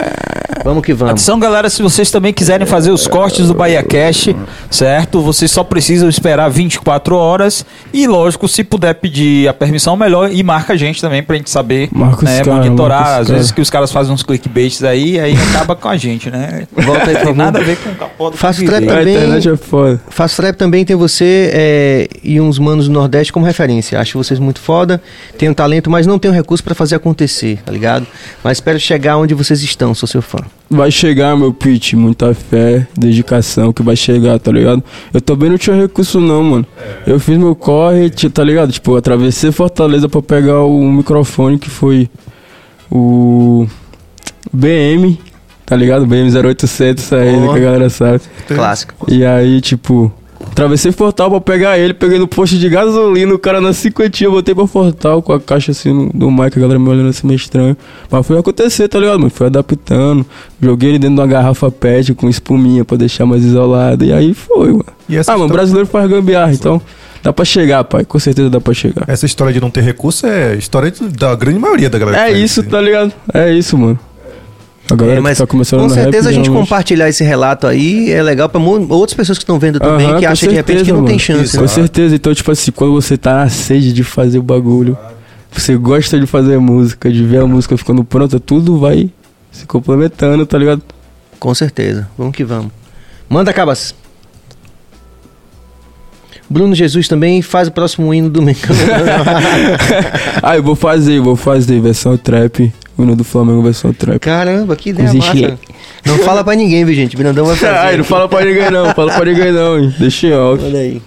vamos que vamos. Atenção, galera, se vocês também quiserem fazer os cortes do Bahia Cash, certo? Vocês só precisam esperar 24 horas e, lógico, se puder pedir a permissão, melhor e marca a gente também pra gente saber, Marca os né, cara, monitorar. Às vezes cara. que os caras fazem uns clickbaits aí, aí acaba com a gente, né? Volta aí, tem nada a ver com o capô do trap A Também- internet é foda. Fast Trap também tem você é, e uns manos do Nordeste como referência. Acho vocês muito foda, tenho talento, mas não tenho recurso pra fazer acontecer, tá ligado? Mas espero chegar onde vocês estão, sou seu fã. Vai chegar, meu pitch, muita fé, dedicação que vai chegar, tá ligado? Eu também não tinha recurso não, mano. Eu fiz meu corre, tá ligado? Tipo, atravessei Fortaleza pra pegar o microfone que foi o BM, tá ligado? BM 0800 aí, Ó. que a galera sabe. Clássico. E aí, tipo, atravessei Fortal pra pegar ele, peguei no posto de gasolina, o cara na cinquentinha, eu voltei pra Fortal com a caixa assim do mic, a galera me olhando assim meio estranho. Mas foi acontecer, tá ligado, mano? Foi adaptando. Joguei ele dentro de uma garrafa PET com espuminha pra deixar mais isolado. E aí foi, mano. E Ah, mano, história- brasileiro faz gambiarra, então dá pra chegar, pai. Com certeza dá pra chegar. Essa história de não ter recurso é história da grande maioria da galera. É isso, assim. tá ligado? É isso, mano. A galera É, mas que tá começando com certeza rap, a gente compartilhar esse relato aí é legal pra mu- outras pessoas que estão vendo também, Aham, que acham de repente que não tem mano. chance. Isso, né? Com certeza. Então, tipo assim, quando você tá na sede de fazer o bagulho, você gosta de fazer música, de ver a música ficando pronta, tudo vai se complementando, tá ligado? Com certeza. Vamos que vamos. Manda, Cabas. Bruno Jesus também faz o próximo hino do Mengão. ah, eu vou fazer, vou fazer versão trap, o hino do Flamengo versão trap. Caramba, que ideia massa. Não fala pra ninguém, viu, gente? Brandão vai fazer. Ai, não fala pra ninguém não, fala pra ninguém não, hein? deixa em off. Olha aí.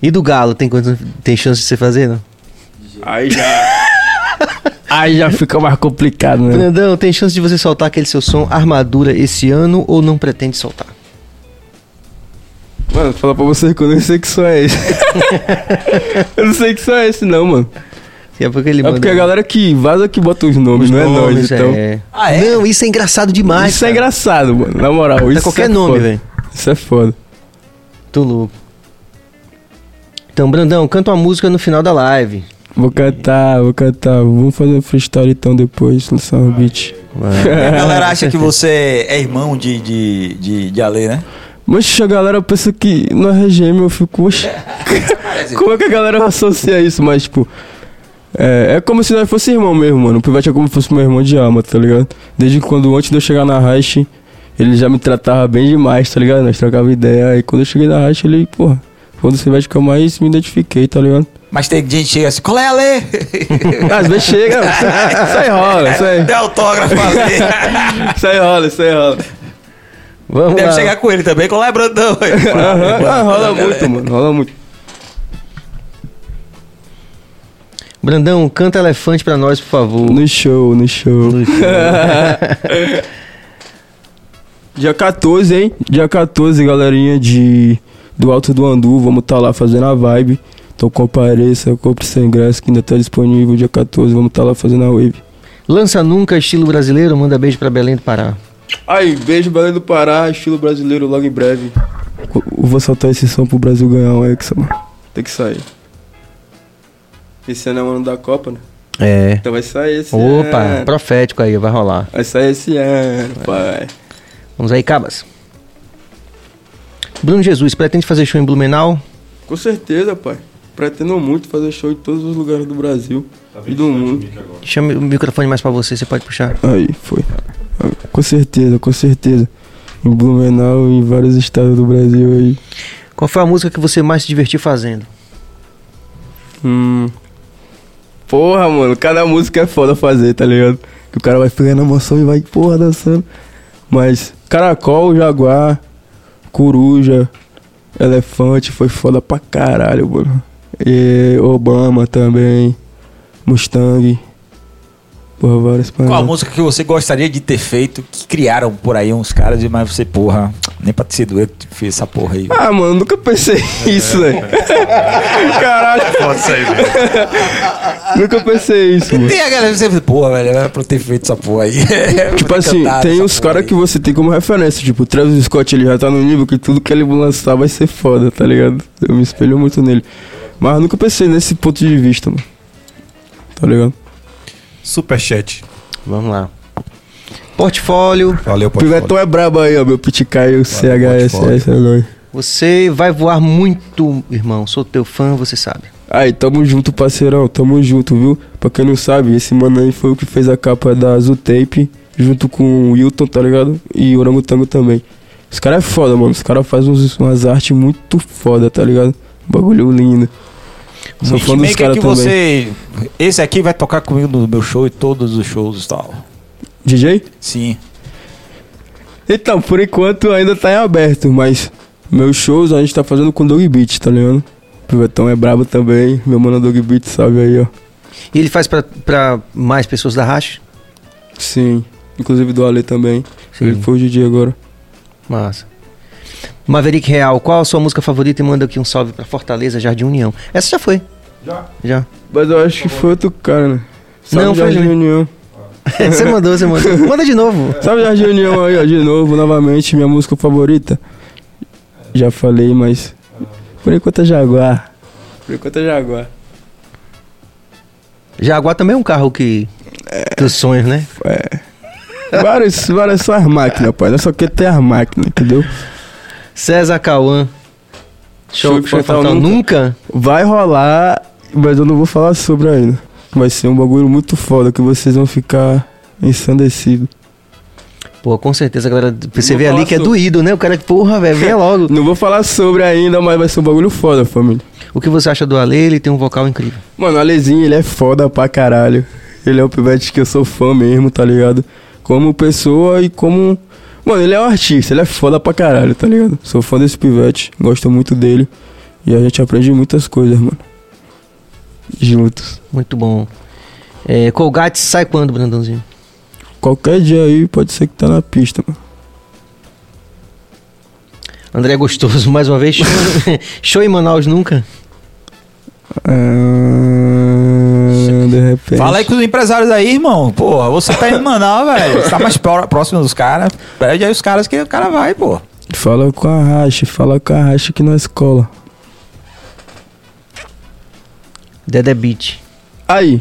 E do Galo, tem, quanto- tem chance de você fazer, não? Aí já... Aí já fica mais complicado, né? Brandão, tem chance de você soltar aquele seu som Armadura esse ano ou não pretende soltar? Mano, fala pra você que eu nem sei que som é esse. eu não sei que som é esse não, mano. É porque ele É porque a galera que vaza que bota os nomes, os não é nós, nomes, então... é. Ah, é? Não, isso é engraçado demais. Isso é cara. engraçado, mano. Na moral, Tá isso qualquer é nome, foda. velho. Isso é foda. Tô louco. Então, Brandão, canta uma música no final da live. Vou cantar, vou cantar. Vamos fazer um freestyle então depois, lançar um beat. A galera acha que você é irmão de, de, de, de Ale, né? Mas a galera pensa que não é regime, eu fico. Como é que a galera associa isso? Mas, tipo. É, é como se nós fosse irmão mesmo, mano. O Pivete é como se fosse meu irmão de alma, tá ligado? Desde quando, antes de eu chegar na Raish, ele já me tratava bem demais, tá ligado? Nós trocava ideia. Aí quando eu cheguei na Raish, ele, porra, foi um dos Pivete que eu mais me identifiquei, tá ligado? Mas tem gente que chega assim, qual é Ale? Às vezes chega, isso aí rola, isso aí. Dá autógrafo Ale. Isso aí rola, isso aí rola. Vamos Deve lá. chegar com ele também, qual é Brandão? Ah, rola muito, mano, rola muito. Brandão, canta Elefante pra nós, por favor. No show, no show. Dia 14, hein? Dia 14, galerinha de do Alto do Andu, vamos estar lá fazendo a vibe. Então compareça, compre seu ingresso que ainda tá disponível dia 14, vamos estar lá fazendo a wave. Lança Nunca, estilo brasileiro, manda beijo pra Belém do Pará. Aí, beijo Belém do Pará, estilo brasileiro logo em breve. eu vou soltar esse som pro Brasil ganhar um Hexa, mano. Tem que sair. Esse ano é o ano da Copa, né? É. Então vai sair esse Opa, ano. profético aí, vai rolar. Vai sair esse ano, pai. Vamos aí, Cabas. Bruno Jesus, pretende fazer show em Blumenau? Com certeza, pai. Pretendo muito fazer show em todos os lugares do Brasil e do mundo. Chame o microfone mais pra você, você pode puxar. Aí, foi. Com certeza, com certeza. Em Blumenau e em vários estados do Brasil aí. Qual foi a música que você mais se divertiu fazendo? Hum. Porra, mano, cada música é foda fazer, tá ligado? Que o cara vai pegando a emoção e vai, porra, dançando. Mas Caracol, Jaguar, Coruja, Elefante foi foda pra caralho, mano. E Obama também, Mustang. Porra, várias Qual a paradas. música que você gostaria de ter feito, que criaram por aí uns caras, e mas você, porra, nem pra ser doido, fez essa porra aí. Ah, mano, nunca pensei isso, velho. Caralho, Pode sair mesmo. nunca pensei isso, mano. Tem a galera que você fala, porra, velho, era pra eu ter feito essa porra aí. Tipo assim, tem os caras que você tem como referência. Tipo, o Travis Scott, ele já tá no nível que tudo que ele lançar vai ser foda, tá ligado? Eu me espelho muito nele. Mas eu nunca pensei nesse ponto de vista, mano. Tá ligado? Superchat. Vamos lá. Portfólio. Valeu, O pode Pivetão é brabo aí, ó. Meu Pitcaio CHSS é nóis. Você vai voar muito, irmão. Sou teu fã, você sabe. Aí, tamo junto, parceirão. Tamo junto, viu? Pra quem não sabe, esse mano aí foi o que fez a capa da Azul Tape, junto com o Wilton, tá ligado? E o Orangotango também. Os caras é foda, mano. Os caras fazem uns- umas artes muito foda, tá ligado? Bagulho lindo. Sou fã dos Hitmaker caras que também. você. Esse aqui vai tocar comigo no meu show e todos os shows e tal. DJ? Sim. Então, por enquanto ainda tá em aberto, mas meus shows a gente tá fazendo com Dog Beat, tá ligado? O Pivetão é brabo também. Meu mano Dog Beat, salve aí, ó. E ele faz pra, pra mais pessoas da Racha? Sim. Inclusive do Ale também. Sim. Ele foi o DJ agora. Massa. Maverick Real, qual a sua música favorita? E manda aqui um salve pra Fortaleza, Jardim União. Essa já foi. Já? Já. Mas eu acho que foi outro cara, né? Não, foi Jardim. União. você mandou, você mandou. Manda de novo. Salve Jardim União aí, ó, de novo, novamente, minha música favorita. Já falei, mas. Por enquanto é Jaguar. Por enquanto é Jaguar. Jaguar também é um carro que. Dos sonhos, né? Várias, várias só as máquinas, pai. É só que tem as máquinas, entendeu? César Cauã. Show, Show show nunca. nunca? Vai rolar, mas eu não vou falar sobre ainda. Vai ser um bagulho muito foda que vocês vão ficar ensandecidos. Pô, com certeza, galera. Você vê ali que é sobre. doído, né? O cara que, porra, velho, venha logo. Não vou falar sobre ainda, mas vai ser um bagulho foda, família. O que você acha do Ale? Ele tem um vocal incrível. Mano, o Alezinho, ele é foda pra caralho. Ele é um pivete que eu sou fã mesmo, tá ligado? Como pessoa e como. Mano, ele é um artista, ele é foda pra caralho, tá ligado? Sou fã desse pivete, gosto muito dele. E a gente aprende muitas coisas, mano. Juntos. Muito bom. É, Colgate sai quando, Brandãozinho? Qualquer dia aí pode ser que tá na pista, mano. André Gostoso, mais uma vez. Show, show em Manaus nunca? Ah, Fala aí com os empresários aí, irmão. Porra, você tá em Manaus, velho. Você tá mais pró- próximo dos caras. Pede aí os caras que o cara vai, pô. Fala com a Racha, fala com a Racha aqui na escola. Dedé Beat. Aí,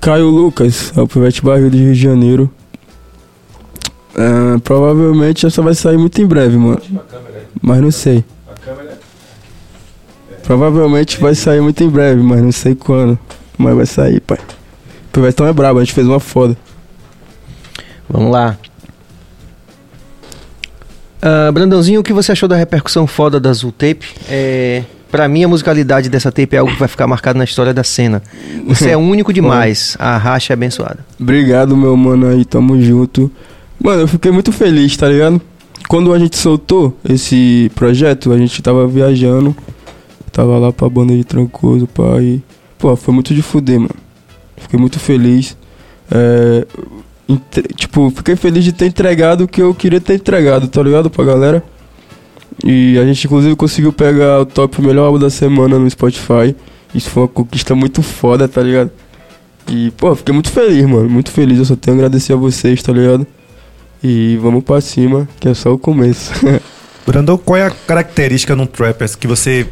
Caio Lucas, é o Pivete Barril do Rio de Janeiro. Ah, provavelmente essa vai sair muito em breve, mano. Mas não sei. Provavelmente vai sair muito em breve, mas não sei quando. Mas vai sair, pai. O Pivetão é brabo, a gente fez uma foda. Vamos lá. Ah, Brandãozinho, o que você achou da repercussão foda da Azul Tape? É, pra mim, a musicalidade dessa tape é algo que vai ficar marcado na história da cena. Você é único demais. A racha é abençoada. Obrigado, meu mano aí, tamo junto. Mano, eu fiquei muito feliz, tá ligado? Quando a gente soltou esse projeto, a gente tava viajando. Tava lá pra banda de Trancoso, pai. Pô, foi muito de fuder, mano. Fiquei muito feliz. É, entre- tipo, fiquei feliz de ter entregado o que eu queria ter entregado, tá ligado? Pra galera. E a gente, inclusive, conseguiu pegar o top melhor álbum da semana no Spotify. Isso foi uma conquista muito foda, tá ligado? E, pô, fiquei muito feliz, mano. Muito feliz. Eu só tenho a agradecer a vocês, tá ligado? E vamos pra cima, que é só o começo. Brandão, qual é a característica num trap assim, que você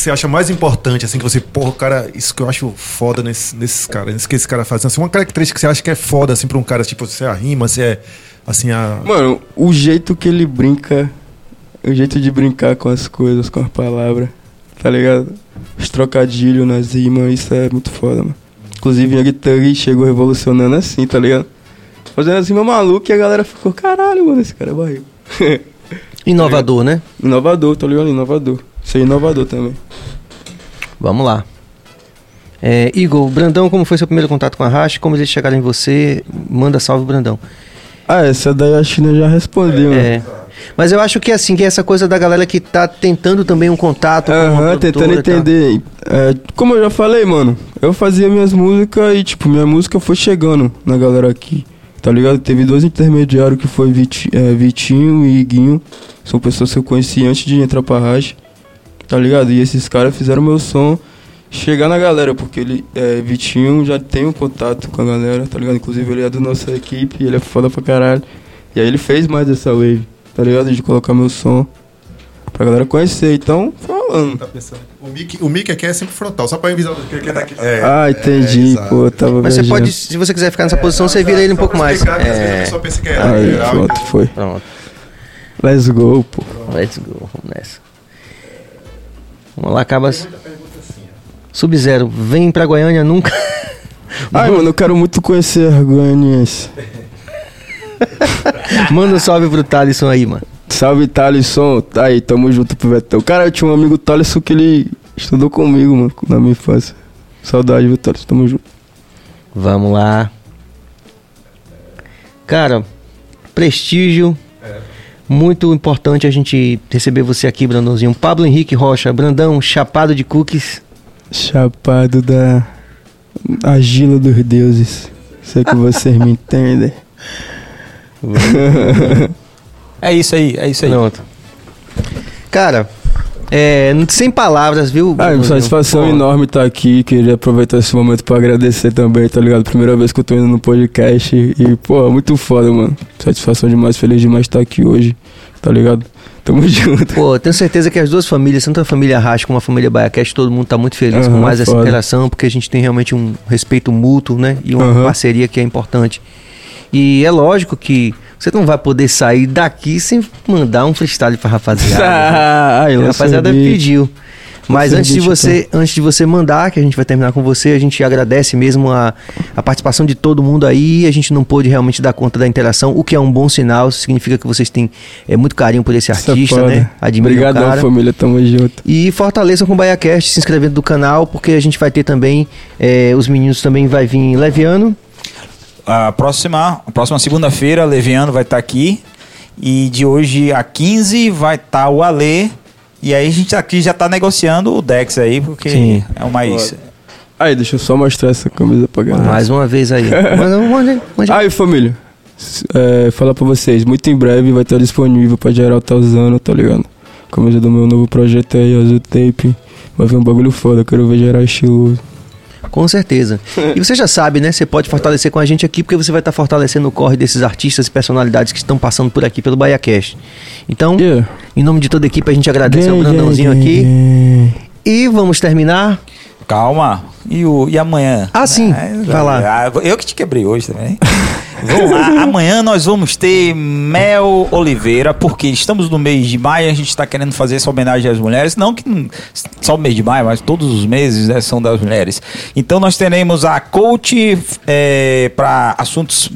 você acha mais importante, assim, que você, porra, cara, isso que eu acho foda nesse, nesses caras, isso que esse cara faz. Assim, uma característica que você acha que é foda, assim, pra um cara, tipo, se é a rima, se é, assim, a... Mano, o jeito que ele brinca, o jeito de brincar com as coisas, com as palavras, tá ligado? Os trocadilhos nas rimas, isso é muito foda, mano. Inclusive, Young Thug chegou revolucionando assim, tá ligado? Fazendo assim, meu maluco, e a galera ficou, caralho, mano, esse cara é barril. Inovador, né? inovador, tá ligado? Inovador. Ser inovador também. Vamos lá. É, Igor, Brandão, como foi seu primeiro contato com a Rash? Como eles chegaram em você? Manda salve, Brandão. Ah, essa daí a China já respondeu, né? É. Mas eu acho que assim, que é essa coisa da galera que tá tentando também um contato com Aham, tentando entender. É, como eu já falei, mano, eu fazia minhas músicas e, tipo, minha música foi chegando na galera aqui, tá ligado? Teve dois intermediários que foi Viti- é, Vitinho e Guinho. São pessoas que eu conheci antes de entrar pra Racha, tá ligado? E esses caras fizeram meu som chegar na galera, porque ele, é, Vitinho já tem um contato com a galera, tá ligado? Inclusive ele é da nossa equipe, ele é foda pra caralho. E aí ele fez mais essa wave, tá ligado? De colocar meu som pra galera conhecer. Então, falando. Tá pensando. O mic, o mic aqui é sempre frontal, só pra avisar que ele tá aqui. É, Ah, entendi, exato. pô, tava Mas você viajando. pode, se você quiser ficar nessa posição, você vira ele um Só pouco mais. explicar, É, pessoa pensa que é Aí, geral, pronto, foi. pronto. Let's go, pô. Let's go, vamos nessa. Vamos lá, Cabas. Sub-Zero, vem pra Goiânia nunca. Ai, mano, eu quero muito conhecer Goianiense. Manda um salve pro Thalisson aí, mano. Salve, Thalisson. Tá aí, tamo junto pro Vettel. Cara, eu tinha um amigo Thalisson que ele estudou comigo, mano, na minha infância. Saudade, viu, Thalisson? Tamo junto. Vamos lá. Cara, prestígio. Muito importante a gente receber você aqui, Brandãozinho. Pablo Henrique Rocha, Brandão, chapado de cookies. Chapado da Agila dos deuses. Sei que vocês me entendem. É isso aí, é isso aí. Pronto. Cara, é, sem palavras, viu? Ah, uma Brandãozinho? satisfação Pô, enorme estar aqui. Queria aproveitar esse momento pra agradecer também, tá ligado? Primeira vez que eu tô indo no podcast. E, pô, muito foda, mano. Satisfação demais, feliz demais estar aqui hoje, tá ligado? Tamo junto. Pô, tenho certeza que as duas famílias, tanto a família Racha como a família Baiacast, todo mundo tá muito feliz com Aham, mais essa foda. interação, porque a gente tem realmente um respeito mútuo, né? E uma Aham. parceria que é importante. E é lógico que você não vai poder sair daqui sem mandar um freestyle pra rapaziada. Ai, a rapaziada beat. pediu. Mas antes de você, antes de você mandar, que a gente vai terminar com você, a gente agradece mesmo a, a participação de todo mundo aí. A gente não pôde realmente dar conta da interação, o que é um bom sinal. Isso significa que vocês têm é, muito carinho por esse é artista, né? Admiro Obrigadão, cara. família. Tamo junto. E fortaleçam com o BaiaCast, se inscrevendo no canal, porque a gente vai ter também, é, os meninos também vai vir Leviano. A próxima, a próxima segunda-feira, Leviano vai estar aqui. E de hoje a 15 vai estar o Alê. E aí a gente aqui já tá negociando o Dex aí, porque Sim. é o mais. Aí, deixa eu só mostrar essa camisa pra galera. Mais uma vez aí. Manda, manda, manda. Aí, família. É, falar pra vocês, muito em breve vai estar disponível pra geral tá usando, tá ligado? Camisa do meu novo projeto aí, Azul Tape. Vai ver um bagulho foda, quero ver geral estiloso. Com certeza. E você já sabe, né? Você pode fortalecer com a gente aqui, porque você vai estar fortalecendo o corre desses artistas e personalidades que estão passando por aqui pelo BaiaCast. Então, Yeah. em nome de toda a equipe, a gente agradece ao Gang, Brandãozinho gang, aqui. E vamos terminar. Calma. E, o, e amanhã? Ah, sim. É, Vai lá. ah, Eu que te quebrei hoje também. vamos lá. Amanhã nós vamos ter Mel Oliveira, porque estamos no mês de maio, a gente está querendo fazer essa homenagem às mulheres. Não que só o mês de maio, mas todos os meses né, são das mulheres. Então nós teremos a coach para assuntos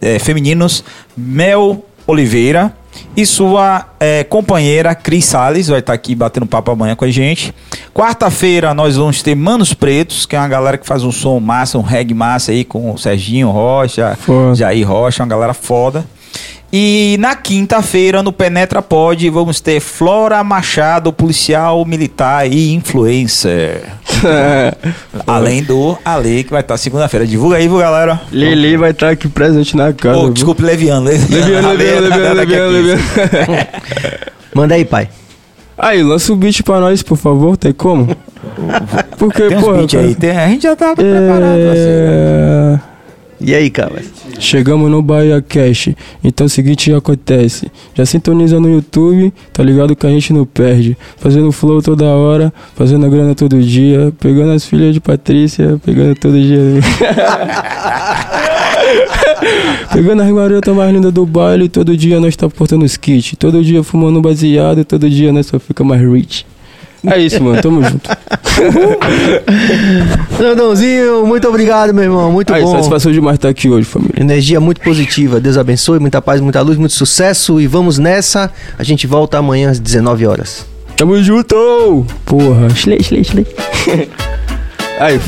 é, femininos, Mel Oliveira. E sua é, companheira Cris Salles vai estar aqui batendo papo amanhã com a gente. Quarta-feira nós vamos ter Manos Pretos, que é uma galera que faz um som massa, um reggae massa aí com o Serginho Rocha, Foda. Jair Rocha, uma galera foda. E na quinta-feira, no Penetra Pod, vamos ter Flora Machado, policial militar e influencer. Além do Ale, que vai estar segunda-feira. Divulga aí, viu, galera? Lili vai estar aqui presente na casa. Oh, viu? desculpe, Leviano. Leviano, Leviano, tá Leviano, Leviano. Leviano. Manda aí, pai. Aí, lança o beat pra nós, por favor, tem como? Porque, Tem uns porra, beat cara, aí, tem- a gente já tá preparado. assim. É... E aí, cara? Chegamos no Bahia Cash. Então é o seguinte acontece. Já sintoniza no YouTube, tá ligado que a gente não perde. Fazendo flow toda hora, fazendo a grana todo dia, pegando as filhas de Patrícia, pegando todo dia. pegando as garotas mais lindas do baile, todo dia nós tá portando os kits. Todo dia fumando baseado, todo dia nós só fica mais rich. É isso, mano. Tamo junto. Nandãozinho, muito obrigado, meu irmão. Muito Aí, bom. satisfação demais estar aqui hoje, família. Energia muito positiva. Deus abençoe, muita paz, muita luz, muito sucesso. E vamos nessa. A gente volta amanhã às 19 horas. Tamo junto! Porra, slay, slay, slay. Aí,